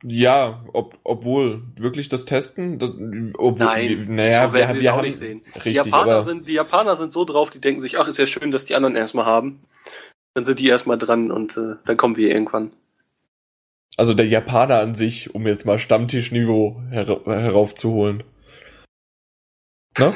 Ja, ob, obwohl, wirklich das Testen? Das, obwohl, Nein, naja, so wir, wir auch haben, nicht sehen. Die Richtig, Japaner, aber sind, die Japaner sind so drauf, die denken sich, ach, ist ja schön, dass die anderen erstmal haben. Dann sind die erstmal dran und äh, dann kommen wir irgendwann. also der Japaner an sich, um jetzt mal Stammtischniveau her heraufzuholen. Ne?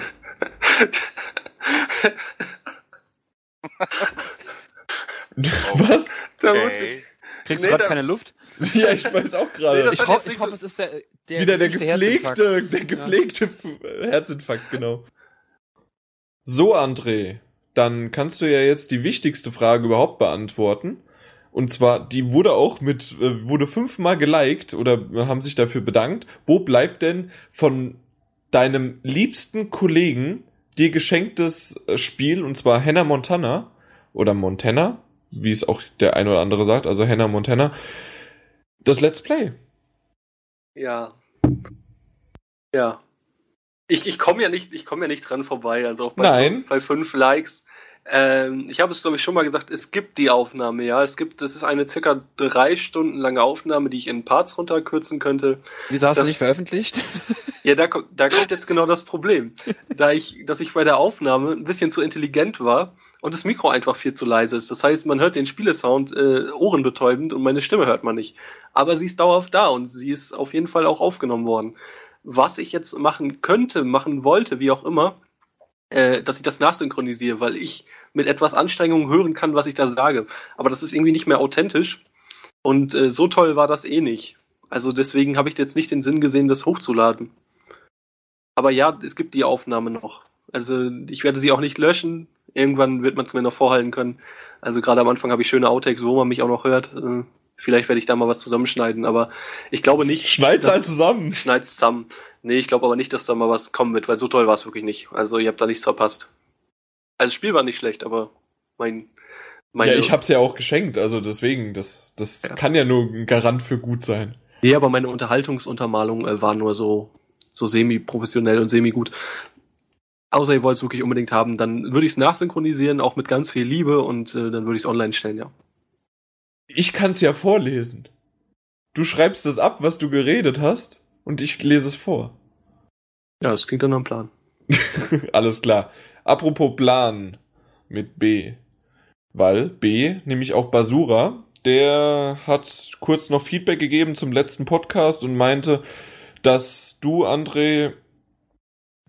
Was? da muss ich. Kriegst Nee, du gerade keine Luft? Ja, ich weiß auch Nee, gerade. das Ich, hat ho jetzt ich hoffe, so- es ist der, der Wieder der Herzinfarkt. gepflegte, der gepflegte F- Herzinfarkt, genau. So, André, dann kannst du ja jetzt die wichtigste Frage überhaupt beantworten. Und zwar, die wurde auch mit, äh, wurde fünfmal geliked oder haben sich dafür bedankt. Wo bleibt denn von deinem liebsten Kollegen dir geschenktes äh, Spiel, und zwar Hannah Montana oder Montana, wie es auch der ein oder andere sagt, also Hannah Montana, das Let's Play? Ja. Ja. Ich, ich komme ja nicht, ich komme ja nicht dran vorbei, also auch bei, Nein. Fünf, bei fünf Likes. Ähm, ich habe es, glaube ich, schon mal gesagt, es gibt die Aufnahme, ja. Es gibt, das ist eine circa drei Stunden lange Aufnahme, die ich in Parts runterkürzen könnte. Wieso hast du Das- nicht veröffentlicht? Ja, da, da kommt jetzt genau das Problem. Da ich, dass ich bei der Aufnahme ein bisschen zu intelligent war und das Mikro einfach viel zu leise ist. Das heißt, man hört den Spielesound äh, ohrenbetäubend und meine Stimme hört man nicht. Aber sie ist dauerhaft da und sie ist auf jeden Fall auch aufgenommen worden. Was ich jetzt machen könnte, machen wollte, wie auch immer, äh, dass ich das nachsynchronisiere, weil ich mit etwas Anstrengung hören kann, was ich da sage. Aber das ist irgendwie nicht mehr authentisch. Und äh, so toll war das eh nicht. Also deswegen habe ich jetzt nicht den Sinn gesehen, das hochzuladen. Aber ja, es gibt die Aufnahme noch. Also ich werde sie auch nicht löschen. Irgendwann wird man es mir noch vorhalten können. Also gerade am Anfang habe ich schöne Outtakes, wo man mich auch noch hört. Vielleicht werde ich da mal was zusammenschneiden, aber ich glaube nicht. Schneid's dass- halt zusammen. Schneid's zusammen. Nee, ich glaube aber nicht, dass da mal was kommen wird, weil so toll war es wirklich nicht. Also ihr habt da nichts verpasst. Also das Spiel war nicht schlecht, aber mein, meine, ja, ich hab's ja auch geschenkt, also deswegen, das, das Ja. kann ja nur ein Garant für gut sein. Nee, aber meine Unterhaltungsuntermalung äh, war nur so, so semi-professionell und semi-gut. Außer ihr wollt es wirklich unbedingt haben, dann würde ich es nachsynchronisieren, auch mit ganz viel Liebe und äh, dann würde ich es online stellen, ja. Ich kann's ja vorlesen. Du schreibst das ab, was du geredet hast, und ich lese es vor. Ja, das klingt dann einem Plan. Alles klar. Apropos Plan mit B. Weil B, nämlich auch Basura, der hat kurz noch Feedback gegeben zum letzten Podcast und meinte, dass du, André,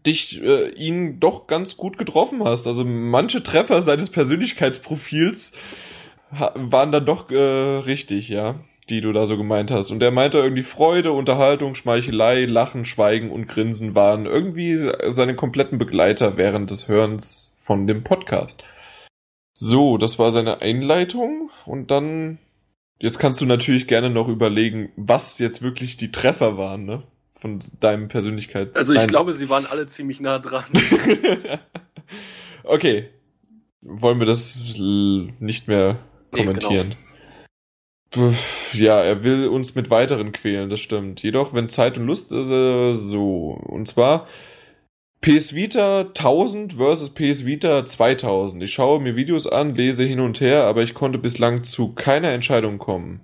dich äh, ihn doch ganz gut getroffen hast. Also manche Treffer seines Persönlichkeitsprofils waren dann doch äh, richtig, ja, die du da so gemeint hast. Und er meinte irgendwie Freude, Unterhaltung, Schmeichelei, Lachen, Schweigen und Grinsen waren irgendwie seine kompletten Begleiter während des Hörens von dem Podcast. So, das war seine Einleitung und dann jetzt kannst du natürlich gerne noch überlegen, was jetzt wirklich die Treffer waren, ne? Von deinem Persönlichkeit. Also ich Nein. glaube, sie waren alle ziemlich nah dran. okay. Wollen wir das nicht mehr Nee, genau. Ja, er will uns mit weiteren quälen, das stimmt. Jedoch, wenn Zeit und Lust ist, äh, so. Und zwar PS Vita 1000 versus PS Vita 2000. Ich schaue mir Videos an, lese hin und her, aber ich konnte bislang zu keiner Entscheidung kommen.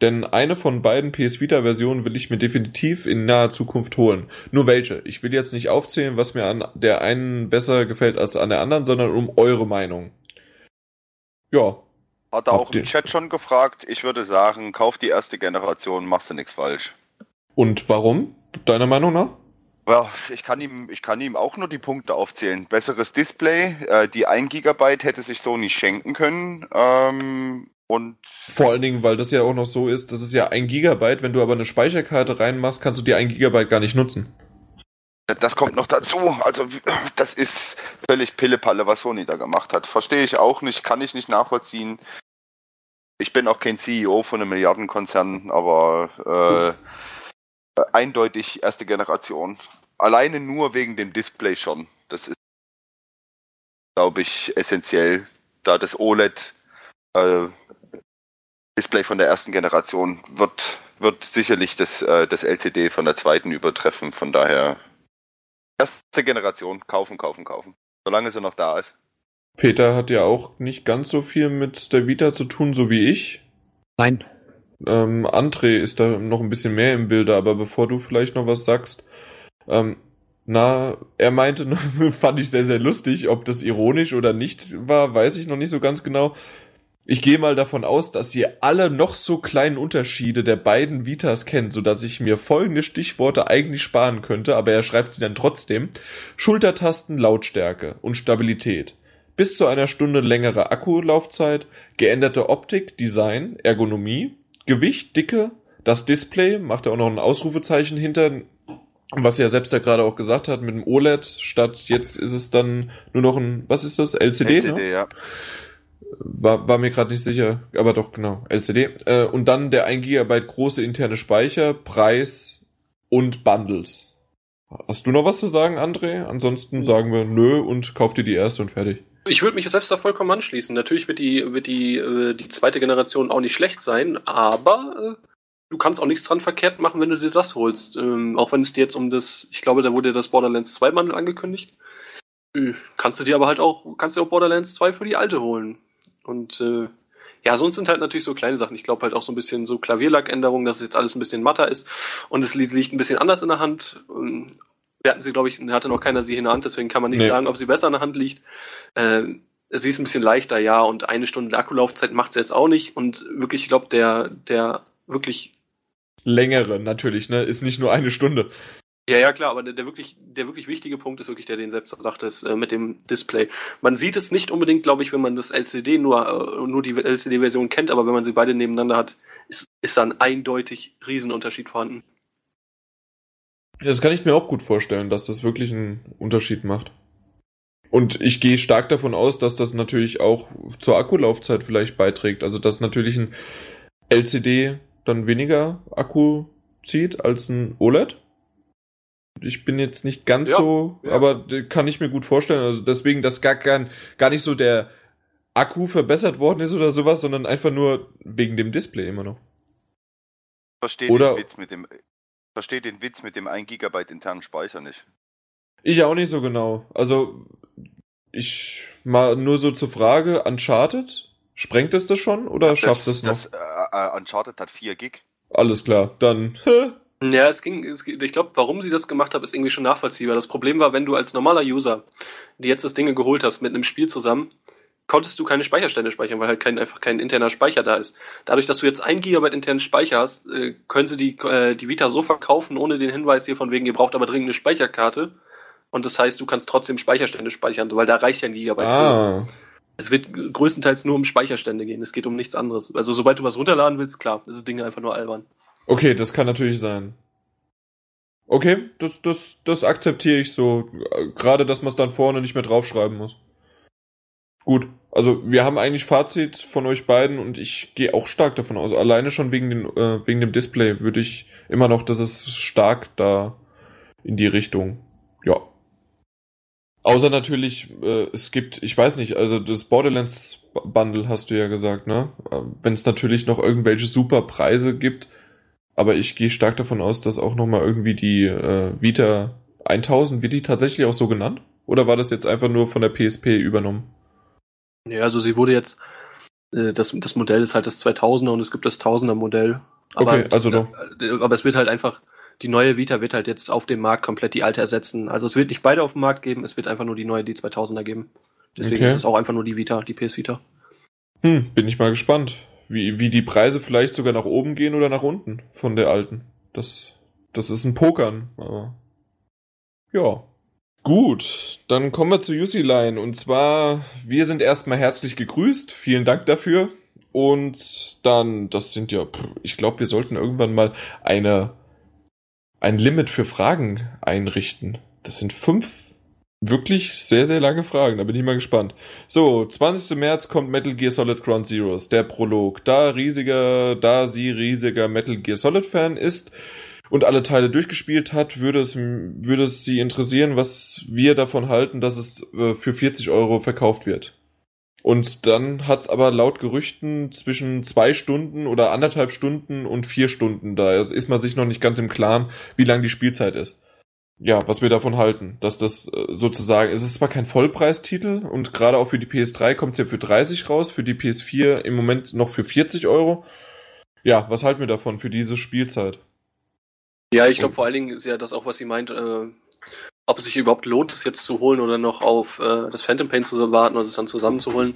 Denn eine von beiden PS Vita-Versionen will ich mir definitiv in naher Zukunft holen. Nur welche? Ich will jetzt nicht aufzählen, was mir an der einen besser gefällt als an der anderen, sondern um eure Meinung. Ja. Hat er auch im Chat schon gefragt. Ich würde sagen, kauf die erste Generation, machst du nichts falsch. Und warum, deiner Meinung nach? Ja, ich kann ihm, ich kann ihm auch nur die Punkte aufzählen. Besseres Display, äh, die 1 GB hätte sich so nicht schenken können. Ähm, und Vor allen Dingen, weil das ja auch noch so ist, das ist ja 1 GB, wenn du aber eine Speicherkarte reinmachst, kannst du die 1 GB gar nicht nutzen. Das kommt noch dazu. Also, das ist völlig Pillepalle, was Sony da gemacht hat. Verstehe ich auch nicht, kann ich nicht nachvollziehen. Ich bin auch kein CEO von einem Milliardenkonzern, aber äh, eindeutig erste Generation. Alleine nur wegen dem Display schon. Das ist, glaube ich, essentiell, da das OLED äh, Display von der ersten Generation wird, wird sicherlich das, äh, das LCD von der zweiten übertreffen. Von daher erste Generation kaufen, kaufen, kaufen. Solange sie noch da ist. Peter hat ja auch nicht ganz so viel mit der Vita zu tun, so wie ich. Nein. Ähm, André ist da noch ein bisschen mehr im Bilde, aber bevor du vielleicht noch was sagst, ähm, na, er meinte, fand ich sehr, sehr lustig, ob das ironisch oder nicht war, weiß ich noch nicht so ganz genau. Ich gehe mal davon aus, dass ihr alle noch so kleinen Unterschiede der beiden Vitas kennt, so dass ich mir folgende Stichworte eigentlich sparen könnte, aber er schreibt sie dann trotzdem. Schultertasten, Lautstärke und Stabilität. Bis zu einer Stunde längere Akkulaufzeit, geänderte Optik, Design, Ergonomie, Gewicht, Dicke, das Display, macht er auch noch ein Ausrufezeichen hinter, was er selbst ja gerade auch gesagt hat, mit dem OLED, statt jetzt ist es dann nur noch ein, was ist das, LCD? LCD, ne? ja war, war mir gerade nicht sicher, aber doch, genau, LCD. Äh, und dann der 1 GB große interne Speicher, Preis und Bundles. Hast du noch was zu sagen, André? Ansonsten sagen wir nö und kauf dir die erste und fertig. Ich würde mich selbst da vollkommen anschließen. Natürlich wird die, wird die, äh, die zweite Generation auch nicht schlecht sein, aber äh, du kannst auch nichts dran verkehrt machen, wenn du dir das holst. Ähm, auch wenn es dir jetzt um das, ich glaube, da wurde das Borderlands 2 Bundle angekündigt. Äh, kannst du dir aber halt auch, kannst dir auch Borderlands 2 für die alte holen. Und äh, ja, sonst sind halt natürlich so kleine Sachen. Ich glaube halt auch so ein bisschen so Klavierlackänderungen, dass jetzt alles ein bisschen matter ist und es liegt ein bisschen anders in der Hand. Ähm, wir hatten sie, glaube ich, hatte noch keiner sie in der Hand, deswegen kann man nicht nee. sagen, ob sie besser in der Hand liegt. Äh, sie ist ein bisschen leichter, ja, und eine Stunde Akkulaufzeit macht sie jetzt auch nicht. Und wirklich, ich glaube, der, der wirklich längere natürlich, ne? Ist nicht nur eine Stunde. Ja, ja, klar, aber der, der, wirklich, der wirklich wichtige Punkt ist wirklich der, den selbst sagt, ist äh, mit dem Display. Man sieht es nicht unbedingt, glaube ich, wenn man das LCD nur, äh, nur die LCD-Version kennt, aber wenn man sie beide nebeneinander hat, ist, ist da ein eindeutig Riesenunterschied vorhanden. Das kann ich mir auch gut vorstellen, dass das wirklich einen Unterschied macht. Und ich gehe stark davon aus, dass das natürlich auch zur Akkulaufzeit vielleicht beiträgt. Also dass natürlich ein LCD dann weniger Akku zieht als ein OLED. Ich bin jetzt nicht ganz ja, so, ja. aber kann ich mir gut vorstellen. Also deswegen, dass gar, gar, gar nicht so der Akku verbessert worden ist oder sowas, sondern einfach nur wegen dem Display immer noch. Verstehe den Witz mit dem, verstehe den Witz mit dem 1 GB internen Speicher nicht. Ich auch nicht so genau. Also, ich mal nur so zur Frage, Uncharted, sprengt es das schon oder ja, schafft es noch? Das, äh, äh, Uncharted hat 4 Gig. Alles klar, dann Ja, es ging, es, ich glaube, warum sie das gemacht haben, ist irgendwie schon nachvollziehbar. Das Problem war, wenn du als normaler User dir jetzt das Ding geholt hast mit einem Spiel zusammen, konntest du keine Speicherstände speichern, weil halt kein, einfach kein interner Speicher da ist. Dadurch, dass du jetzt ein Gigabyte internen Speicher hast, äh, können sie die, äh, die Vita so verkaufen, ohne den Hinweis hier von wegen, ihr braucht aber dringend eine Speicherkarte. Und das heißt, du kannst trotzdem Speicherstände speichern, weil da reicht ja ein Gigabyte ah. für. Es wird größtenteils nur um Speicherstände gehen. Es geht um nichts anderes. Also sobald du was runterladen willst, klar, ist das Ding einfach nur albern. Okay, das kann natürlich sein. Okay, das, das, das akzeptiere ich so. Gerade, dass man es dann vorne nicht mehr draufschreiben muss. Gut, also wir haben eigentlich Fazit von euch beiden und ich gehe auch stark davon aus. Alleine schon wegen, den, äh, wegen dem Display würde ich immer noch, dass es stark da in die Richtung. Ja. Außer natürlich, äh, es gibt, ich weiß nicht, also das Borderlands Bundle hast du ja gesagt, ne? Äh, Wenn es natürlich noch irgendwelche super Preise gibt, aber ich gehe stark davon aus, dass auch nochmal irgendwie die äh, Vita 1000, wird die tatsächlich auch so genannt? Oder war das jetzt einfach nur von der PSP übernommen? Ja, also sie wurde jetzt, Äh, das, das Modell ist halt das 2000er und es gibt das 1000er Modell. Aber, Okay, also doch. äh, aber es wird halt einfach, die neue Vita wird halt jetzt auf dem Markt komplett die alte ersetzen. Also es wird nicht beide auf dem Markt geben, es wird einfach nur die neue, die 2000er geben. Deswegen Okay. ist es auch einfach nur die Vita, die PS Vita. Hm, bin ich mal gespannt, wie, wie die Preise vielleicht sogar nach oben gehen oder nach unten von der alten. Das, das ist ein Pokern, aber ja. Gut, dann kommen wir zu Jussi Line und zwar, wir sind erstmal herzlich gegrüßt, vielen Dank dafür und dann, das sind ja, ich glaube, wir sollten irgendwann mal eine, ein Limit für Fragen einrichten. Das sind fünf wirklich sehr, sehr lange Fragen, da bin ich mal gespannt. So, 20. März kommt Metal Gear Solid Ground Zeroes, der Prolog. Da riesiger, da sie riesiger Metal Gear Solid Fan ist und alle Teile durchgespielt hat, würde es, würde es sie interessieren, was wir davon halten, dass es äh, für 40 Euro verkauft wird. Und dann hat's aber laut Gerüchten zwischen zwei Stunden oder anderthalb Stunden und vier Stunden. Da ist man sich noch nicht ganz im Klaren, wie lang die Spielzeit ist ja, was wir davon halten, dass das äh, sozusagen, es ist zwar kein Vollpreistitel und gerade auch für die PS3 kommt es ja für 30 raus, für die PS4 im Moment noch für 40 Euro. Ja, was halten wir davon für diese Spielzeit? Ja, ich glaube vor allen Dingen ist ja das auch, was sie meint, äh, ob es sich überhaupt lohnt, es jetzt zu holen oder noch auf äh, das Phantom Pain zu warten oder es dann zusammenzuholen.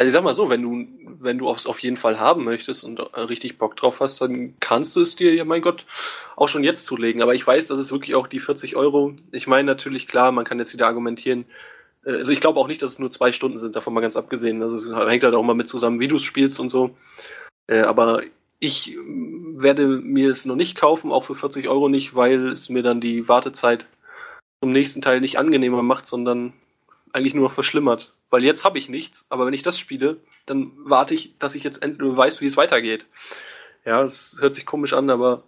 Also ich sag mal so, wenn du, wenn du es auf jeden Fall haben möchtest und äh, richtig Bock drauf hast, dann kannst du es dir, ja mein Gott, auch schon jetzt zulegen. Aber ich weiß, dass es wirklich auch die 40 Euro, ich meine natürlich, klar, man kann jetzt wieder argumentieren, äh, also ich glaube auch nicht, dass es nur zwei Stunden sind, davon mal ganz abgesehen. Also es hängt halt auch mal mit zusammen, wie du es spielst und so. Äh, aber ich mm, werde mir es noch nicht kaufen, auch für 40 Euro nicht, weil es mir dann die Wartezeit zum nächsten Teil nicht angenehmer macht, sondern eigentlich nur noch verschlimmert. Weil jetzt habe ich nichts, aber wenn ich das spiele, dann warte ich, dass ich jetzt endlich weiß, wie es weitergeht. Ja, es hört sich komisch an, aber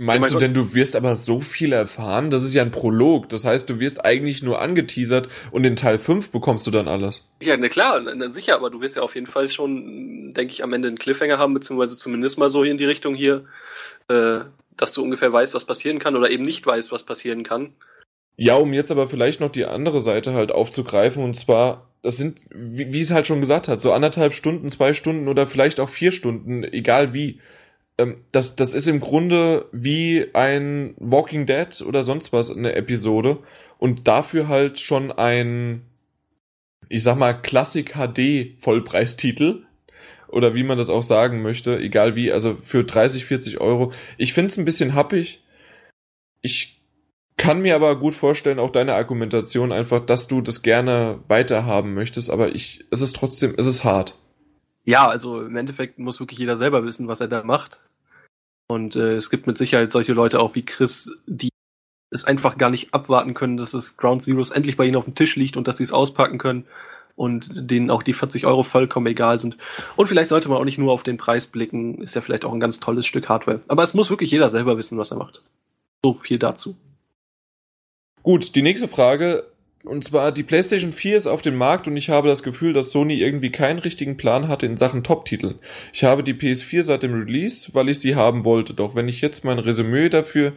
Meinst mein du Gott. denn, du wirst aber so viel erfahren? Das ist ja ein Prolog. Das heißt, du wirst eigentlich nur angeteasert und in Teil 5 bekommst du dann alles. ja, na klar, na, na, sicher, aber du wirst ja auf jeden Fall schon, denke ich, am Ende einen Cliffhanger haben, beziehungsweise zumindest mal so in die Richtung hier, äh, dass du ungefähr weißt, was passieren kann oder eben nicht weißt, was passieren kann. Ja, um jetzt aber vielleicht noch die andere Seite halt aufzugreifen und zwar, das sind, wie, wie es halt schon gesagt hat, so anderthalb Stunden, zwei Stunden oder vielleicht auch vier Stunden, egal wie. Ähm, das, das ist im Grunde wie ein Walking Dead oder sonst was, eine Episode und dafür halt schon ein, ich sag mal, Klassik HD Vollpreistitel oder wie man das auch sagen möchte, egal wie, also für 30, 40 Euro. Ich find's ein bisschen happig. Ich kann mir aber gut vorstellen, auch deine Argumentation einfach, dass du das gerne weiterhaben möchtest, aber ich, es ist trotzdem, es ist hart. Ja, also im Endeffekt muss wirklich jeder selber wissen, was er da macht. Und äh, es gibt mit Sicherheit solche Leute auch wie Chris, die es einfach gar nicht abwarten können, dass das Ground Zeroes endlich bei ihnen auf dem Tisch liegt und dass sie es auspacken können und denen auch die 40 Euro vollkommen egal sind. Und vielleicht sollte man auch nicht nur auf den Preis blicken, ist ja vielleicht auch ein ganz tolles Stück Hardware. Aber es muss wirklich jeder selber wissen, was er macht. So viel dazu. Gut, die nächste Frage, und zwar die PlayStation 4 ist auf dem Markt und ich habe das Gefühl, dass Sony irgendwie keinen richtigen Plan hatte in Sachen Top-Titeln. Ich habe die PS4 seit dem Release, weil ich sie haben wollte, doch wenn ich jetzt mein Resümee dafür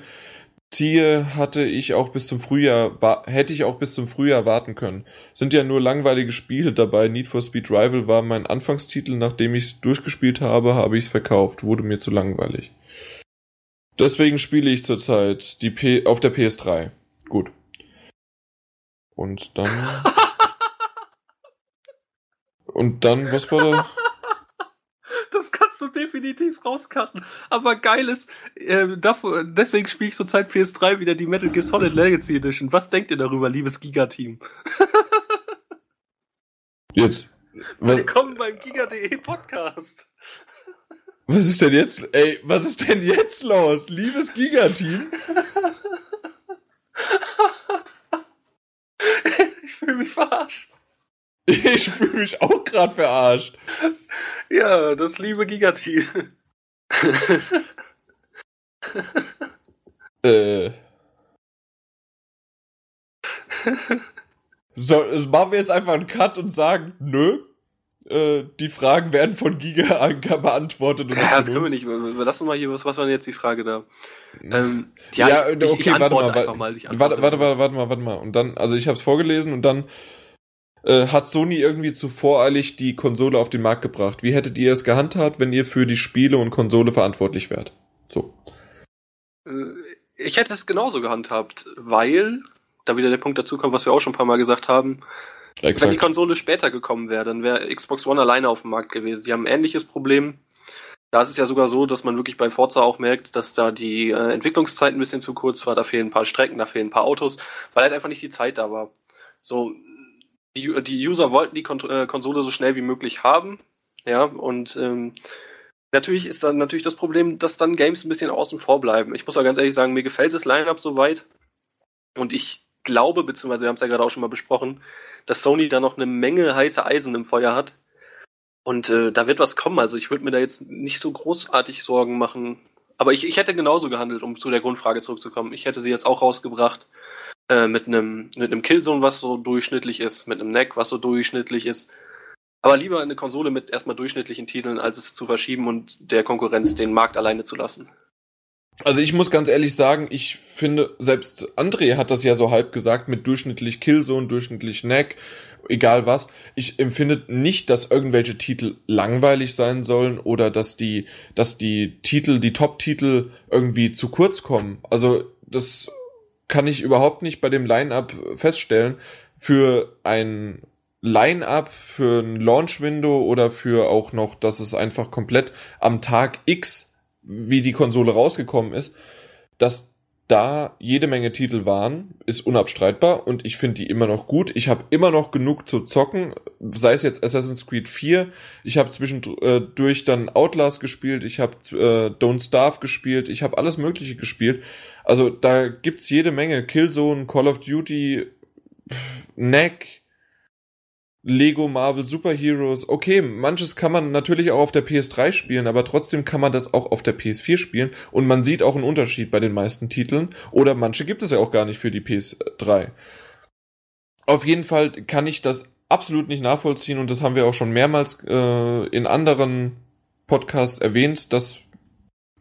ziehe, hatte ich auch bis zum Frühjahr, hätte ich auch bis zum Frühjahr warten können. Sind ja nur langweilige Spiele dabei. Need for Speed Rival war mein Anfangstitel, nachdem ich es durchgespielt habe, habe ich es verkauft. Wurde mir zu langweilig. Deswegen spiele ich zurzeit die P auf der PS3. Gut. Und dann. Und dann, was war da? Das kannst du definitiv rauscutten. Aber geil ist, äh, davor, deswegen spiele ich zurzeit PS3 wieder die Metal Gear Solid Legacy Edition. Was denkt ihr darüber, liebes Giga-Team? Jetzt. Willkommen beim Giga.de Podcast. was ist denn jetzt? Ey, was ist denn jetzt los? Liebes Giga-Team? Ich fühle mich verarscht. Ich fühle mich auch gerade verarscht. Ja, das liebe Giga-Team. Äh. So, machen wir jetzt einfach einen Cut und sagen, nö. Äh, die Fragen werden von Giga Anker beantwortet. Und Ja, das können wir uns. nicht. Wir lassen mal hier, was, was war denn jetzt die Frage da? Ähm, Ja, ja, okay, ich, ich warte antworte mal, einfach wa- mal. Warte, warte, mal. warte, warte mal, warte mal. Und dann, also ich habe es vorgelesen und dann äh, hat Sony irgendwie zu voreilig die Konsole auf den Markt gebracht. Wie hättet ihr es gehandhabt, wenn ihr für die Spiele und Konsole verantwortlich wärt? So. Äh, ich hätte es genauso gehandhabt, weil da wieder der Punkt dazu kommt, was wir auch schon ein paar Mal gesagt haben. Exakt. Wenn die Konsole später gekommen wäre, dann wäre Xbox One alleine auf dem Markt gewesen. Die haben ein ähnliches Problem. Da ist es ja sogar so, dass man wirklich bei Forza auch merkt, dass da die äh, Entwicklungszeit ein bisschen zu kurz war. Da fehlen ein paar Strecken, da fehlen ein paar Autos, weil halt einfach nicht die Zeit da war. So, die, die User wollten die Kon äh, Konsole so schnell wie möglich haben. Ja, und ähm, natürlich ist dann natürlich das Problem, dass dann Games ein bisschen außen vor bleiben. Ich muss auch ganz ehrlich sagen, mir gefällt das Line-Up soweit. Und ich glaube, beziehungsweise wir haben es ja gerade auch schon mal besprochen, dass Sony da noch eine Menge heiße Eisen im Feuer hat. Und äh, da wird was kommen. Also ich würde mir da jetzt nicht so großartig Sorgen machen. Aber ich, ich hätte genauso gehandelt, um zu der Grundfrage zurückzukommen. Ich hätte sie jetzt auch rausgebracht äh, mit einem mit Killzone, was so durchschnittlich ist, mit einem Neck, was so durchschnittlich ist. Aber lieber eine Konsole mit erstmal durchschnittlichen Titeln, als es zu verschieben und der Konkurrenz den Markt alleine zu lassen. Also ich muss ganz ehrlich sagen, ich finde, selbst André hat das ja so halb gesagt mit durchschnittlich Killzone, durchschnittlich Neck, egal was. Ich empfinde nicht, dass irgendwelche Titel langweilig sein sollen oder dass die, dass die Titel, die Top-Titel irgendwie zu kurz kommen. Also das kann ich überhaupt nicht bei dem Line-Up feststellen. Für ein Line-up für ein Launch-Window oder für auch noch, dass es einfach komplett am Tag X, wie die Konsole rausgekommen ist, dass da jede Menge Titel waren, ist unabstreitbar und ich finde die immer noch gut. Ich habe immer noch genug zu zocken, sei es jetzt Assassin's Creed 4, ich habe zwischendurch dann Outlast gespielt, ich habe äh, Don't Starve gespielt, ich habe alles mögliche gespielt. Also da gibt's jede Menge Killzone, Call of Duty, Neck, Lego Marvel Superheroes. Okay, manches kann man natürlich auch auf der PS3 spielen, aber trotzdem kann man das auch auf der PS4 spielen und man sieht auch einen Unterschied bei den meisten Titeln oder manche gibt es ja auch gar nicht für die PS3. Auf jeden Fall kann ich das absolut nicht nachvollziehen und das haben wir auch schon mehrmals äh, in anderen Podcasts erwähnt, dass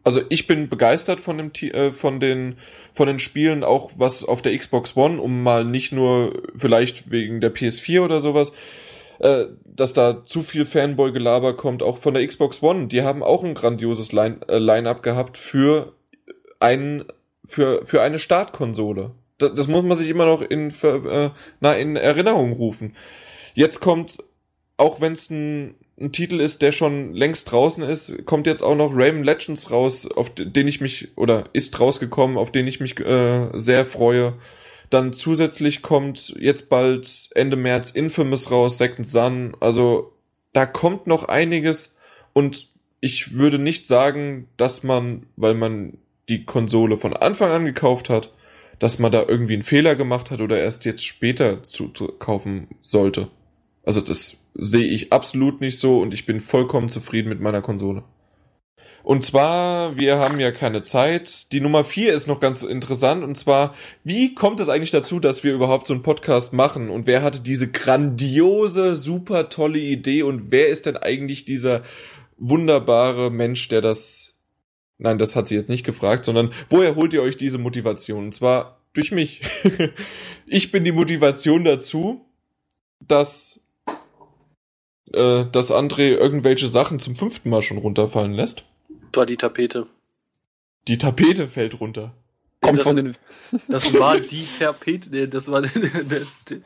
also ich bin begeistert von dem äh, von den von den Spielen auch was auf der Xbox One, um mal nicht nur vielleicht wegen der PS4 oder sowas, äh, dass da zu viel Fanboy Gelaber kommt, auch von der Xbox One. Die haben auch ein grandioses Line äh, Line-up gehabt für einen für für eine Startkonsole. Das, das muss man sich immer noch in äh, na in Erinnerung rufen. Jetzt kommt auch wenn es ein ein Titel ist, der schon längst draußen ist, kommt jetzt auch noch Rayman Legends raus, auf den ich mich, oder ist rausgekommen, auf den ich mich äh, sehr freue. Dann zusätzlich kommt jetzt bald Ende März Infamous raus, Second Sun. Also da kommt noch einiges und ich würde nicht sagen, dass man, weil man die Konsole von Anfang an gekauft hat, dass man da irgendwie einen Fehler gemacht hat oder erst jetzt später zu, zu kaufen sollte. Also das sehe ich absolut nicht so und ich bin vollkommen zufrieden mit meiner Konsole. Und zwar, wir haben ja keine Zeit. Die Nummer vier ist noch ganz interessant. Und zwar, wie kommt es eigentlich dazu, dass wir überhaupt so einen Podcast machen? Und wer hatte diese grandiose, super tolle Idee? Und wer ist denn eigentlich dieser wunderbare Mensch, der das... Nein, das hat sie jetzt nicht gefragt, sondern woher holt ihr euch diese Motivation? Und zwar durch mich. ich bin die Motivation dazu, dass äh, dass André irgendwelche Sachen zum fünften Mal schon runterfallen lässt. War die Tapete. Die Tapete fällt runter. Kommt das, von den. Das war die Tapete. Nee, das war der. der, der,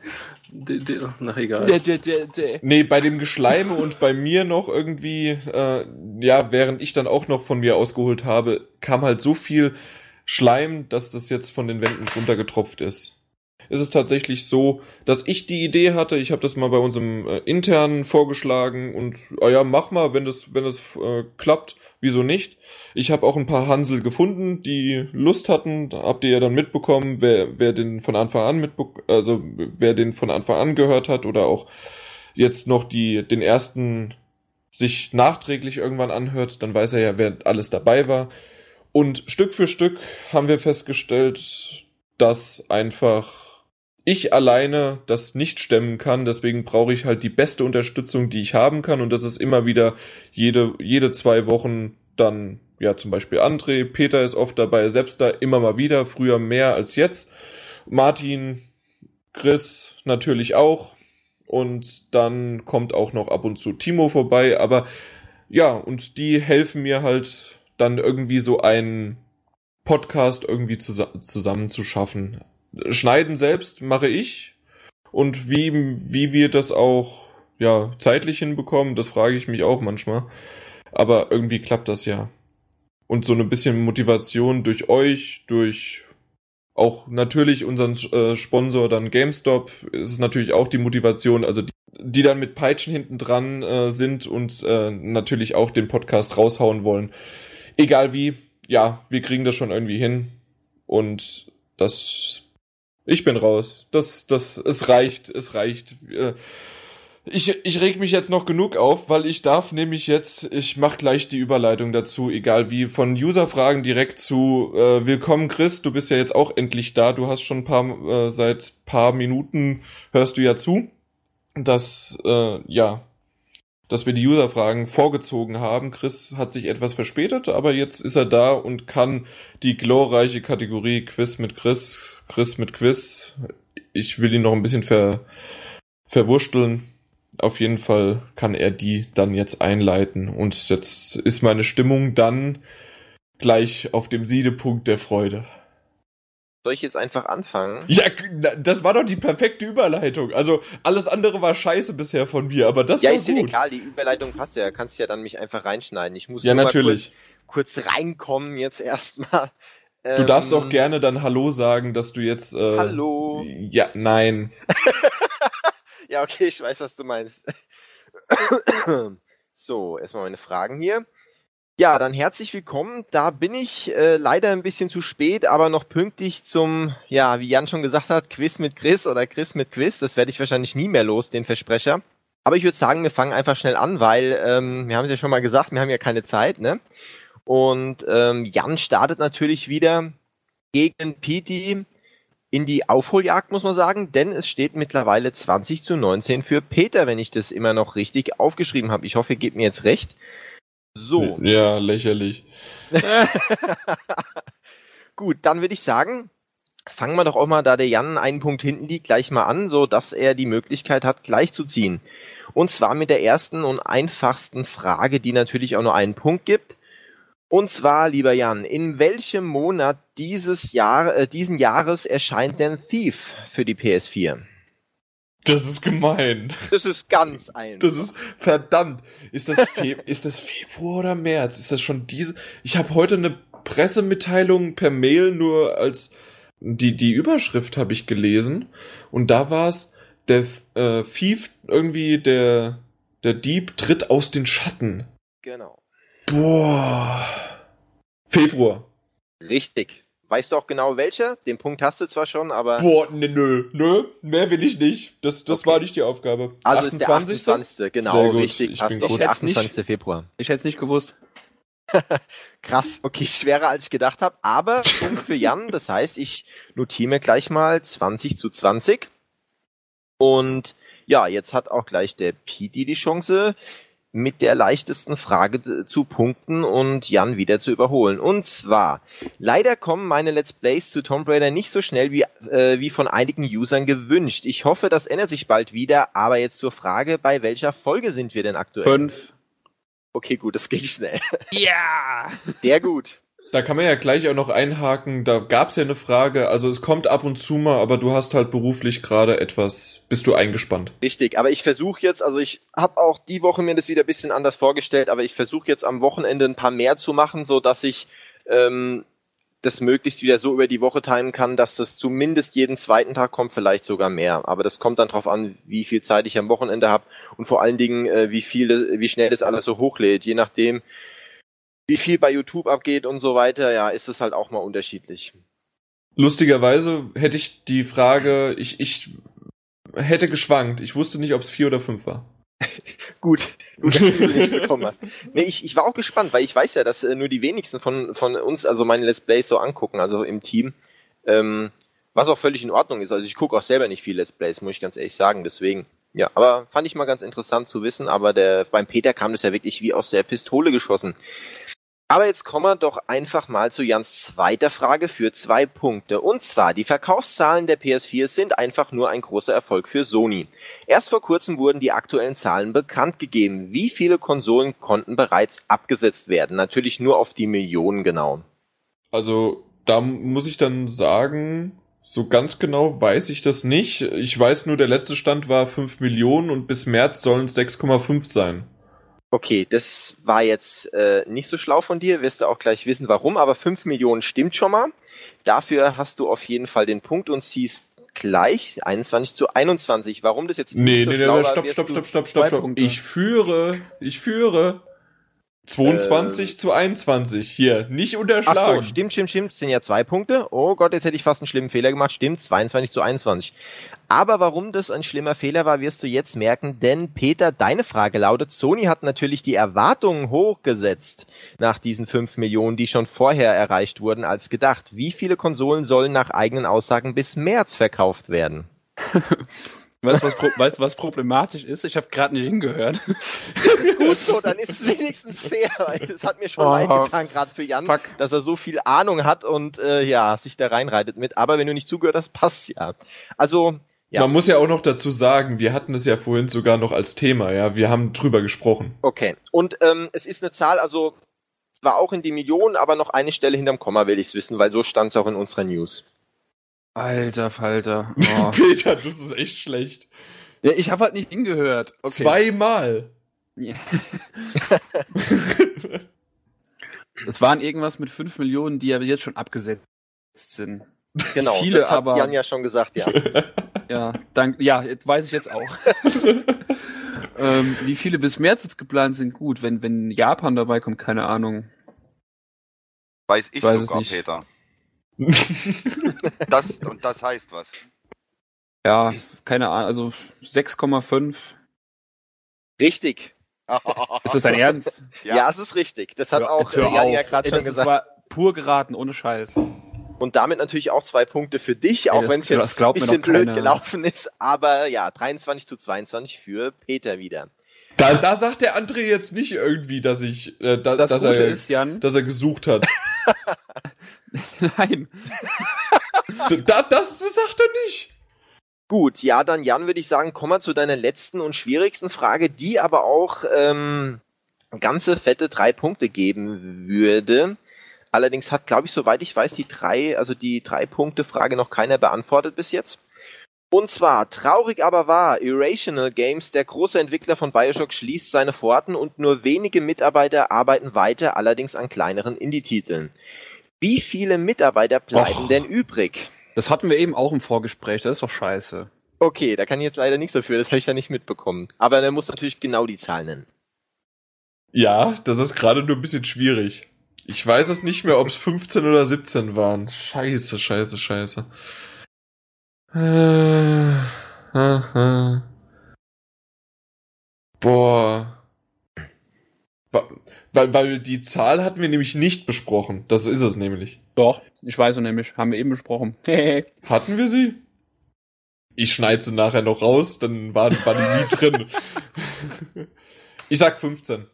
der, der na egal. Der, der, der, der. Nee, bei dem Geschleime und bei mir noch irgendwie, äh, ja, während ich dann auch noch von mir ausgeholt habe, kam halt so viel Schleim, dass das jetzt von den Wänden runtergetropft ist ist es tatsächlich so, dass ich die Idee hatte, ich habe das mal bei unserem äh, internen vorgeschlagen und ah ja, mach mal, wenn das wenn das äh, klappt, wieso nicht? Ich habe auch ein paar Hansel gefunden, die Lust hatten, habt ihr ja dann mitbekommen, wer wer den von Anfang an mitbe also wer den von Anfang an gehört hat oder auch jetzt noch die den ersten sich nachträglich irgendwann anhört, dann weiß er ja, wer alles dabei war. Und Stück für Stück haben wir festgestellt, dass einfach ich alleine das nicht stemmen kann, deswegen brauche ich halt die beste Unterstützung, die ich haben kann. Und das ist immer wieder jede, jede zwei Wochen dann, ja, zum Beispiel André, Peter ist oft dabei, selbst da immer mal wieder, früher mehr als jetzt, Martin, Chris natürlich auch. Und dann kommt auch noch ab und zu Timo vorbei, aber ja, und die helfen mir halt dann irgendwie so einen Podcast irgendwie zus zusammen zu schaffen. Schneiden selbst mache ich und wie, wie wir das auch ja zeitlich hinbekommen, das frage ich mich auch manchmal. Aber irgendwie klappt das ja. Und so ein bisschen Motivation durch euch, durch auch natürlich unseren äh, Sponsor dann GameStop ist natürlich auch die Motivation, also die, die dann mit Peitschen hinten dran äh, sind und äh, natürlich auch den Podcast raushauen wollen. Egal wie, ja, wir kriegen das schon irgendwie hin und das ich bin raus. Das das es reicht, es reicht. Äh, ich, ich reg mich jetzt noch genug auf, weil ich darf nämlich jetzt, ich mach gleich die Überleitung dazu, egal wie, von User-Fragen direkt zu äh, Willkommen Chris, du bist ja jetzt auch endlich da, du hast schon ein paar, äh, seit paar Minuten hörst du ja zu, dass, äh, ja, dass wir die User-Fragen vorgezogen haben. Chris hat sich etwas verspätet, aber jetzt ist er da und kann die glorreiche Kategorie Quiz mit Chris, Chris mit Quiz, ich will ihn noch ein bisschen ver, verwursteln auf jeden Fall kann er die dann jetzt einleiten. Und jetzt ist meine Stimmung dann gleich auf dem Siedepunkt der Freude. Soll ich jetzt einfach anfangen? Ja, das war doch die perfekte Überleitung. Also alles andere war scheiße bisher von mir, aber das ja, war ist gut. Ja, egal, die Überleitung passt ja. Kannst ja dann mich einfach reinschneiden. Ich muss ja, natürlich. Kurz, kurz, reinkommen jetzt erstmal. Du darfst auch ähm, gerne dann Hallo sagen, dass du jetzt. Äh, Hallo. Ja, nein. Ja, okay, ich weiß, was du meinst. so, erstmal meine Fragen hier. Ja, dann herzlich willkommen. Da bin ich äh, leider ein bisschen zu spät, aber noch pünktlich zum, ja, wie Jan schon gesagt hat, Quiz mit Chris oder Chris mit Quiz. Das werde ich wahrscheinlich nie mehr los, den Versprecher. Aber ich würde sagen, wir fangen einfach schnell an, weil ähm, wir haben es ja schon mal gesagt, wir haben ja keine Zeit, ne? Und ähm, Jan startet natürlich wieder gegen Piti in die Aufholjagd, muss man sagen, denn es steht mittlerweile 20 zu 19 für Peter, wenn ich das immer noch richtig aufgeschrieben habe. Ich hoffe, ihr gebt mir jetzt recht. So. Ja, lächerlich. Gut, dann würde ich sagen, fangen wir doch auch mal, da der Jan einen Punkt hinten liegt, gleich mal an, so dass er die Möglichkeit hat, gleich zu ziehen. Und zwar mit der ersten und einfachsten Frage, die natürlich auch nur einen Punkt gibt. Und zwar, lieber Jan, in welchem Monat dieses Jahr, äh, diesen Jahres erscheint denn Thief für die PS4? Das ist gemein. Das ist ganz einfach. Das ist verdammt. Ist das, Fe ist das Februar oder März? Ist das schon diese? Ich habe heute eine Pressemitteilung per Mail nur als die die Überschrift habe ich gelesen und da war es der äh, Thief irgendwie der der Dieb tritt aus den Schatten. Genau. Boah. Februar. Richtig. Weißt du auch genau welcher? Den Punkt hast du zwar schon, aber. Boah, ne, nö, nö, mehr will ich nicht. Das, das okay. war nicht die Aufgabe. Also 28. ist der 28. Genau, richtig. Ich hast der 28. Nicht, Februar. Ich hätte es nicht gewusst. Krass, okay, schwerer als ich gedacht habe, aber Punkt für Jan, das heißt, ich notiere mir gleich mal 20 zu 20. Und ja, jetzt hat auch gleich der Pidi die Chance, mit der leichtesten Frage zu punkten und Jan wieder zu überholen. Und zwar, leider kommen meine Let's Plays zu Tomb Raider nicht so schnell wie, äh, wie von einigen Usern gewünscht. Ich hoffe, das ändert sich bald wieder, aber jetzt zur Frage, bei welcher Folge sind wir denn aktuell? Fünf. Okay, gut, das ging schnell. Ja! Sehr gut. Da kann man ja gleich auch noch einhaken, da gab's ja eine Frage, also es kommt ab und zu mal, aber du hast halt beruflich gerade etwas, bist du eingespannt. Richtig, aber ich versuche jetzt, also ich habe auch die Woche mir das wieder ein bisschen anders vorgestellt, aber ich versuche jetzt am Wochenende ein paar mehr zu machen, so dass ich ähm, das möglichst wieder so über die Woche timen kann, dass das zumindest jeden zweiten Tag kommt, vielleicht sogar mehr. Aber das kommt dann drauf an, wie viel Zeit ich am Wochenende habe und vor allen Dingen, äh, wie viel, wie schnell das alles so hochlädt. Je nachdem, wie viel bei YouTube abgeht und so weiter, ja, ist es halt auch mal unterschiedlich. Lustigerweise hätte ich die Frage, ich, ich hätte geschwankt. Ich wusste nicht, ob es vier oder fünf war. gut, gut, dass du nicht bekommen hast. Nee, ich, ich war auch gespannt, weil ich weiß ja, dass äh, nur die wenigsten von, von uns, also meine Let's Plays so angucken, also im Team. Ähm, was auch völlig in Ordnung ist. Also ich gucke auch selber nicht viel Let's Plays, muss ich ganz ehrlich sagen. Deswegen, ja, aber fand ich mal ganz interessant zu wissen. Aber der beim Peter kam das ja wirklich wie aus der Pistole geschossen. Aber jetzt kommen wir doch einfach mal zu Jans zweiter Frage für zwei Punkte. Und zwar, die Verkaufszahlen der PS4 sind einfach nur ein großer Erfolg für Sony. Erst vor kurzem wurden die aktuellen Zahlen bekannt gegeben. Wie viele Konsolen konnten bereits abgesetzt werden? Natürlich nur auf die Millionen genau. Also, da muss ich dann sagen, so ganz genau weiß ich das nicht. Ich weiß nur, der letzte Stand war 5 Millionen und bis März sollen es 6,5 sein. Okay, das war jetzt äh, nicht so schlau von dir, wirst du auch gleich wissen, warum, aber 5 Millionen stimmt schon mal. Dafür hast du auf jeden Fall den Punkt und ziehst gleich 21 zu 21. Warum das jetzt nicht Nee, so nee, schlau nee, war, stopp, wirst stopp, stopp, stopp, stopp, stopp. Punkte. Ich führe, ich führe. 22 zu 21. Hier, nicht Ach so, unterschlagen. stimmt, stimmt, stimmt. Das sind ja zwei Punkte. Oh Gott, jetzt hätte ich fast einen schlimmen Fehler gemacht. Stimmt, 22 zu 21. Aber warum das ein schlimmer Fehler war, wirst du jetzt merken. Denn Peter, deine Frage lautet, Sony hat natürlich die Erwartungen hochgesetzt nach diesen 5 Millionen, die schon vorher erreicht wurden, als gedacht. Wie viele Konsolen sollen nach eigenen Aussagen bis März verkauft werden? Weißt du, was, pro weißt, was problematisch ist? Ich habe gerade nicht hingehört. Gut so, dann ist es wenigstens fair. Es hat mir schon Oh. leid getan, gerade für Jan, Fuck. dass er so viel Ahnung hat und äh, ja, sich da reinreitet mit. Aber wenn du nicht zugehört hast, passt ja. Also, ja. Man muss ja auch noch dazu sagen, wir hatten es ja vorhin sogar noch als Thema, ja. Wir haben drüber gesprochen. Okay. Und ähm, es ist eine Zahl, also zwar auch in die Millionen, aber noch eine Stelle hinterm Komma will ich's wissen, weil so stand es auch in unserer News. Alter Falter. Oh. Peter, das ist echt schlecht. ja, ich habe halt nicht hingehört. Okay. Zweimal. Ja. Es waren irgendwas mit 5 Millionen, die ja jetzt schon abgesetzt sind. Genau, Viele, das hat aber- Jan ja schon gesagt, ja. Ja, dank, ja, jetzt weiß ich jetzt auch. ähm, wie viele bis März jetzt geplant sind, gut. Wenn, wenn Japan dabei kommt, keine Ahnung. Weiß ich Weiß es sogar, nicht. Peter. Das, und das heißt was. Ja, keine Ahnung, also 6,5. Richtig. Ist das dein Ernst? Ja. es ist richtig. Das hat Hör- auch hör Jan ja gerade schon das gesagt. war pur geraten, ohne Scheiß. Und damit natürlich auch zwei Punkte für dich, auch das- wenn es das jetzt ein bisschen blöd gelaufen ist. Aber ja, 23 zu 22 für Peter wieder. Da, da sagt der andere jetzt nicht irgendwie, dass ich, äh, da, Das dass, Gute er, ist, Jan, dass er gesucht hat. nein. da, das, das sagt er nicht. Gut, ja, dann Jan würde ich sagen, komm mal zu deiner letzten und schwierigsten Frage, die aber auch ähm, ganze fette drei Punkte geben würde. Allerdings hat, glaube ich, soweit ich weiß, die drei, also die drei Punkte Frage noch keiner beantwortet bis jetzt. Und zwar, traurig aber wahr, Irrational Games, der große Entwickler von Bioshock, schließt seine Pforten und nur wenige Mitarbeiter arbeiten weiter, allerdings an kleineren Indie-Titeln. Wie viele Mitarbeiter bleiben Och. denn übrig? Das hatten wir eben auch im Vorgespräch, das ist doch scheiße. Okay, da kann ich jetzt leider nichts dafür, das habe ich ja nicht mitbekommen. Aber er muss natürlich genau die Zahl nennen. Ja, das ist gerade nur ein bisschen schwierig. Ich weiß es nicht mehr, ob es 15 oder 17 waren. Scheiße, scheiße, scheiße. Äh, aha. Boah. Weil, weil die Zahl hatten wir nämlich nicht besprochen. Das ist es nämlich. Doch, ich weiß es nämlich, haben wir eben besprochen. Hatten wir sie? Ich schneide sie nachher noch raus, dann war, war die nie drin. Ich sag 15.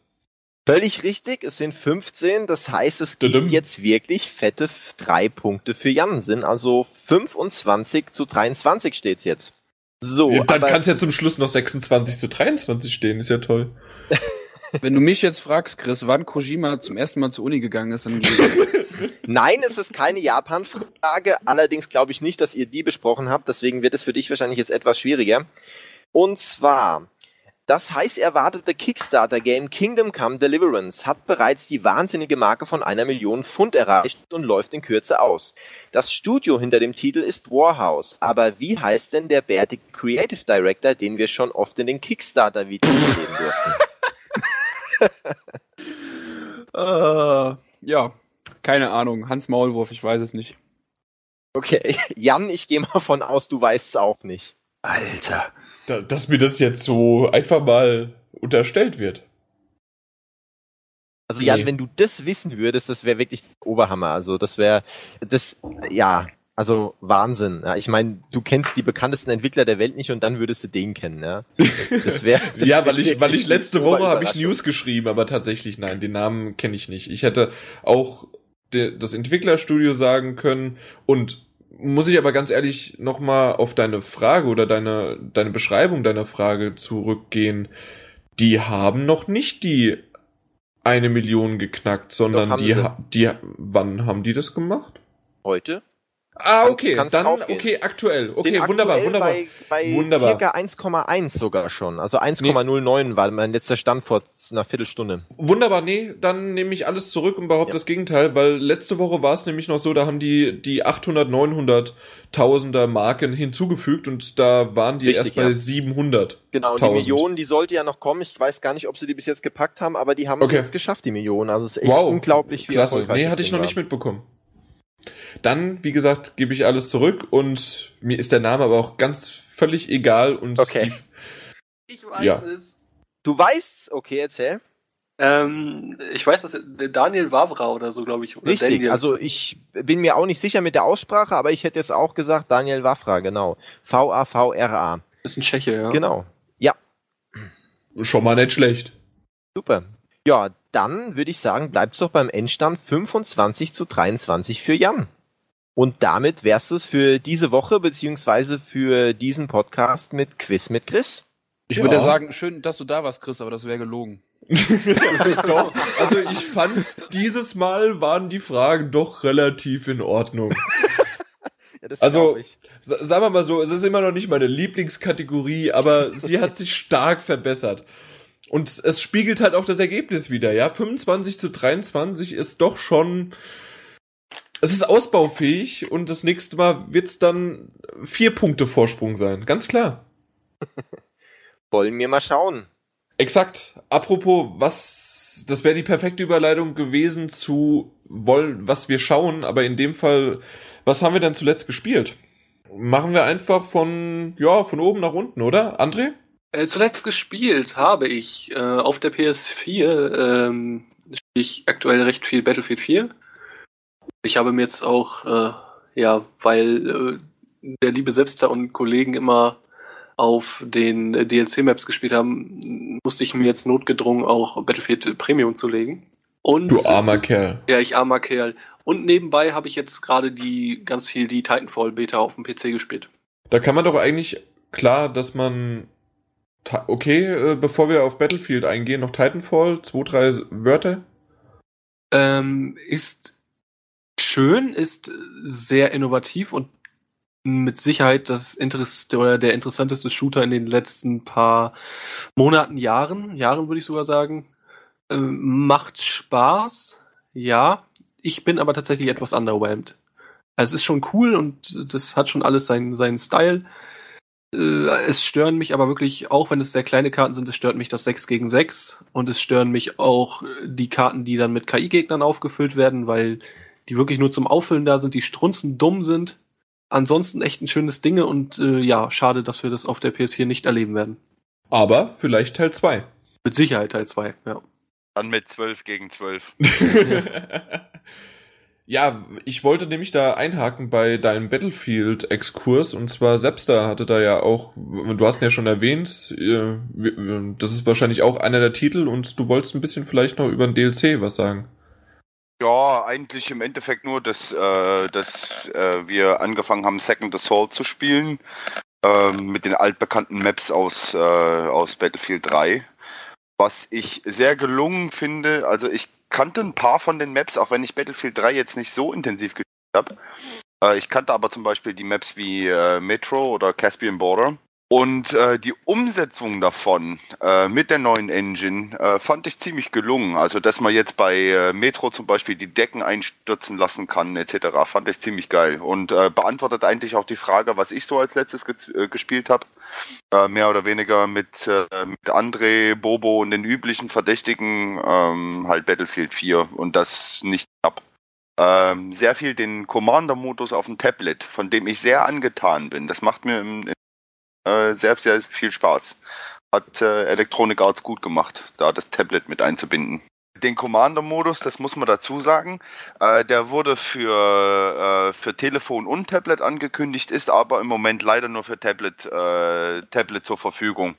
Völlig richtig, es sind 15, das heißt, es gibt jetzt wirklich fette drei Punkte für Jan, sind also 25 zu 23 steht's jetzt. So, Ja, dann kann es ja zum Schluss noch 26 zu 23 stehen, ist ja toll. Wenn du mich jetzt fragst, Chris, wann Kojima zum ersten Mal zur Uni gegangen ist, dann nein, es ist keine Japan-Frage, allerdings glaube ich nicht, dass ihr die besprochen habt, deswegen wird es für dich wahrscheinlich jetzt etwas schwieriger. Und zwar, das heiß erwartete Kickstarter-Game Kingdom Come Deliverance hat bereits die wahnsinnige Marke von einer Million Pfund erreicht und läuft in Kürze aus. Das Studio hinter dem Titel ist Warhouse, aber wie heißt denn der bärtige Creative Director, den wir schon oft in den Kickstarter-Videos sehen durften? äh, ja, keine Ahnung, Hans Maulwurf, ich weiß es nicht. Okay, Jan, ich gehe mal von aus, du weißt es auch nicht. Alter. Da, dass mir das jetzt so einfach mal unterstellt wird. Also Jan, Nee. wenn du das wissen würdest, das wäre wirklich Oberhammer. Also das wäre, das, ja, Also Wahnsinn. Ja, ich meine, du kennst die bekanntesten Entwickler der Welt nicht und dann würdest du den kennen. Ja, das wär, das ja weil ich, weil ich letzte Woche habe ich News geschrieben, aber tatsächlich nein, den Namen kenne ich nicht. Ich hätte auch de, das Entwicklerstudio sagen können und muss ich aber ganz ehrlich nochmal auf deine Frage oder deine, deine Beschreibung deiner Frage zurückgehen. Die haben noch nicht die eine Million geknackt, sondern die, die, wann haben die das gemacht? Heute? Ah, okay, kannst dann, okay, aktuell. Okay, Den wunderbar, aktuell wunderbar. Bei, bei wunderbar. circa 1,1 sogar schon. Also 1,09 nee. war mein letzter Stand vor einer Viertelstunde. Wunderbar, nee, dann nehme ich alles zurück und behaupte ja. das Gegenteil, weil letzte Woche war es nämlich noch so, da haben die die 800, 900 Tausender Marken hinzugefügt und da waren die Richtig, erst bei ja. 700. Genau, und die Millionen, die sollte ja noch kommen. Ich weiß gar nicht, ob sie die bis jetzt gepackt haben, aber die haben okay. es jetzt geschafft, die Millionen. Also es ist echt wow. unglaublich, wie Klasse. Nee, hatte ich noch war. nicht mitbekommen. Dann, wie gesagt, gebe ich alles zurück und mir ist der Name aber auch ganz völlig egal und okay. Die, ich weiß ja. es. Du weißt, okay, erzähl. Ähm, ich weiß, dass Daniel Wavra oder so, glaube ich. Oder Richtig, Daniel. also ich bin mir auch nicht sicher mit der Aussprache, aber ich hätte jetzt auch gesagt Daniel Wavra, genau. V-A-V-R-A. Ist ein Tscheche, ja. Genau. Ja. Schon mal nicht schlecht. Super. Ja, dann würde ich sagen, bleibt es doch beim Endstand 25 zu 23 für Jan. Und damit wär's es für diese Woche, beziehungsweise für diesen Podcast mit Quiz mit Chris. Ich ja. würde sagen, schön, dass du da warst, Chris, aber das wäre gelogen. doch, also ich fand, dieses Mal waren die Fragen doch relativ in Ordnung. ja, also, sagen wir mal so, es ist immer noch nicht meine Lieblingskategorie, aber sie hat sich stark verbessert. Und es spiegelt halt auch das Ergebnis wieder, ja. 25 zu 23 ist doch schon, es ist ausbaufähig und das nächste Mal wird es dann vier Punkte Vorsprung sein. Ganz klar. Wollen wir mal schauen. Exakt. Apropos, was, das wäre die perfekte Überleitung gewesen zu wollen, was wir schauen, aber in dem Fall, was haben wir denn zuletzt gespielt? Machen wir einfach von, ja, von oben nach unten, oder? André? Äh, zuletzt gespielt habe ich äh, auf der PS4, ähm, spiele ich aktuell recht viel Battlefield 4. Ich habe mir jetzt auch, äh, ja, weil äh, der liebe Selbster und Kollegen immer auf den DLC-Maps gespielt haben, musste ich mir jetzt notgedrungen auch Battlefield Premium zulegen. Und, du armer Kerl. Ja, ich armer Kerl. Und nebenbei habe ich jetzt gerade die ganz viel die Titanfall Beta auf dem PC gespielt. Da kann man doch eigentlich klar, dass man okay, äh, bevor wir auf Battlefield eingehen, noch Titanfall, zwei, drei Wörter. Ähm, ist schön, ist sehr innovativ und mit Sicherheit das Interess oder der interessanteste Shooter in den letzten paar Monaten, Jahren, Jahren würde ich sogar sagen. Ähm, macht Spaß, ja. Ich bin aber tatsächlich etwas underwhelmed. Also es ist schon cool und das hat schon alles seinen, seinen Style. Äh, es stören mich aber wirklich, auch wenn es sehr kleine Karten sind, es stört mich das 6 gegen 6 und es stören mich auch die Karten, die dann mit KI-Gegnern aufgefüllt werden, weil die wirklich nur zum Auffüllen da sind, die strunzen dumm sind. Ansonsten echt ein schönes Ding und äh, ja, schade, dass wir das auf der PS4 nicht erleben werden. Aber vielleicht Teil 2. Mit Sicherheit Teil 2, ja. Dann mit 12 gegen 12. Ja, ich wollte nämlich da einhaken bei deinem Battlefield-Exkurs und zwar Sepster hatte da ja auch, du hast ihn ja schon erwähnt, äh, das ist wahrscheinlich auch einer der Titel und du wolltest ein bisschen vielleicht noch über den DLC was sagen. Ja, eigentlich im Endeffekt nur, dass, äh, dass äh, wir angefangen haben, Second Assault zu spielen äh, mit den altbekannten Maps aus, äh, aus Battlefield 3 was ich sehr gelungen finde. Also ich kannte ein paar von den Maps, auch wenn ich Battlefield 3 jetzt nicht so intensiv gespielt habe. Äh, ich kannte aber zum Beispiel die Maps wie äh, Metro oder Caspian Border. Und äh, die Umsetzung davon äh, mit der neuen Engine äh, fand ich ziemlich gelungen. Also, dass man jetzt bei äh, Metro zum Beispiel die Decken einstürzen lassen kann, etc., fand ich ziemlich geil. Und äh, beantwortet eigentlich auch die Frage, was ich so als letztes ge äh, gespielt habe. Mehr oder weniger mit, mit André, Bobo und den üblichen Verdächtigen ähm, halt Battlefield 4 und das nicht ab. Ähm, sehr viel den Commander-Modus auf dem Tablet, von dem ich sehr angetan bin. Das macht mir im, im äh, sehr, sehr viel Spaß. Hat äh, Electronic Arts gut gemacht, da das Tablet mit einzubinden. den Commander-Modus, das muss man dazu sagen. Äh, der wurde für, äh, für Telefon und Tablet angekündigt, ist aber im Moment leider nur für Tablet, äh, Tablet zur Verfügung.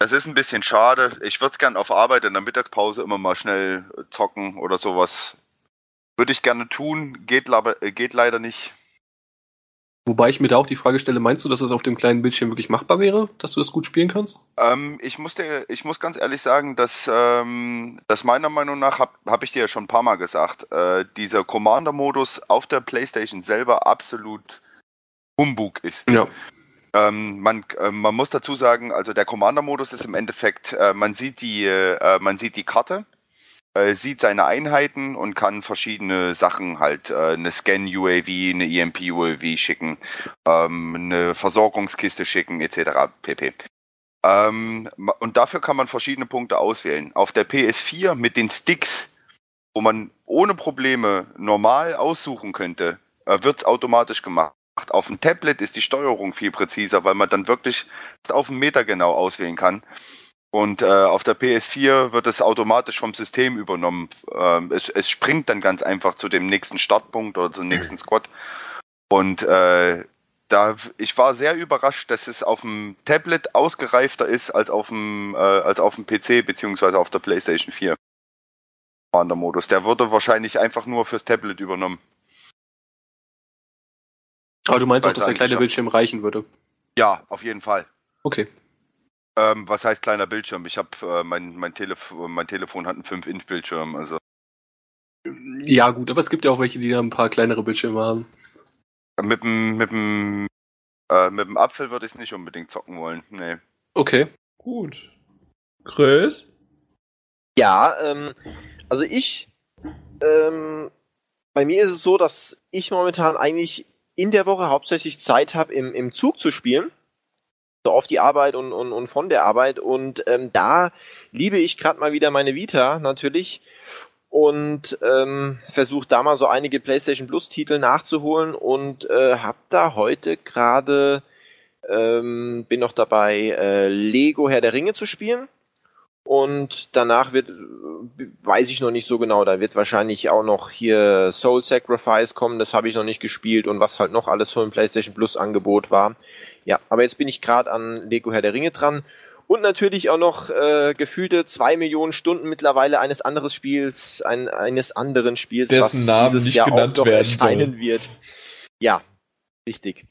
Das ist ein bisschen schade. Ich würde es gern auf Arbeit in der Mittagspause immer mal schnell zocken oder sowas. Würde ich gerne tun, geht, geht leider nicht. Wobei ich mir da auch die Frage stelle, meinst du, dass es auf dem kleinen Bildschirm wirklich machbar wäre, dass du das gut spielen kannst? Ähm, ich, muss dir, ich muss ganz ehrlich sagen, dass, ähm, dass meiner Meinung nach, habe hab ich dir ja schon ein paar Mal gesagt, äh, dieser Commander-Modus auf der Playstation selber absolut Humbug ist. Ja. Ähm, man, äh, man muss dazu sagen, also der Commander-Modus ist im Endeffekt, äh, man sieht die, äh, man sieht die Karte, äh, sieht seine Einheiten und kann verschiedene Sachen halt, äh, eine Scan-UAV, eine EMP-UAV schicken, ähm, eine Versorgungskiste schicken, etc. pp. Ähm, und dafür kann man verschiedene Punkte auswählen. Auf der PS4 mit den Sticks, wo man ohne Probleme normal aussuchen könnte, äh, wird's automatisch gemacht. Auf dem Tablet ist die Steuerung viel präziser, weil man dann wirklich auf den Meter genau auswählen kann. Und äh, auf der PS4 wird es automatisch vom System übernommen. Ähm, es, es springt dann ganz einfach zu dem nächsten Startpunkt oder zum nächsten Squad. Und äh, da ich war sehr überrascht, dass es auf dem Tablet ausgereifter ist als auf dem äh, als auf dem PC beziehungsweise auf der PlayStation 4. Der Modus, der wurde wahrscheinlich einfach nur fürs Tablet übernommen. Aber du meinst auch, dass der kleine Bildschirm reichen würde? Ja, auf jeden Fall. Okay. Ähm, was heißt kleiner Bildschirm? Ich habe äh, mein, mein, Telef mein Telefon hat einen 5-Inch-Bildschirm, also. Ja, gut, aber es gibt ja auch welche, die da ein paar kleinere Bildschirme haben. Mit dem, mit dem, äh, mit dem Apfel würde ich es nicht unbedingt zocken wollen. Nee. Okay. Gut. Chris? Ja, ähm, also ich, ähm, bei mir ist es so, dass ich momentan eigentlich in der Woche hauptsächlich Zeit habe, im, im Zug zu spielen auf die Arbeit und, und, und von der Arbeit. Und ähm, da liebe ich gerade mal wieder meine Vita natürlich und ähm, versuche da mal so einige PlayStation Plus Titel nachzuholen und äh, habe da heute gerade ähm, bin noch dabei äh, Lego Herr der Ringe zu spielen und danach wird weiß ich noch nicht so genau, da wird wahrscheinlich auch noch hier Soul Sacrifice kommen, das habe ich noch nicht gespielt und was halt noch alles so im PlayStation Plus Angebot war. Ja, aber jetzt bin ich gerade an Lego Herr der Ringe dran. Und natürlich auch noch äh, gefühlte zwei Millionen Stunden mittlerweile eines anderen Spiels, ein, eines anderen Spiels, Dessen was Namen dieses nicht Jahr genannt auch noch erscheinen soll. wird. Ja, richtig.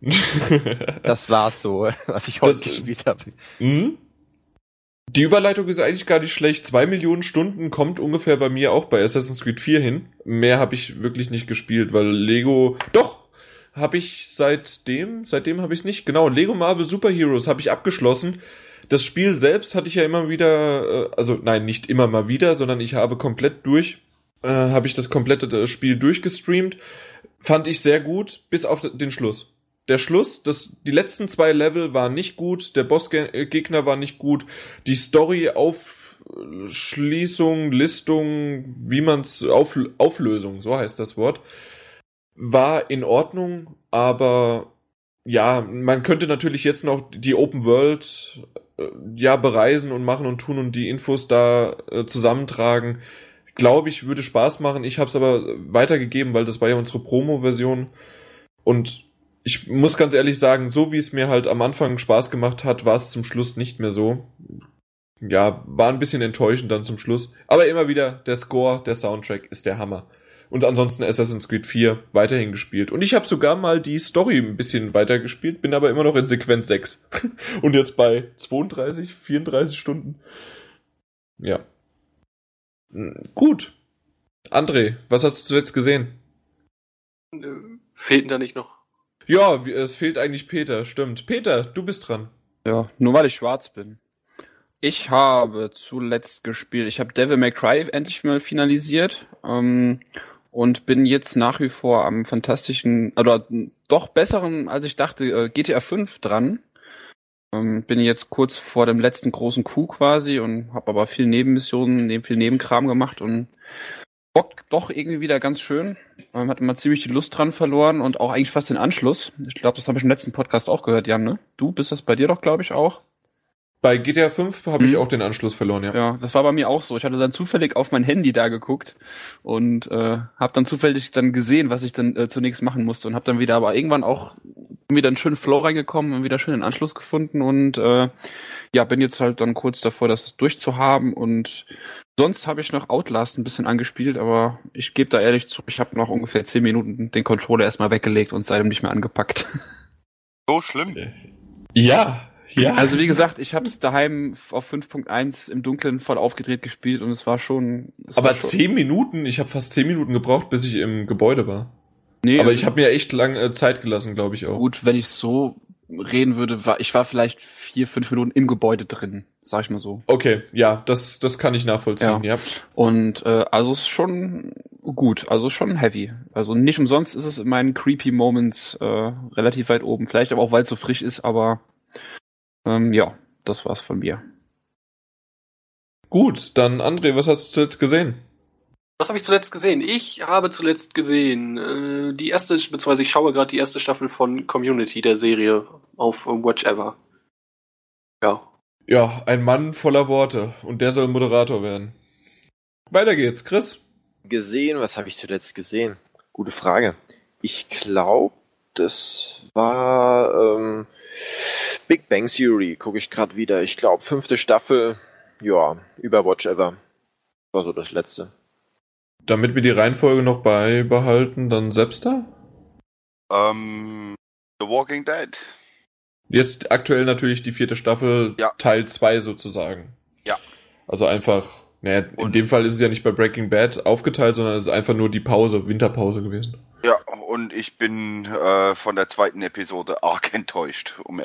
das war's so, was ich heute das, gespielt habe. Mhm. Die Überleitung ist eigentlich gar nicht schlecht. Zwei Millionen Stunden kommt ungefähr bei mir auch bei Assassin's Creed 4 hin. Mehr habe ich wirklich nicht gespielt, weil Lego. Doch, habe ich seitdem, seitdem habe ich es nicht. Genau, Lego Marvel Super Heroes habe ich abgeschlossen. Das Spiel selbst hatte ich ja immer wieder, äh, also nein, nicht immer mal wieder, sondern ich habe komplett durch, äh, habe ich das komplette äh, Spiel durchgestreamt. Fand ich sehr gut, bis auf den Schluss. Der Schluss, das, die letzten zwei Level waren nicht gut, der Bossgegner war nicht gut, die Story Aufschließung, Listung, wie man's, Auf, Auflösung, so heißt das Wort, war in Ordnung, aber ja, man könnte natürlich jetzt noch die Open World äh, ja bereisen und machen und tun und die Infos da äh, zusammentragen. Glaube ich, würde Spaß machen. Ich habe es aber weitergegeben, weil das war ja unsere Promo-Version. Und ich muss ganz ehrlich sagen, so wie es mir halt am Anfang Spaß gemacht hat, war es zum Schluss nicht mehr so. Ja, war ein bisschen enttäuschend dann zum Schluss. Aber immer wieder, der Score, der Soundtrack ist der Hammer. Und ansonsten Assassin's Creed 4 weiterhin gespielt. Und ich habe sogar mal die Story ein bisschen weiter gespielt, bin aber immer noch in Sequenz 6. Und jetzt bei 32, 34 Stunden. Ja. Hm, gut. André, was hast du zuletzt gesehen? Äh, Fehlten da nicht noch? Ja, es fehlt eigentlich Peter, stimmt. Peter, du bist dran. Ja, nur weil ich schwarz bin. Ich habe zuletzt gespielt. Ich habe Devil May Cry endlich mal finalisiert. Ähm, und bin jetzt nach wie vor am fantastischen, oder doch besseren, als ich dachte, äh, GTA 5 dran. Ähm, bin jetzt kurz vor dem letzten großen Coup quasi und habe aber viel Nebenmissionen, viel Nebenkram gemacht und bockt doch irgendwie wieder ganz schön. Ähm, hat immer ziemlich die Lust dran verloren und auch eigentlich fast den Anschluss. Ich glaube, das habe ich im letzten Podcast auch gehört, Jan, ne? Du bist das bei dir doch, glaube ich, auch. Bei GTA 5 habe ich Mhm. auch den Anschluss verloren, ja. Ja, das war bei mir auch so. Ich hatte dann zufällig auf mein Handy da geguckt und äh, habe dann zufällig dann gesehen, was ich dann äh, zunächst machen musste und habe dann wieder aber irgendwann auch wieder einen schönen Flow reingekommen und wieder schön den Anschluss gefunden und äh, ja, bin jetzt halt dann kurz davor, das durchzuhaben und sonst habe ich noch Outlast ein bisschen angespielt, aber ich gebe da ehrlich zu, ich habe noch ungefähr zehn Minuten den Controller erstmal weggelegt und seitdem nicht mehr angepackt. So schlimm. Ja, ja. Also wie gesagt, ich habe es daheim auf 5.1 im Dunkeln voll aufgedreht gespielt und es war schon. Es aber war schon, zehn Minuten, ich habe fast zehn Minuten gebraucht, bis ich im Gebäude war. nee, Aber ich habe mir echt lange äh, Zeit gelassen, glaube ich auch. gut, wenn ich so reden würde, war ich war vielleicht vier, fünf Minuten im Gebäude drin, sag ich mal so. Okay, ja, das, das kann ich nachvollziehen, ja. Und äh, also es ist schon gut, also schon heavy. Also nicht umsonst ist es in meinen creepy Moments äh, relativ weit oben. Vielleicht aber auch, weil es so frisch ist, aber ähm, ja, das war's von mir. Gut, dann André, was hast du zuletzt gesehen? Was habe ich zuletzt gesehen? Ich habe zuletzt gesehen äh, die erste, beziehungsweise ich schaue gerade die erste Staffel von Community, der Serie auf äh, Watch Ever. Ja. Ja, ein Mann voller Worte und der soll Moderator werden. Weiter geht's, Chris. Gesehen, was habe ich zuletzt gesehen? Gute Frage. Ich glaube, das war ähm, Big Bang Theory, gucke ich gerade wieder. Ich glaube, fünfte Staffel, ja, über Watch Ever. War so das letzte. Damit wir die Reihenfolge noch beibehalten, dann Sepster? Ähm, The Walking Dead. Jetzt aktuell natürlich die vierte Staffel, Ja. Teil 2 sozusagen. Ja. Also einfach, naja, in Und- dem Fall ist es ja nicht bei Breaking Bad aufgeteilt, sondern es ist einfach nur die Pause, Winterpause gewesen. Ja, und ich bin äh, von der zweiten Episode arg enttäuscht. Um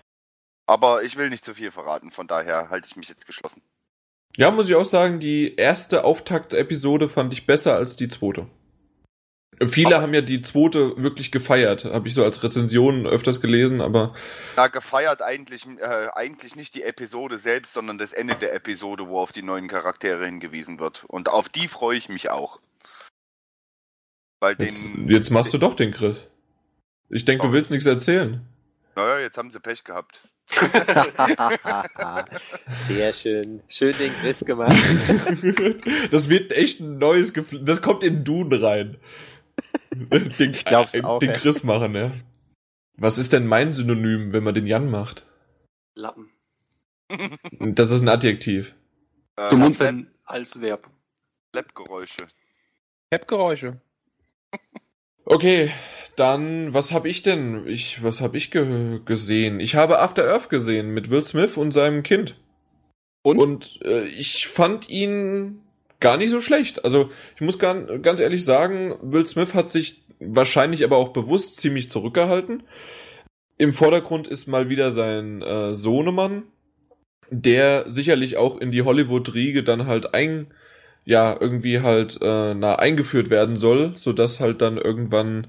aber ich will nicht zu viel verraten, von daher halte ich mich jetzt geschlossen. Ja, muss ich auch sagen, die erste Auftakt-Episode fand ich besser als die zweite. Viele Aber- haben ja die zweite wirklich gefeiert, habe ich so als Rezension öfters gelesen, aber Ja, gefeiert eigentlich, äh, eigentlich nicht die Episode selbst, sondern das Ende der Episode, wo auf die neuen Charaktere hingewiesen wird. Und auf die freue ich mich auch. Weil jetzt, den. jetzt machst du doch den Chris. Ich denke, du Oh. willst nichts erzählen. Naja, jetzt haben sie Pech gehabt. Sehr schön. Schön den Chris gemacht. das wird echt ein neues Gefühl. Das kommt in Dune rein. Den, Ich glaub's äh, auch, Den ja. Chris machen, ja. Was ist denn mein Synonym, wenn man den Jan macht? Lappen. Das ist ein Adjektiv. Äh, Lappen als Verb. Flappgeräusche. Pep-Geräusche. Okay, dann was habe ich denn? Ich was habe ich ge gesehen? Ich habe After Earth gesehen mit Will Smith und seinem Kind. Und? Und äh, ich fand ihn gar nicht so schlecht. Also ich muss gar, ganz ehrlich sagen, Will Smith hat sich wahrscheinlich aber auch bewusst ziemlich zurückgehalten. Im Vordergrund ist mal wieder sein äh, Sohnemann, der sicherlich auch in die Hollywood-Riege dann halt ein, ja, irgendwie halt äh, na, eingeführt werden soll, sodass halt dann irgendwann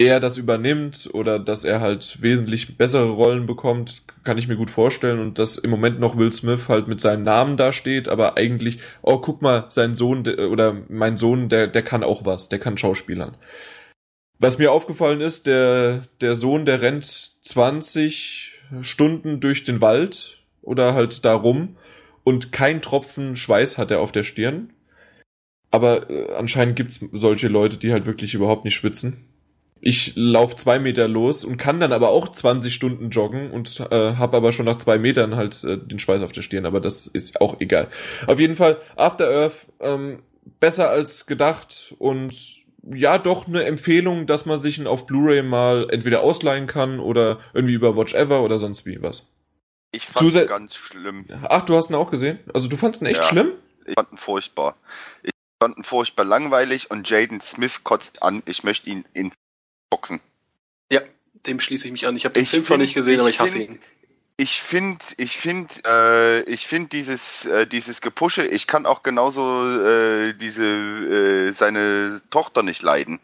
er das übernimmt oder dass er halt wesentlich bessere Rollen bekommt, kann ich mir gut vorstellen und dass im Moment noch Will Smith halt mit seinem Namen da steht, aber eigentlich, oh, guck mal, sein Sohn der- oder mein Sohn, der, der kann auch was, der kann Schauspielern. Was mir aufgefallen ist, der, der Sohn, der rennt 20 Stunden durch den Wald oder halt da rum und kein Tropfen Schweiß hat er auf der Stirn. Aber äh, anscheinend gibt's solche Leute, die halt wirklich überhaupt nicht schwitzen. Ich lauf zwei Meter los und kann dann aber auch 20 Stunden joggen und äh, habe aber schon nach zwei Metern halt äh, den Schweiß auf der Stirn, aber das ist auch egal. Auf jeden Fall, After Earth, ähm, besser als gedacht und ja, doch eine Empfehlung, dass man sich ihn auf Blu-ray mal entweder ausleihen kann oder irgendwie über Watch Ever oder sonst wie was. Ich fand ihn ganz schlimm. Ach, du hast ihn auch gesehen? Also du fandst ihn echt Ja. schlimm? Ich fand ihn furchtbar. Ich fand ihn furchtbar langweilig und Jaden Smith kotzt an, ich möchte ihn ins Boxen. Ja, dem schließe ich mich an. Ich habe den Ich Film zwar nicht gesehen, aber ich hasse ihn. Ich finde, ich finde, äh, ich finde dieses, äh, dieses Gepusche, ich kann auch genauso äh, diese, äh, seine Tochter nicht leiden.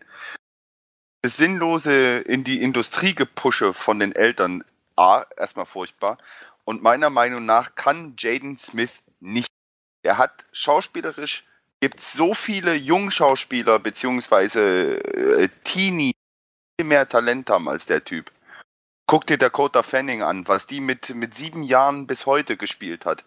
Das sinnlose in die Industrie gepusche von den Eltern, A, erstmal furchtbar. Und meiner Meinung nach kann Jaden Smith nicht. Er hat schauspielerisch, gibt so viele Jungschauspieler beziehungsweise äh, Teenie, mehr Talent haben als der Typ. Guck dir Dakota Fanning an, was die mit, mit sieben Jahren bis heute gespielt hat.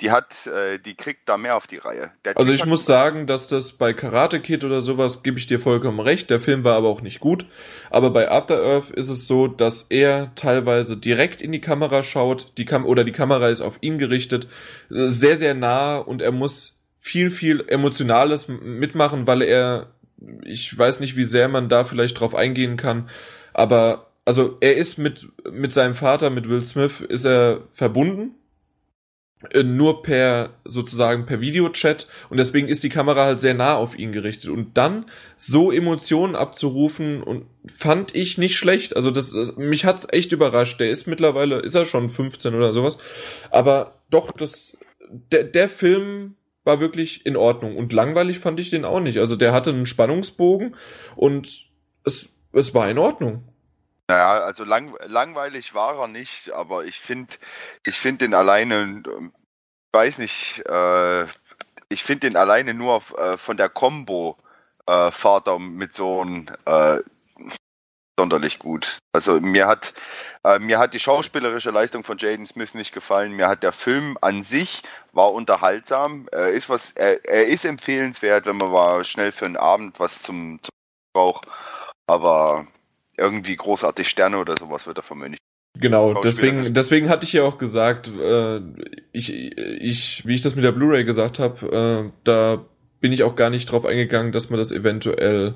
Die hat, äh, die kriegt da mehr auf die Reihe. Der Also Typ ich muss sagen, dass das bei Karate Kid oder sowas gebe ich dir vollkommen recht. Der Film war aber auch nicht gut. Aber bei After Earth ist es so, dass er teilweise direkt in die Kamera schaut, die Kam oder die Kamera ist auf ihn gerichtet, äh, sehr sehr nah und er muss viel viel emotionales mitmachen, weil er ich weiß nicht, wie sehr man da vielleicht drauf eingehen kann, aber also er ist mit mit seinem Vater, mit Will Smith, ist er verbunden äh, nur per sozusagen per Videochat und deswegen ist die Kamera halt sehr nah auf ihn gerichtet. Und dann so Emotionen abzurufen und fand ich nicht schlecht. Also das, das mich hat's echt überrascht. Der ist mittlerweile ist er schon 15 oder sowas. Aber doch das der der Film war wirklich in Ordnung. Und langweilig fand ich den auch nicht. Also der hatte einen Spannungsbogen und es es war in Ordnung. Naja, also lang, langweilig war er nicht, aber ich finde, ich finde den alleine, weiß nicht, äh, ich finde den alleine nur äh, von der Combo äh, Vater mit Sohn äh, sonderlich gut. Also mir hat äh, mir hat die schauspielerische Leistung von Jaden Smith nicht gefallen. Mir hat der Film an sich war unterhaltsam. Er ist was, er, er ist empfehlenswert, wenn man mal schnell für einen Abend was zum, zum braucht. Aber irgendwie großartig Sterne oder sowas wird er von mir nicht. Genau, deswegen, deswegen hatte ich ja auch gesagt, äh, ich, ich, wie ich das mit der Blu-ray gesagt habe, äh, da bin ich auch gar nicht drauf eingegangen, dass man das eventuell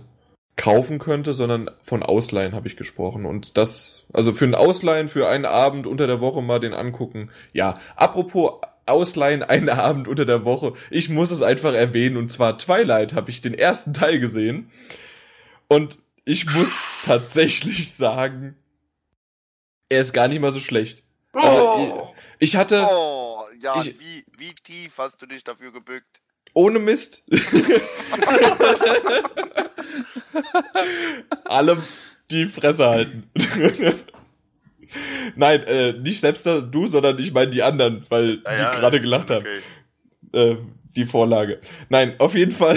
kaufen könnte, sondern von Ausleihen habe ich gesprochen. Und das, also für ein Ausleihen, für einen Abend unter der Woche mal den angucken. Ja, apropos Ausleihen einen Abend unter der Woche, ich muss es einfach erwähnen, und zwar Twilight habe ich den ersten Teil gesehen. Und ich muss tatsächlich sagen, er ist gar nicht mal so schlecht. Also, ich hatte Oh, ja, ich- wie, wie tief hast du dich dafür gebückt? Ohne Mist alle die Fresse halten. Nein, äh, nicht selbst du, sondern ich meine die anderen, weil Ja, die ja, gerade gelacht haben. okay. äh, die Vorlage. Nein, auf jeden Fall.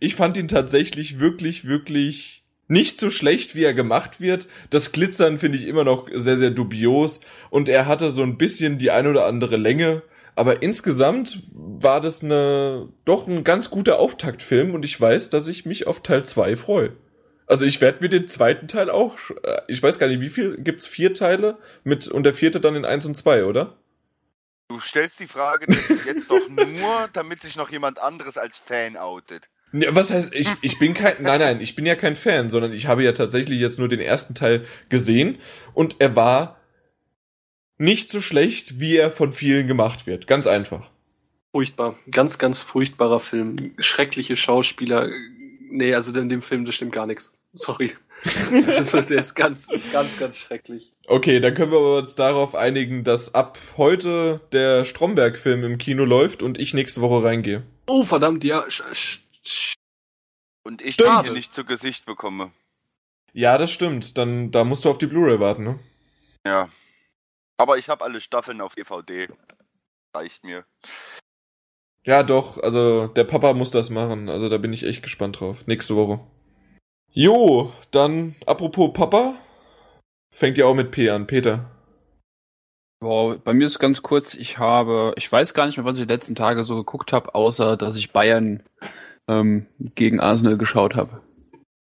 Ich fand ihn tatsächlich wirklich, wirklich nicht so schlecht, wie er gemacht wird. Das Glitzern finde ich immer noch sehr, sehr dubios. Und er hatte so ein bisschen die ein oder andere Länge. Aber insgesamt war das eine, doch ein ganz guter Auftaktfilm. Und ich weiß, dass ich mich auf Teil 2 freue. Also ich werde mir den zweiten Teil auch, äh, ich weiß gar nicht, wie viel, gibt's vier Teile mit, und der vierte dann in 1 und 2, oder? Du stellst die Frage jetzt doch nur, damit sich noch jemand anderes als Fan outet. Ne, was heißt, ich, ich bin kein, nein, nein, ich bin ja kein Fan, sondern ich habe ja tatsächlich jetzt nur den ersten Teil gesehen und er war nicht so schlecht, wie er von vielen gemacht wird. Ganz einfach. Furchtbar. Ganz, ganz furchtbarer Film. Schreckliche Schauspieler. Nee, also in dem Film, das stimmt gar nichts. Sorry. Also der ist ganz, ist ganz, ganz schrecklich. Okay, dann können wir uns darauf einigen, dass ab heute der Stromberg-Film im Kino läuft und ich nächste Woche reingehe. Oh, verdammt, ja. Sch, sch, sch. Und ich Stimmt. den hier nicht zu Gesicht bekomme. Ja, das stimmt. Dann, da musst du auf die Blu-ray warten, ne? Ja. Aber ich habe alle Staffeln auf DVD. Reicht mir. Ja, doch, also der Papa muss das machen. Also da bin ich echt gespannt drauf. Nächste Woche. Jo, dann apropos Papa. Fängt ja auch mit P an, Peter. Boah, bei mir ist ganz kurz, ich habe, ich weiß gar nicht mehr, was ich die letzten Tage so geguckt habe, außer dass ich Bayern ähm, gegen Arsenal geschaut habe.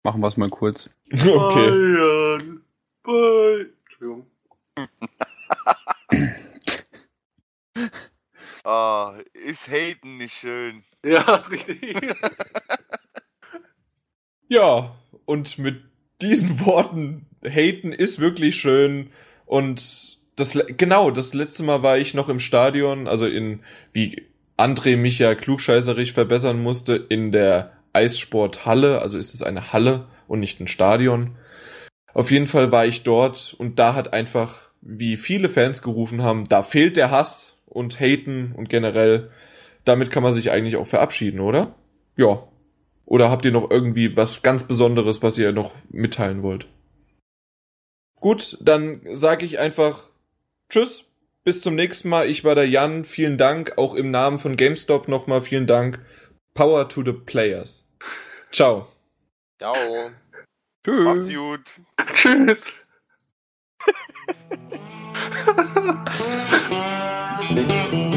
Machen wir es mal kurz. Okay. Bayern. Bayern. Entschuldigung. Ah, ist Hayden nicht schön. Ja, richtig. Ja, und mit diesen Worten, Haten ist wirklich schön und das, genau, das letzte Mal war ich noch im Stadion, also in, wie André mich ja klugscheißerig verbessern musste, in der Eissporthalle, also ist es eine Halle und nicht ein Stadion. Auf jeden Fall war ich dort und da hat einfach, wie viele Fans gerufen haben, da fehlt der Hass und Haten und generell, damit kann man sich eigentlich auch verabschieden, oder? Ja. Oder habt ihr noch irgendwie was ganz Besonderes, was ihr noch mitteilen wollt? Gut, dann sage ich einfach Tschüss, bis zum nächsten Mal. Ich war der Jan. Vielen Dank, auch im Namen von GameStop nochmal vielen Dank. Power to the Players. Ciao. Ciao. Macht's Tschüss. gut. Tschüss. thank you